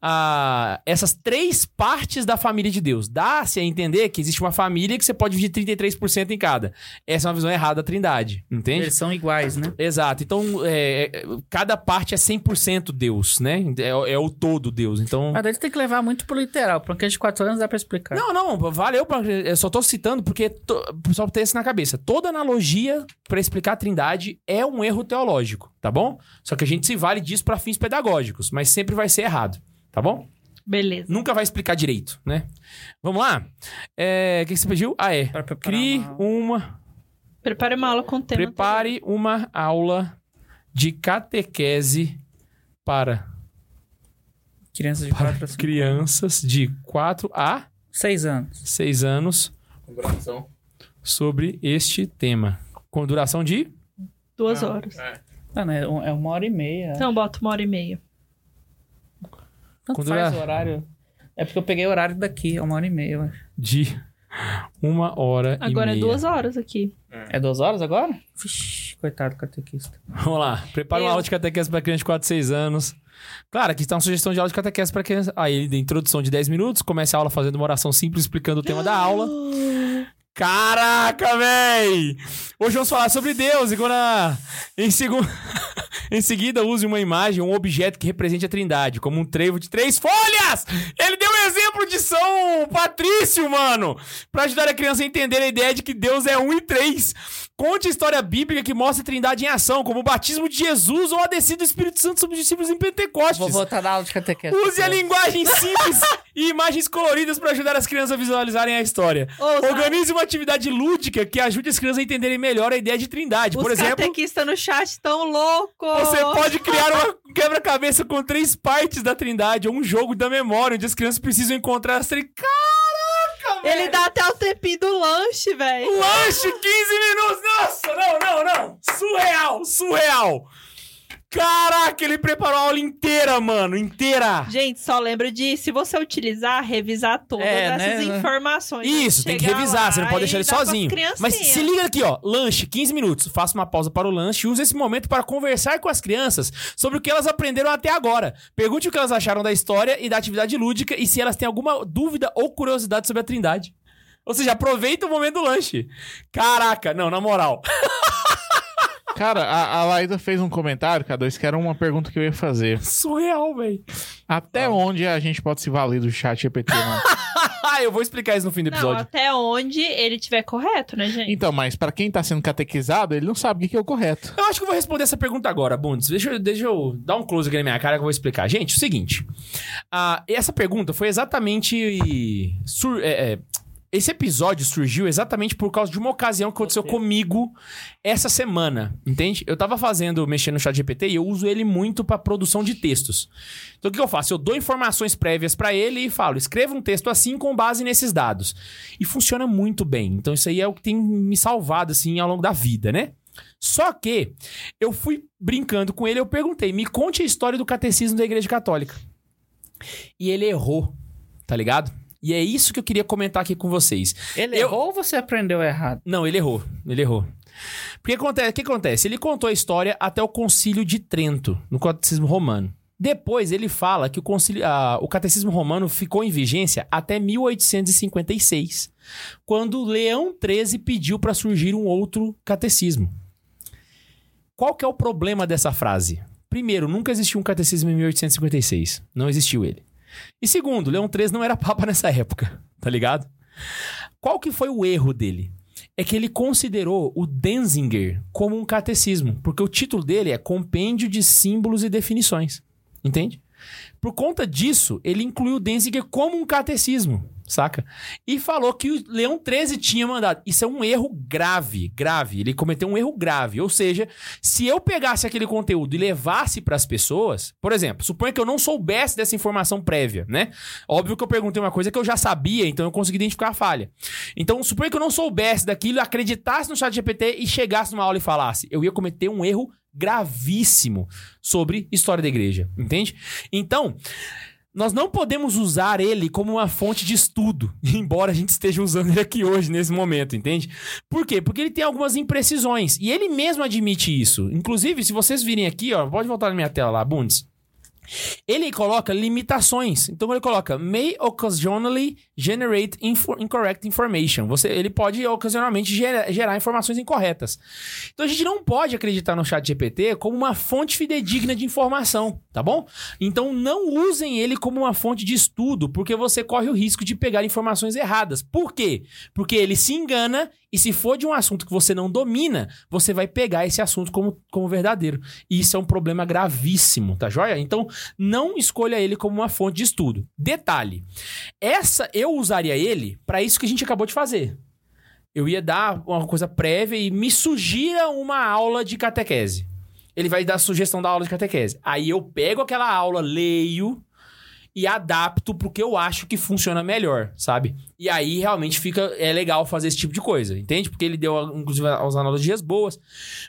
ah, essas três partes da família de Deus. Dá-se a entender que existe uma família que você pode dividir 33% em cada. Essa é uma visão errada da Trindade, entende? Eles são iguais, né? Exato. Então, é, é, cada parte é 100% Deus, né? É, é o todo Deus. Então. Mas daí tem que levar muito pro literal. Pra uma criança de 4 anos dá pra explicar. Não, não, valeu. Pra, eu só tô citando porque to, o pessoal ter isso na cabeça. Toda analogia para explicar a Trindade é um erro teológico, tá bom? Só que a gente se vale disso para fins pedagógicos, mas sempre vai ser errado, tá bom? Beleza. Nunca vai explicar direito, né? Vamos lá? É, O que, que você pediu? Ah, é. Crie uma uma Prepare uma aula com o tema. Prepare uma aula de catequese para, Crianças de para 4 a 5 crianças de 4 a 6 anos. 6 anos sobre este tema. Com duração de. Duas horas. Não, não, é um- é uma hora e meia. Então, bota uma hora e meia. Quando faz é- o horário. É porque eu peguei o horário daqui, é uma hora e meia, eu acho. De uma hora Agora e é meia. duas horas aqui. É duas horas agora? Vixe, coitado do catequista. Vamos lá. Prepara uma Eu. aula de catequese para criança de 4 a 6 anos. Claro, aqui está uma sugestão de aula de catequese para criança. Aí, de introdução de 10 minutos. Comece a aula fazendo uma oração simples explicando o tema da aula. Caraca, véi! Hoje vamos falar sobre Deus e quando a... em, segu... em seguida use uma imagem, um objeto que represente a trindade, como um trevo de três folhas! Ele deu um exemplo de São Patrício, mano! Pra ajudar a criança a entender a ideia de que Deus é um e três. Conte a história bíblica que mostra a trindade em ação, como o batismo de Jesus ou a descida do Espírito Santo sobre os discípulos em Pentecostes. Vou voltar na aula de catequese. Use a linguagem simples e imagens coloridas para ajudar as crianças a visualizarem a história. Ouça. Organize uma atividade lúdica que ajude as crianças a entenderem melhor a ideia de trindade. Os Por exemplo, catequistas no chat estão loucos. você pode criar um quebra-cabeça com três partes da trindade ou um jogo da memória, onde as crianças precisam encontrar as três. Velho! Ele dá até o tempinho do lanche, velho. Lanche 15 minutos! Nossa, não, não, não! Surreal, surreal! Caraca, ele preparou a aula inteira, mano, inteira! Gente, só lembra de, se você utilizar, revisar todas É, essas né? informações. Isso, tem que revisar, você não pode deixar ele sozinho. Mas se liga aqui, ó, lanche, 15 minutos. Faça uma pausa para o lanche e use esse momento para conversar com as crianças sobre o que elas aprenderam até agora. Pergunte o que elas acharam da história e da atividade lúdica e se elas têm alguma dúvida ou curiosidade sobre a Trindade. Ou seja, aproveita o momento do lanche. Caraca, não, na moral. Cara, a, a Laída fez um comentário, K2, que era uma pergunta que eu ia fazer. Surreal, velho. Até onde a gente pode se valer do chat GPT, mano? Ah, eu vou explicar isso no fim do Não, episódio. até onde ele tiver correto, né, gente? Então, mas pra quem tá sendo catequizado, ele não sabe o que é o correto. Eu acho que eu vou responder essa pergunta agora, Bundes. Deixa, eu- deixa eu dar um close aqui na minha cara que eu vou explicar. Gente, o seguinte. ah, essa pergunta foi exatamente. sur- é, é, esse episódio surgiu exatamente por causa de uma ocasião que aconteceu comigo essa semana, entende? Eu tava fazendo, mexendo no chat GPT e eu uso ele muito pra produção de textos. Então o que eu faço? Eu dou informações prévias pra ele e falo, escreva um texto assim com base nesses dados. E funciona muito bem. Então isso aí é o que tem me salvado assim ao longo da vida, né? Só que eu fui brincando com ele, eu perguntei, me conte a história do catecismo da Igreja Católica. E ele errou, tá ligado? E é isso que eu queria comentar aqui com vocês. Ele Eu- errou ou você aprendeu errado? Não, ele errou. Ele errou. Porque acontece, o que acontece? Ele contou a história até o concílio de Trento, no catecismo romano. Depois ele fala que o, concili... ah, o catecismo romano ficou em vigência até 1856, quando Leão XIII pediu para surgir um outro catecismo. Qual que é o problema dessa frase? Primeiro, nunca existiu um catecismo em 1856. Não existiu ele. E segundo, Leão XIII não era papa nessa época, tá ligado? Qual que foi o erro dele? É que ele considerou o Denzinger como um catecismo, porque o título dele é Compêndio de Símbolos e Definições. Entende? Por conta disso, ele incluiu o Denzinger como um catecismo saca? E falou que o Leão 13 tinha mandado. Isso é um erro grave, grave. Ele cometeu um erro grave. Ou seja, se eu pegasse aquele conteúdo e levasse para as pessoas, por exemplo, suponha que eu não soubesse dessa informação prévia, né? Óbvio que eu perguntei uma coisa que eu já sabia, então eu consegui identificar a falha. Então, suponha que eu não soubesse daquilo, acreditasse no chat GPT e chegasse numa aula e falasse, eu ia cometer um erro gravíssimo sobre história da igreja, entende? Então, nós não podemos usar ele como uma fonte de estudo, embora a gente esteja usando ele aqui hoje, nesse momento, entende? Por quê? Porque ele tem algumas imprecisões. E ele mesmo admite isso. Inclusive, se vocês virem aqui, ó, pode voltar na minha tela lá, Bundes. Ele coloca limitações. Então ele coloca may occasionally generate incorrect information. Você, ele pode ocasionalmente gera, gerar informações incorretas. Então a gente não pode acreditar no chat GPT como uma fonte fidedigna de informação, tá bom? Então não usem ele como uma fonte de estudo, porque você corre o risco de pegar informações erradas. Por quê? Porque ele se engana e se for de um assunto que você não domina, você vai pegar esse assunto como, como verdadeiro. E isso é um problema gravíssimo, tá joia? Então, não escolha ele como uma fonte de estudo. Detalhe: essa eu usaria ele para isso que a gente acabou de fazer. Eu ia dar uma coisa prévia e me sugira uma aula de catequese. Ele vai dar sugestão da aula de catequese. Aí eu pego aquela aula, leio, e adapto pro que eu acho que funciona melhor, sabe? E aí realmente fica é legal fazer esse tipo de coisa, entende? Porque ele deu inclusive as analogias boas,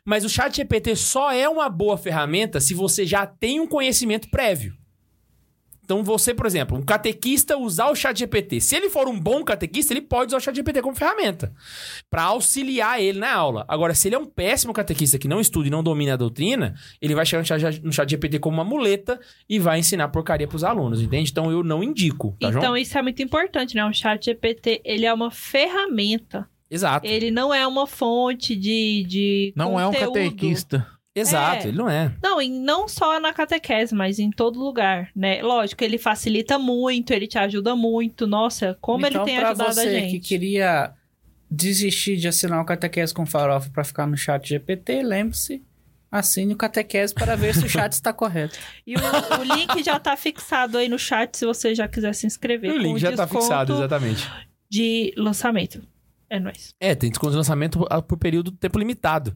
mas o Chat GPT só é uma boa ferramenta se você já tem um conhecimento prévio. Então, você, por exemplo, um catequista usar o chat GPT. Se ele for um bom catequista, ele pode usar o chat GPT como ferramenta para auxiliar ele na aula. Agora, se ele é um péssimo catequista que não estuda e não domina a doutrina, ele vai chegar no chat, GPT como uma muleta e vai ensinar porcaria para os alunos, entende? Então, eu não indico. Tá, então, João? isso é muito importante, né? O chat GPT, ele é uma ferramenta. Exato. Ele não é uma fonte de, de Não conteúdo. é um catequista. Exato, É. ele não é. Não, e não só na catequese, mas em todo lugar, né? Lógico, ele facilita muito, ele te ajuda muito. Nossa, como então, ele tem pra ajudado você a gente. que queria desistir de assinar o Catequese com Farofa para ficar no chat GPT, lembre-se, assine o Catequese para ver se o chat está correto. E o, o link já tá fixado aí no chat se você já quiser se inscrever. o com link já tá desconto fixado, exatamente. De lançamento. É nóis. É, tem desconto de lançamento por- por período de tempo limitado.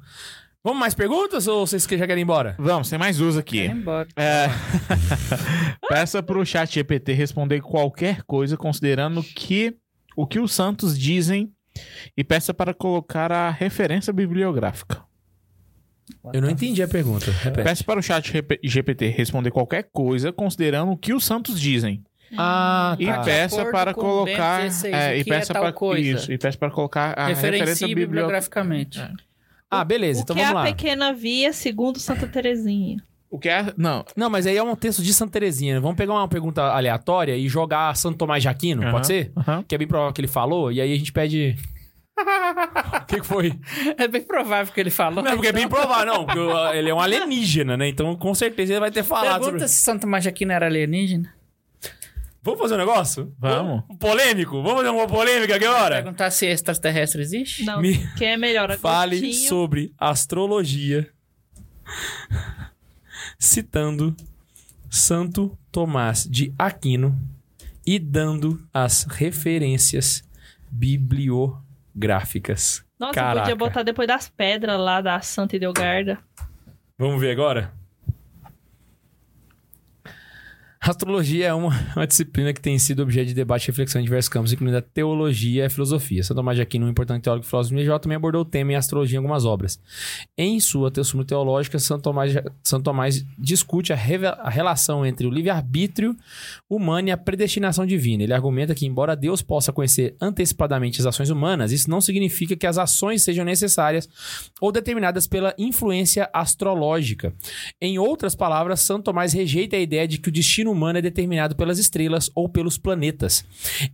Vamos mais perguntas ou vocês que já querem ir embora? Vamos, tem mais uso aqui. Vai embora. É. Peça pro chat GPT responder qualquer coisa, considerando que o que os santos dizem e peça para colocar a referência bibliográfica. Eu não entendi a pergunta. Repete. Peça para o chat GP GPT responder qualquer coisa, considerando o que os santos dizem. Ah, E Tá. tá. Peça para colocar. Bento 16, é, e é peça tal para coisa? isso. E peça para colocar a referência Referencie bibliográfica. Ah, beleza, o então que é vamos a lá. pequena via segundo Santa Terezinha? O que é. Não. Não, mas aí é um texto de Santa Terezinha. né? Vamos pegar uma pergunta aleatória e jogar Santo Tomás de Aquino, Aham, pode ser? aham. Que é bem provável que ele falou, e aí a gente pede. O que, que foi? É bem provável que ele falou. Não, porque é bem provável, não. Porque ele é um alienígena, né? Então com certeza ele vai ter falado Pergunta sobre. se Santa Aquino era alienígena. Vamos fazer um negócio? Vamos. Um Polêmico? Vamos fazer uma polêmica aqui agora? Perguntar se extraterrestre existe. Não, Me- quem é melhor? Fale sobre astrologia. Citando Santo Tomás de Aquino e dando as referências bibliográficas. Nossa, Caraca. podia botar depois das pedras lá da Santa Idelgarda. Vamos ver agora? Astrologia é uma, uma, disciplina que tem sido objeto de debate e reflexão em diversos campos, incluindo a teologia e a filosofia. Santo Tomás de Aquino, um importante teólogo e filósofo medieval, também abordou o tema em astrologia em algumas obras. Em sua Teosuma Teológica, Santo Tomás, Santo Tomás discute a, a relação entre o livre-arbítrio humano e a predestinação divina. Ele argumenta que, embora Deus possa conhecer antecipadamente as ações humanas, isso não significa que as ações sejam necessárias ou determinadas pela influência astrológica. Em outras palavras, Santo Tomás rejeita a ideia de que o destino humano é determinado pelas estrelas ou pelos planetas.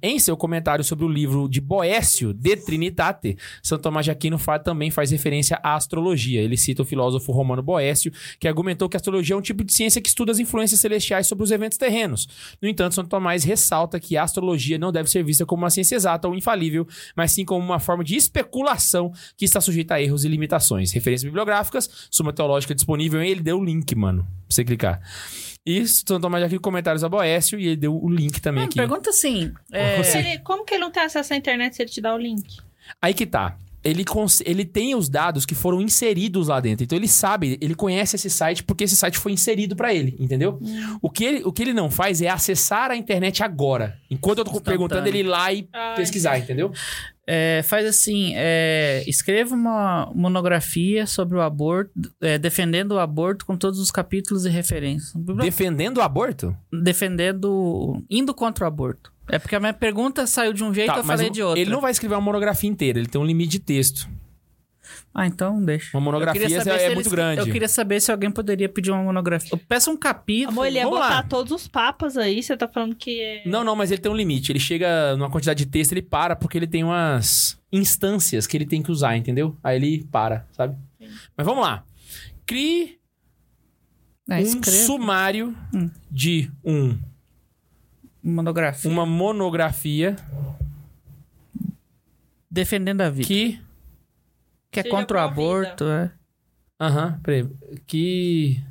Em seu comentário sobre o livro de Boécio, De Trinitate, Santo Tomás de Aquino também faz referência à astrologia. Ele cita o filósofo romano Boécio, que argumentou que a astrologia é um tipo de ciência que estuda as influências celestiais sobre os eventos terrenos. No entanto, Santo Tomás ressalta que a astrologia não deve ser vista como uma ciência exata ou infalível, mas sim como uma forma de especulação que está sujeita a erros e limitações. Referências bibliográficas, Suma Teológica disponível, ele deu o link, mano, pra você clicar. Isso, Santo Tomás aqui comentários a Boécio e ele deu o link também aqui. Pergunta assim: é... ele, como que ele não tem acesso à internet se ele te dá o link? Aí que tá. Ele, ele tem os dados que foram inseridos lá dentro. Então ele sabe, ele conhece esse site porque esse site foi inserido para ele, entendeu? Hum. O, que ele, o que ele não faz é acessar a internet agora. Enquanto eu tô perguntando, ele ir lá e Ai. pesquisar, entendeu? É, faz assim: é, escreva uma monografia sobre o aborto, é, defendendo o aborto com todos os capítulos e referências. Defendendo o aborto? Defendendo. indo contra o aborto. É porque a minha pergunta saiu de um jeito e tá, eu falei de outro. Ele não vai escrever uma monografia inteira, ele tem um limite de texto. Ah, então deixa. Uma monografia é, é muito grande. Eu queria saber se alguém poderia pedir uma monografia. Eu peço um capítulo. Amor, ele ia Vamos botar lá. todos os papas aí, você tá falando que é... Não, não, mas ele tem um limite. Ele chega numa quantidade de texto, ele para porque ele tem umas instâncias que ele tem que usar, entendeu? Aí ele para, sabe? Sim. Mas vamos lá. Crie ah, um sumário hum. de um... Monografia. Uma monografia... Defendendo a vida. Que que é Seja contra o aborto, é. Aham, uhum, peraí. Que.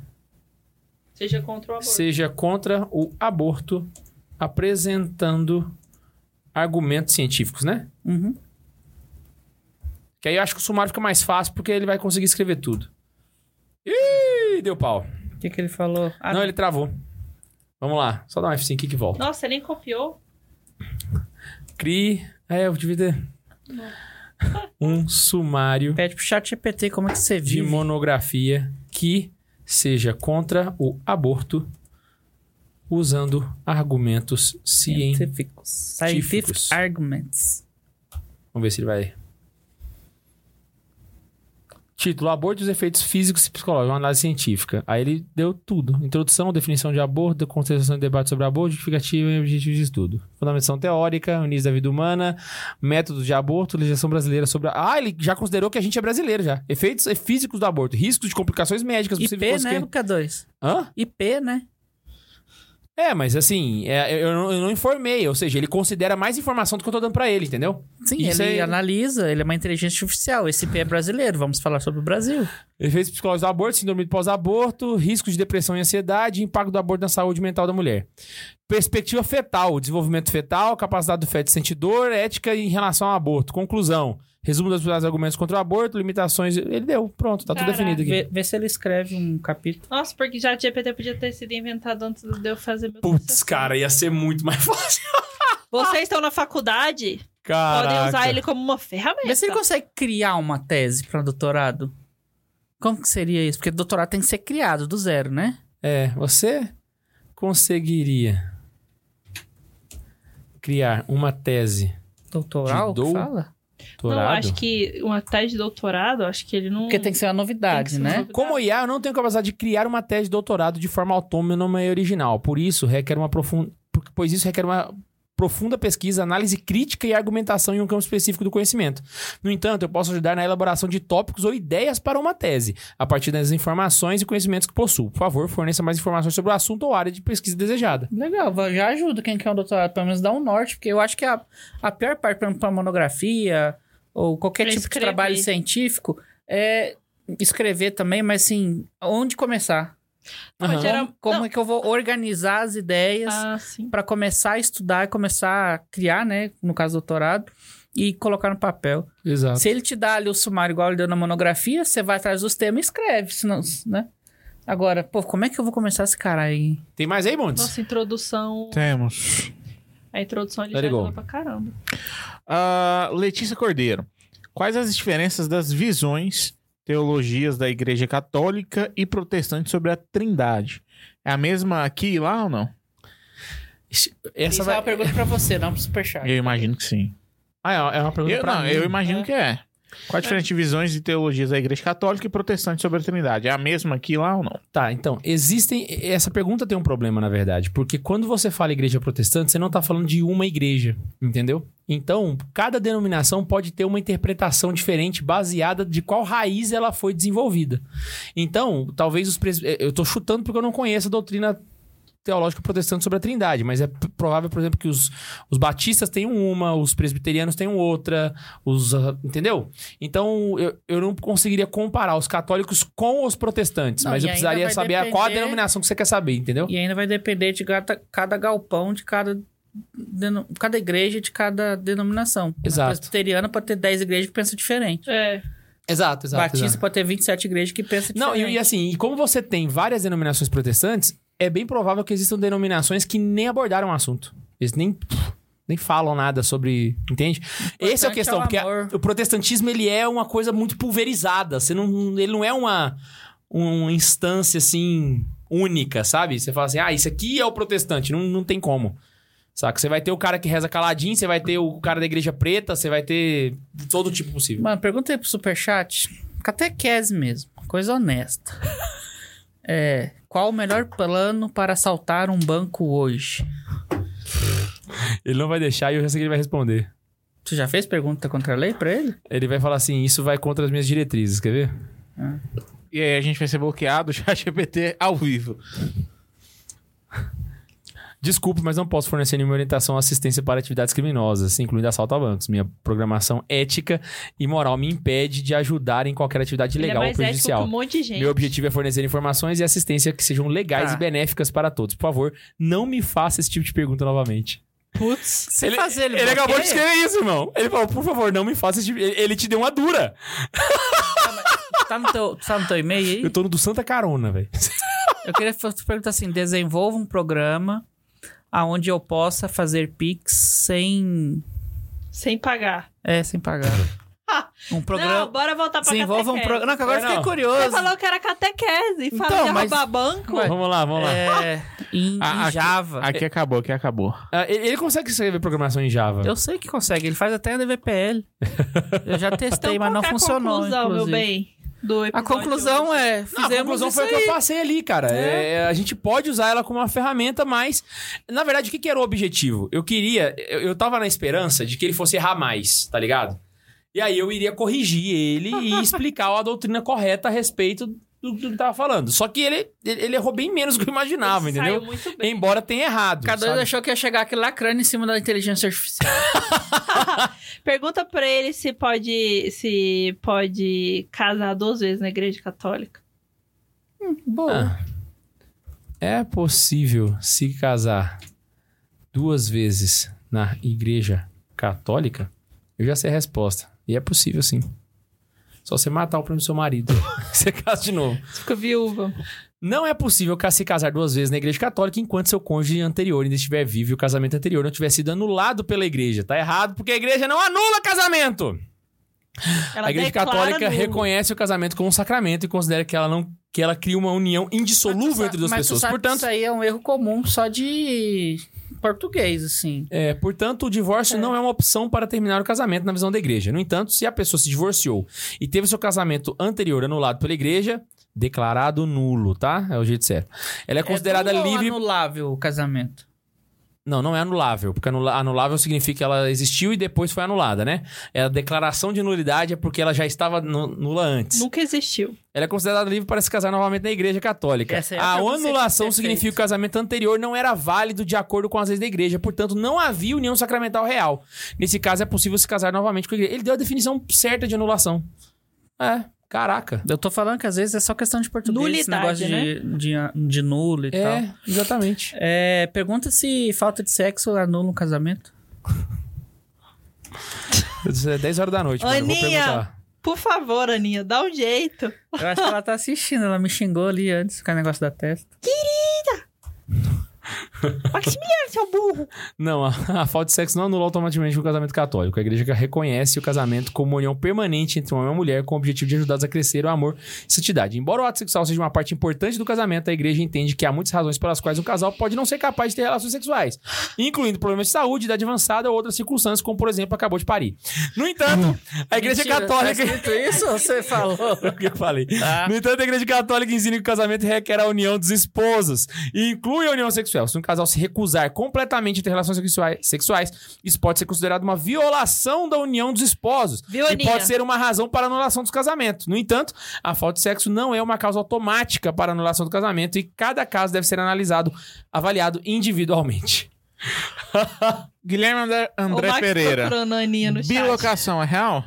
Seja contra o aborto. Seja contra o aborto, apresentando argumentos científicos, né? Uhum. Que aí eu acho que o sumário fica mais fácil porque ele vai conseguir escrever tudo. Ih, deu pau. O que, que ele falou? Ah, não, ele travou. Vamos lá, só dá um F5 aqui que volta. Nossa, você nem copiou? Crie. É, eu devia ter. Não um sumário. Pede pro chat GPT como é que você vive. De monografia que seja contra o aborto usando argumentos científicos. Scientific arguments. Vamos ver se ele vai Título: Aborto e os efeitos físicos e psicológicos, uma análise científica. Aí ele deu tudo: introdução, definição de aborto, contestação e debate sobre aborto, justificativa e objetivo de estudo. Fundamentação teórica, início da vida humana, métodos de aborto, legislação brasileira sobre. Ah, ele já considerou que a gente é brasileiro já. Efeitos físicos do aborto, riscos de complicações médicas IP, né, Luca 2? Hã? IP, né? É, mas assim, é, eu, não, eu, não, informei, ou seja, ele considera mais informação do que eu tô dando pra ele, entendeu? Sim, Isso ele é... analisa, ele é uma inteligência artificial. Esse IP é brasileiro, vamos falar sobre o Brasil. Efeitos psicológicos do aborto, síndrome do pós-aborto, riscos de depressão e ansiedade, impacto do aborto na saúde mental da mulher. Perspectiva fetal, desenvolvimento fetal, capacidade do feto de sentir dor, ética em relação ao aborto. Conclusão. Resumo dos argumentos contra o aborto, limitações. Ele deu, pronto, tá Caraca. tudo definido aqui. Vê, vê, se ele escreve um capítulo. Nossa, porque já o GPT podia ter sido inventado antes de eu fazer meu Putz, cara, ia ser muito mais fácil. Vocês estão na faculdade? Caraca. Podem usar ele como uma ferramenta. Mas você consegue criar uma tese para doutorado? Como que seria isso? Porque doutorado tem que ser criado do zero, né? É, você conseguiria criar uma tese doutoral? De dou... Fala? Doutorado? Não, acho que uma tese de doutorado, acho que ele não. Porque tem que ser uma novidade, ser né? Uma novidade. Como IA, eu não tenho capacidade de criar uma tese de doutorado de forma autônoma e original. Por isso, requer uma profunda. Pois isso requer uma profunda pesquisa, análise crítica e argumentação em um campo específico do conhecimento. No entanto, eu posso ajudar na elaboração de tópicos ou ideias para uma tese, a partir das informações e conhecimentos que possuo. Por favor, forneça mais informações sobre o assunto ou área de pesquisa desejada. Legal, já ajuda quem quer um doutorado, pelo menos dá um norte, porque eu acho que a, a pior parte para monografia ou qualquer pra tipo escrever. de trabalho científico é escrever também, mas assim, onde começar? Uhum. Geral... Como, é que eu vou organizar as ideias ah, para começar a estudar e começar a criar, né? No caso, doutorado, e colocar no papel. Exato. Se ele te dá ali o sumário igual ele deu na monografia, você vai atrás dos temas e escreve, senão, né? Agora, pô, como é que eu vou começar esse cara aí? Tem mais aí, Montes? Nossa, introdução. Temos. A introdução ele já pra caramba. Ah, Letícia Cordeiro. Quais as diferenças das visões, teologias da Igreja Católica e Protestante sobre a Trindade? É a mesma aqui e lá ou não? Essa Essa vai... é uma pergunta pra você, não pro Superchat. Eu imagino que sim. Ah, é uma pergunta Eu, pra não, mim. eu imagino que é. Qual a diferença de visões e teologias da Igreja Católica e Protestante sobre a Trindade? É a mesma aqui lá ou não? Tá, então, existem. Essa pergunta tem um problema, na verdade, porque quando você fala igreja protestante, você não tá falando de uma igreja, entendeu? Então, cada denominação pode ter uma interpretação diferente baseada de qual raiz ela foi desenvolvida. Então, talvez os. pres- Eu tô chutando porque eu não conheço a doutrina teológica protestante sobre a Trindade, mas é provável, por exemplo, que os, os batistas tenham uma, os presbiterianos tenham outra, os. ah, entendeu? Então, eu, eu não conseguiria comparar os católicos com os protestantes, Não, mas eu precisaria saber a- qual a depender- denominação que você quer saber, entendeu? E ainda vai depender de cada, cada galpão, de cada, deno- cada igreja, de cada denominação. Exato. Na presbiteriana pode ter 10 igrejas que pensam diferente. É. Exato, exato. Batista exato. pode ter 27 igrejas que pensam Não, diferente. e, e assim, e como você tem várias denominações protestantes, é bem provável que existam denominações que nem abordaram o assunto. Eles nem, nem falam nada sobre. Entende? Essa é a importante questão, é o porque a- o protestantismo ele é uma coisa muito pulverizada. Você não, ele não é uma, uma instância assim única, sabe? Você fala assim, ah, isso aqui é o protestante. Não, não tem como. Saca? Você vai ter o cara que reza caladinho, você vai ter o cara da igreja preta, você vai ter todo tipo possível. Mano, pergunta aí pro Superchat. Catequese mesmo. Coisa honesta. É. Qual o melhor plano para assaltar um banco hoje? Ele não vai deixar e eu já sei que ele vai responder. Tu já fez pergunta contra a lei pra ele? Ele vai falar assim: isso vai contra as minhas diretrizes, quer ver? E aí a gente vai ser bloqueado, já GPT ao vivo. Desculpe, mas não posso fornecer nenhuma orientação ou assistência para atividades criminosas, incluindo assalto a bancos. Minha programação ética e moral me impede de ajudar em qualquer atividade Ele é legal ou ético que prejudicial. um monte de gente. Meu objetivo é fornecer informações e assistência que sejam legais Tá. e benéficas para todos. Por favor, não me faça esse tipo de pergunta novamente. Putz. Se fazer ele ele acabou de escrever isso, irmão. Ele falou, por favor, não me faça esse tipo... Ele, ele te deu uma dura. Tá no teu, tá no teu e-mail aí? Eu tô no do Santa Carona, velho. Eu queria perguntar assim: desenvolva um programa aonde eu possa fazer Pix sem. Sem pagar. É, sem pagar. Um programa. Não, bora voltar pra desenvolva um catequese. programa. Não, que agora É, eu fiquei não. Você curioso. falou que era catequese. Fala Então, de mas- roubar banco. Ué. Vamos lá, vamos lá. É, em, Ah, em aqui- Java. Aqui acabou, aqui acabou. Ah, ele consegue escrever programação em Java. Eu sei que consegue, ele faz até a DVPL. Eu já testei, Então, mas não é funcionou. conclusão, meu inclusive. bem, do A episódio conclusão hoje? é: Não, fizemos a conclusão isso foi o que eu passei ali, cara. É, a gente pode usar ela como uma ferramenta, mas. Na verdade, o que, que era o objetivo? Eu queria. Eu, eu tava na esperança de que ele fosse errar mais, tá ligado? E aí eu iria corrigir ele e explicar a doutrina correta a respeito do, do que ele tava falando. Só que ele, ele, ele errou bem menos do que eu imaginava, Ele entendeu? Saiu muito bem. Embora tenha errado. Cada um achou que ia chegar aquele lacrando em cima da inteligência artificial. Pergunta pra ele se pode, se pode casar duas vezes na igreja católica. Boa. Ah. É possível se casar duas vezes na igreja católica? Eu já sei a resposta. E é possível sim. Só você matar o próprio seu marido. você casa de novo. Você fica viúva. Não é possível se casar duas vezes na igreja católica enquanto seu cônjuge anterior ainda estiver vivo e o casamento anterior não tiver sido anulado pela igreja. Tá errado porque a igreja não anula casamento. Ela a igreja católica reconhece o casamento como um sacramento e considera que ela não que ela cria uma união indissolúvel entre duas Mas pessoas. Portanto, isso aí é um erro comum só de português, assim. É, portanto, o divórcio não é uma opção para terminar o casamento na visão da igreja. No entanto, se a pessoa se divorciou e teve seu casamento anterior anulado pela igreja, declarado nulo, tá? É o jeito certo. Ela é considerada nulo ou livre. anulável o casamento. Não, não é anulável, porque anula- anulável significa que ela existiu e depois foi anulada, né? É a declaração de nulidade é porque ela já estava nu- nula antes. Nunca existiu. Ela é considerada livre para se casar novamente na igreja católica. É a anulação significa que o casamento anterior não era válido de acordo com as leis da igreja, portanto, não havia união sacramental real. Nesse caso, é possível se casar novamente com a igreja. Ele deu a definição certa de anulação. É, caraca. Eu tô falando que às vezes é só questão de português, esse Nulidade, negócio de, de, de nulo e tal. É, exatamente. É, pergunta se falta de sexo anula um casamento. É 10 horas da noite, mano. Eu Vou Aninha! perguntar. Por favor, Aninha, dá um jeito. Eu acho que ela tá assistindo, ela me xingou ali antes com o negócio da testa. Maximiliano, seu burro. Não, a, a falta de sexo não anula automaticamente o casamento católico. A igreja reconhece o casamento como uma união permanente entre um homem e uma mulher com o objetivo de ajudá-los a crescer o amor e santidade. Embora o ato sexual seja uma parte importante do casamento, a igreja entende que há muitas razões pelas quais um casal pode não ser capaz de ter relações sexuais, incluindo problemas de saúde, idade avançada ou outras circunstâncias, como por exemplo, acabou de parir. No entanto, a igreja Mentira, católica. Tá isso ou você falou? o que eu falei. Tá. No entanto, a igreja católica ensina que o casamento requer a união dos esposos e inclui a união sexual. Se um casal se recusar completamente a ter relações sexuais, isso pode ser considerado uma violação da união dos esposos. Viu, e pode ser uma razão para a anulação dos casamentos. No entanto, a falta de sexo não é uma causa automática para a anulação do casamento e cada caso deve ser analisado, avaliado individualmente. Guilherme André, André Pereira. no chat. Bilocação é real?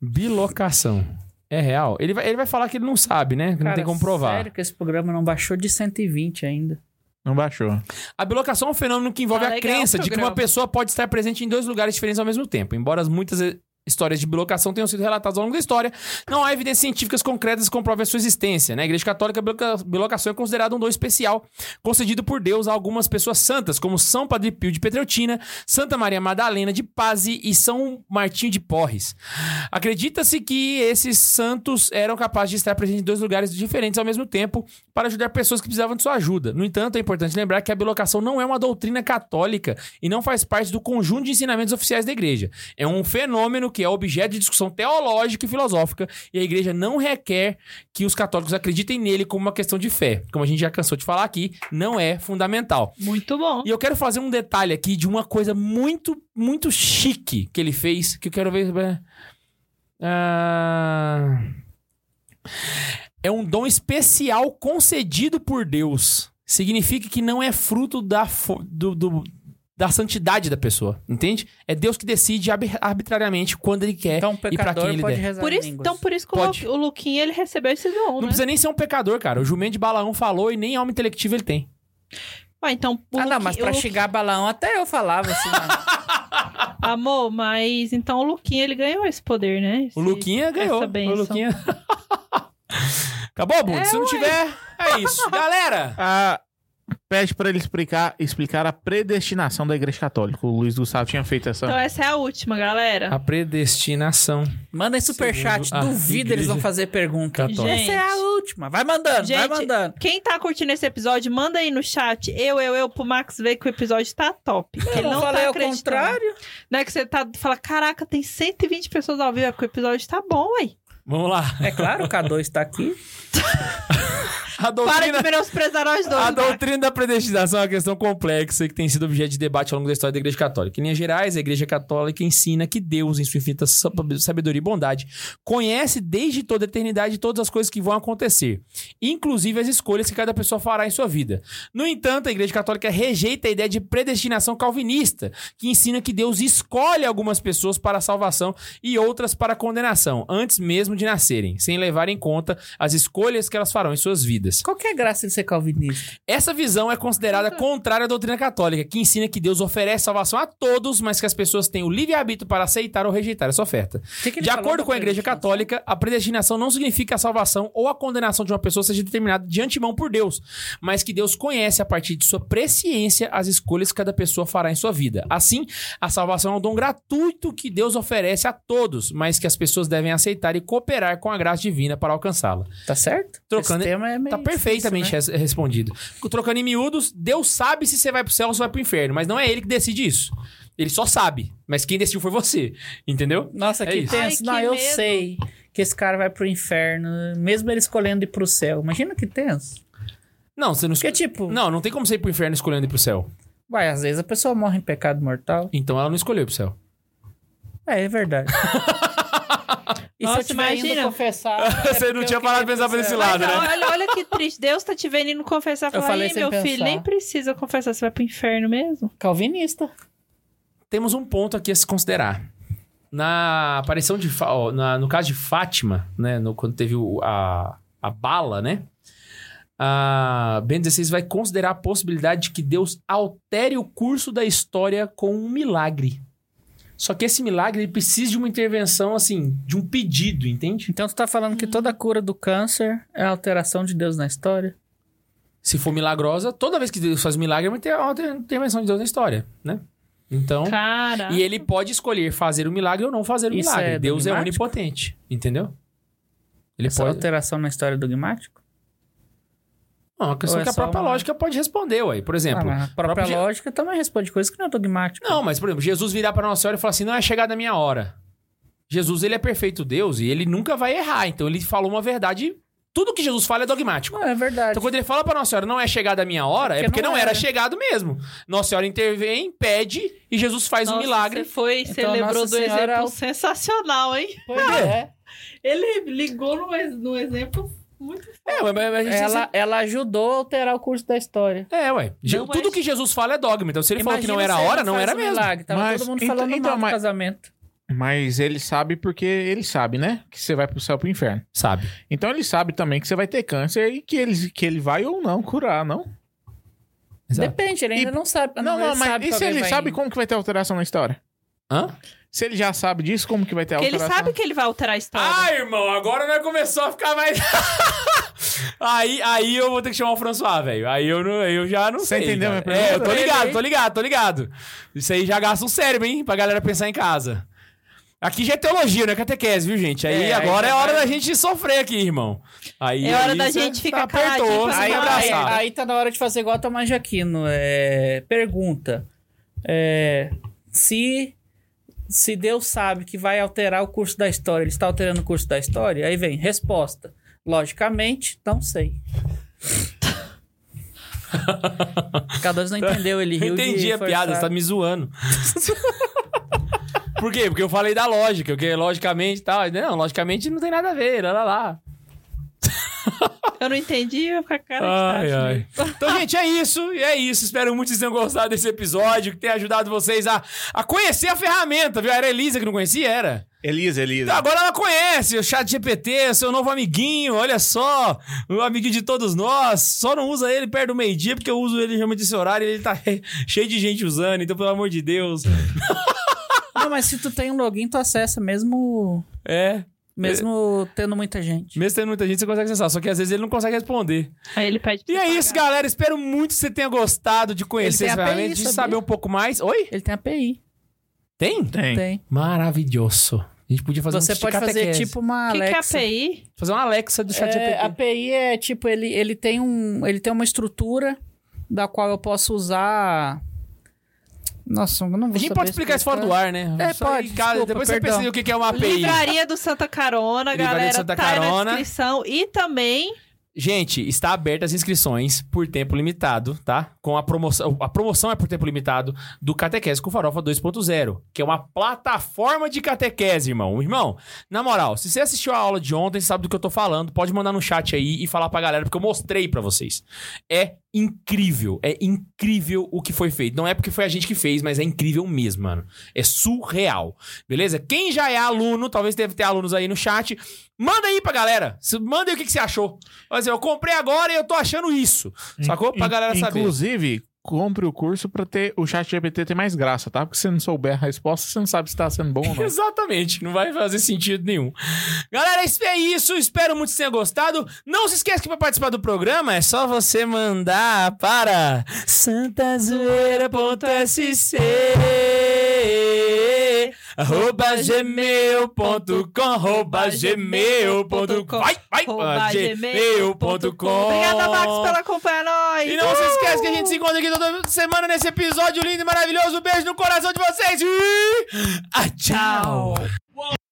Bilocação. É real? Ele vai, ele vai falar que ele não sabe, né? Que não Cara, tem como provar. Sério que esse programa não baixou de 120 ainda. Não baixou. A bilocação é um fenômeno que envolve Ah, a crença de que uma pessoa pode estar presente em dois lugares diferentes ao mesmo tempo. Embora as muitas histórias de bilocação tenham sido relatadas ao longo da história, não há evidências científicas concretas que comprovem a sua existência. Na Igreja Católica, a biloca- bilocação é considerada um dom especial concedido por Deus a algumas pessoas santas, como São Padre Pio de Petreutina, Santa Maria Madalena de Pazzi e São Martinho de Porres. Acredita-se que esses santos eram capazes de estar presentes em dois lugares diferentes ao mesmo tempo para ajudar pessoas que precisavam de sua ajuda. No entanto, é importante lembrar que a bilocação não é uma doutrina católica e não faz parte do conjunto de ensinamentos oficiais da igreja. É um fenômeno que é objeto de discussão teológica e filosófica e a igreja não requer que os católicos acreditem nele como uma questão de fé. Como a gente já cansou de falar aqui, não é fundamental. Muito bom. E eu quero fazer um detalhe aqui de uma coisa muito, muito chique que ele fez, que eu quero ver. Ah, É um dom especial concedido por Deus. Significa que não é fruto da, do- do- da santidade da pessoa, entende? É Deus que decide arbi- arbitrariamente quando ele quer Então o e pra pecador quem ele der. rezar Por isso, então, por isso que o, Pode. O Luquinha, ele recebeu esse dom, Não né? precisa nem ser um pecador, cara. O jumento de Balaão falou e nem alma intelectiva ele tem. Ué, então, o Ah, não, Luqui- mas o pra Luqui- xingar balão até eu falava assim. mano. Amor, mas então o Luquinha, ele ganhou esse poder, né? O Esse- Luquinha ganhou. essa O. Luquinha. Acabou, Bund? É, Se não ué. tiver, é isso. Galera, Ah, pede pra ele explicar, explicar a predestinação da Igreja Católica. O Luiz Gustavo tinha feito essa. Então essa é a última, galera. a predestinação. Mandem superchat. Duvido eles vão fazer pergunta. católica. Essa é a última. Vai mandando, vai Gente, mandando. Quem tá curtindo esse episódio, manda aí no chat. Eu, eu, eu, pro Max ver que o episódio tá top. Eu ele não não falei tá ao acreditando. contrário. Não é que você tá fala, caraca, tem 120 pessoas ao vivo, é porque o episódio tá bom, ué. Vamos lá. É claro, o K2 tá aqui. A Para doutrina, de menosprezar nós dois. a doutrina da predestinação é uma questão complexa que tem sido objeto de debate ao longo da história da Igreja Católica. Em linhas gerais, a Igreja Católica ensina que Deus, em sua infinita sab- sabedoria e bondade, conhece desde toda a eternidade todas as coisas que vão acontecer, inclusive as escolhas que cada pessoa fará em sua vida. No entanto, a Igreja Católica rejeita a ideia de predestinação calvinista, que ensina que Deus escolhe algumas pessoas para a salvação e outras para a condenação, antes mesmo de nascerem, sem levar em conta as escolhas que elas farão em suas vidas. Qual que é a graça de ser calvinista? Essa visão é considerada contrária à doutrina católica, que ensina que Deus oferece salvação a todos, mas que as pessoas têm o livre-arbítrio para aceitar ou rejeitar essa oferta. Que que De acordo com a Igreja? Católica, a predestinação não significa que a salvação ou a condenação de uma pessoa seja determinada de antemão por Deus, mas que Deus conhece a partir de sua presciência as escolhas que cada pessoa fará em sua vida. Assim, a salvação é um dom gratuito que Deus oferece a todos, mas que as pessoas devem aceitar e cooperar com a graça divina para alcançá-la. Tá certo? Trocando- Esse tema é meio Tá perfeitamente difícil, né? res- respondido. Trocando em miúdos, Deus sabe se você vai pro céu ou se vai pro inferno, mas não é ele que decide isso. Ele só sabe, mas quem decidiu foi você, entendeu? Nossa, É que isso. tenso. Ai, que não, eu medo. sei que esse cara vai pro inferno, mesmo ele escolhendo ir pro céu. Imagina que tenso. Não, você não Porque, escolhe. tipo, Não, não tem como você ir pro inferno escolhendo ir pro céu. vai, às vezes a pessoa morre em pecado mortal. Então ela não escolheu pro céu. É, é verdade. e Nossa, se eu imagina. confessar... é Você não porque tinha eu parado de pensar por esse lado, Mas, né? olha, olha que triste. Deus tá te vendo indo confessar. Eu Falar, falei "Ih, sem meu filho, pensar." nem precisa confessar. Você vai pro inferno mesmo? Calvinista. Temos um ponto aqui a se considerar. Na aparição de. Ó, na- no caso de Fátima, né? no- quando teve o- a, a bala, né? A Bento XVI vai considerar a possibilidade de que Deus altere o curso da história com um milagre. Só que esse milagre ele precisa de uma intervenção, assim, de um pedido, entende? Então tu tá falando que toda cura do câncer é a alteração de Deus na história? Se for milagrosa, toda vez que Deus faz milagre, vai ter uma intervenção de Deus na história, né? Então. Cara. E ele pode escolher fazer o milagre ou não fazer o Isso milagre. é Deus é dogmático? onipotente, entendeu? Ele Essa pode. alteração na história dogmático? Não, uma questão é que a própria uma- lógica pode responder, ué. Por Ah, exemplo. mas a própria próprio Je- lógica também responde coisas que não é dogmático. Não, mas, por exemplo, Jesus virar pra Nossa Senhora e falar assim: não é chegada a minha hora. Jesus, ele é perfeito Deus e ele nunca vai errar. Então, ele falou uma verdade. Tudo que Jesus fala é dogmático. Não, é verdade. Então, quando ele fala pra Nossa Senhora, não é chegada a minha hora, é Porque porque não não, era. chegado mesmo. Nossa Senhora intervém, pede e Jesus faz um Nossa, milagre. Você foi, você Então, lembrou Nossa do Senhora- exemplo sensacional, hein? Pois é. Ele ligou no, ex- no exemplo muito É, mas, mas a Ela, ela ajudou a alterar o curso da história. É, ué. Não, Tudo mas- que Jesus fala é dogma. Então, se ele falou que não Imagina era ele hora, não era mesmo. Milagre. Tava Mas, todo mundo então- falando então, mal do mas- casamento. Mas ele sabe porque ele sabe, né? Que você vai pro céu e pro inferno. Sabe? Então ele sabe também que você vai ter câncer e que ele, que ele vai ou não curar, não? Exato. Depende, ele ainda E- não sabe. Não, não, ele mas sabe e se ele sabe como que vai ter alteração na história? Hã? Se ele já sabe disso, como que vai ter Porque ele alteração? sabe que ele vai alterar a história. Ah, irmão, agora nós começou a ficar mais. aí, aí eu vou ter que chamar o François, velho. Aí eu, não, eu já não Você sei. entendeu cara. minha É, eu tô pergunta? ligado, tô ligado, tô ligado. Isso aí já gasta um cérebro, hein? Pra galera pensar em casa. Aqui já é teologia, não é catequese, viu, gente? Aí É, aí agora já é hora vai- da gente sofrer aqui, irmão. Aí, É hora aí da gente ficar apertou, você Aí, vai aí, abraçar. aí tá na hora de fazer igual a Tomás Jaquino. É, pergunta. É, se, se Deus sabe que vai alterar o curso da história, ele está alterando o curso da história? Aí vem, resposta. Logicamente, não sei. K2 não entendeu, ele Eu riu entendi de a piada, você tá me zoando. Por quê? Porque eu falei da lógica, porque logicamente tal. Não, logicamente não tem nada a ver, lá lá lá. Eu não entendi, eu ficar cara de Ai, ai. né? Então, gente, é isso. E é isso. Espero muito que vocês tenham gostado desse episódio, que tenha ajudado vocês a, a conhecer a ferramenta, viu? Era a Elisa que não conhecia, era? Elisa, Elisa. Então, agora ela conhece o chat GPT, seu novo amiguinho, olha só, o amiguinho de todos nós. Só não usa ele perto do meio-dia, porque eu uso ele realmente esse horário e ele tá cheio de gente usando, então, pelo amor de Deus. Não, mas se tu tem um login, tu acessa mesmo, É. mesmo tendo muita gente. Mesmo tendo muita gente, você consegue acessar. Só que às vezes ele não consegue responder. Aí ele pede pra E é isso, pagar. galera. Espero muito que você tenha gostado de conhecer API, ferramenta, de saber um pouco mais. Oi? Ele tem API. Tem? Tem. Tem. Maravilhoso. A gente podia fazer Você um pode fazer tipo uma O que, que é Alexa. API? Fazer uma Alexa do chat É. API é tipo, ele, ele, tem um, ele tem uma estrutura da qual eu posso usar. Nossa, eu não vou A gente pode explicar isso fora do ar, né? É, Só pode, em casa, desculpa, Depois você perdão. pensa aí o que é uma API. Livraria do Santa Carona, Livraria do galera. Santa tá aí Carona. na descrição. E também Gente, está aberta as inscrições por tempo limitado, tá? Com a promoção. A promoção é por tempo limitado do Catequese com Farofa 2.0, que é uma plataforma de catequese, irmão. Irmão, na moral, se você assistiu a aula de ontem, sabe do que eu tô falando, pode mandar no chat aí e falar pra galera, porque eu mostrei pra vocês. É incrível, é incrível o que foi feito. Não é porque foi a gente que fez, mas é incrível mesmo, mano. É surreal, beleza? Quem já é aluno, talvez deve ter alunos aí no chat, manda aí pra galera. Manda aí o que, que você achou. Vai dizer, eu comprei agora e eu tô achando isso. Sacou? Pra galera saber. Inclusive, compre o curso pra ter o chat GPT ter mais graça, tá? Porque se não souber a resposta, você não sabe se tá sendo bom ou não. Exatamente, não vai fazer sentido nenhum. Galera, é isso. Espero muito que tenha gostado. Não se esqueça que para participar do programa é só você mandar para santazoeira.sc arroba gmail.com arroba gmail.com vai, vai, arroba gmail.com Obrigada, Max, pela acompanhar nós. E não se esqueça que a gente se encontra aqui toda semana nesse episódio lindo e maravilhoso. Um beijo no coração de vocês e... Ah, tchau!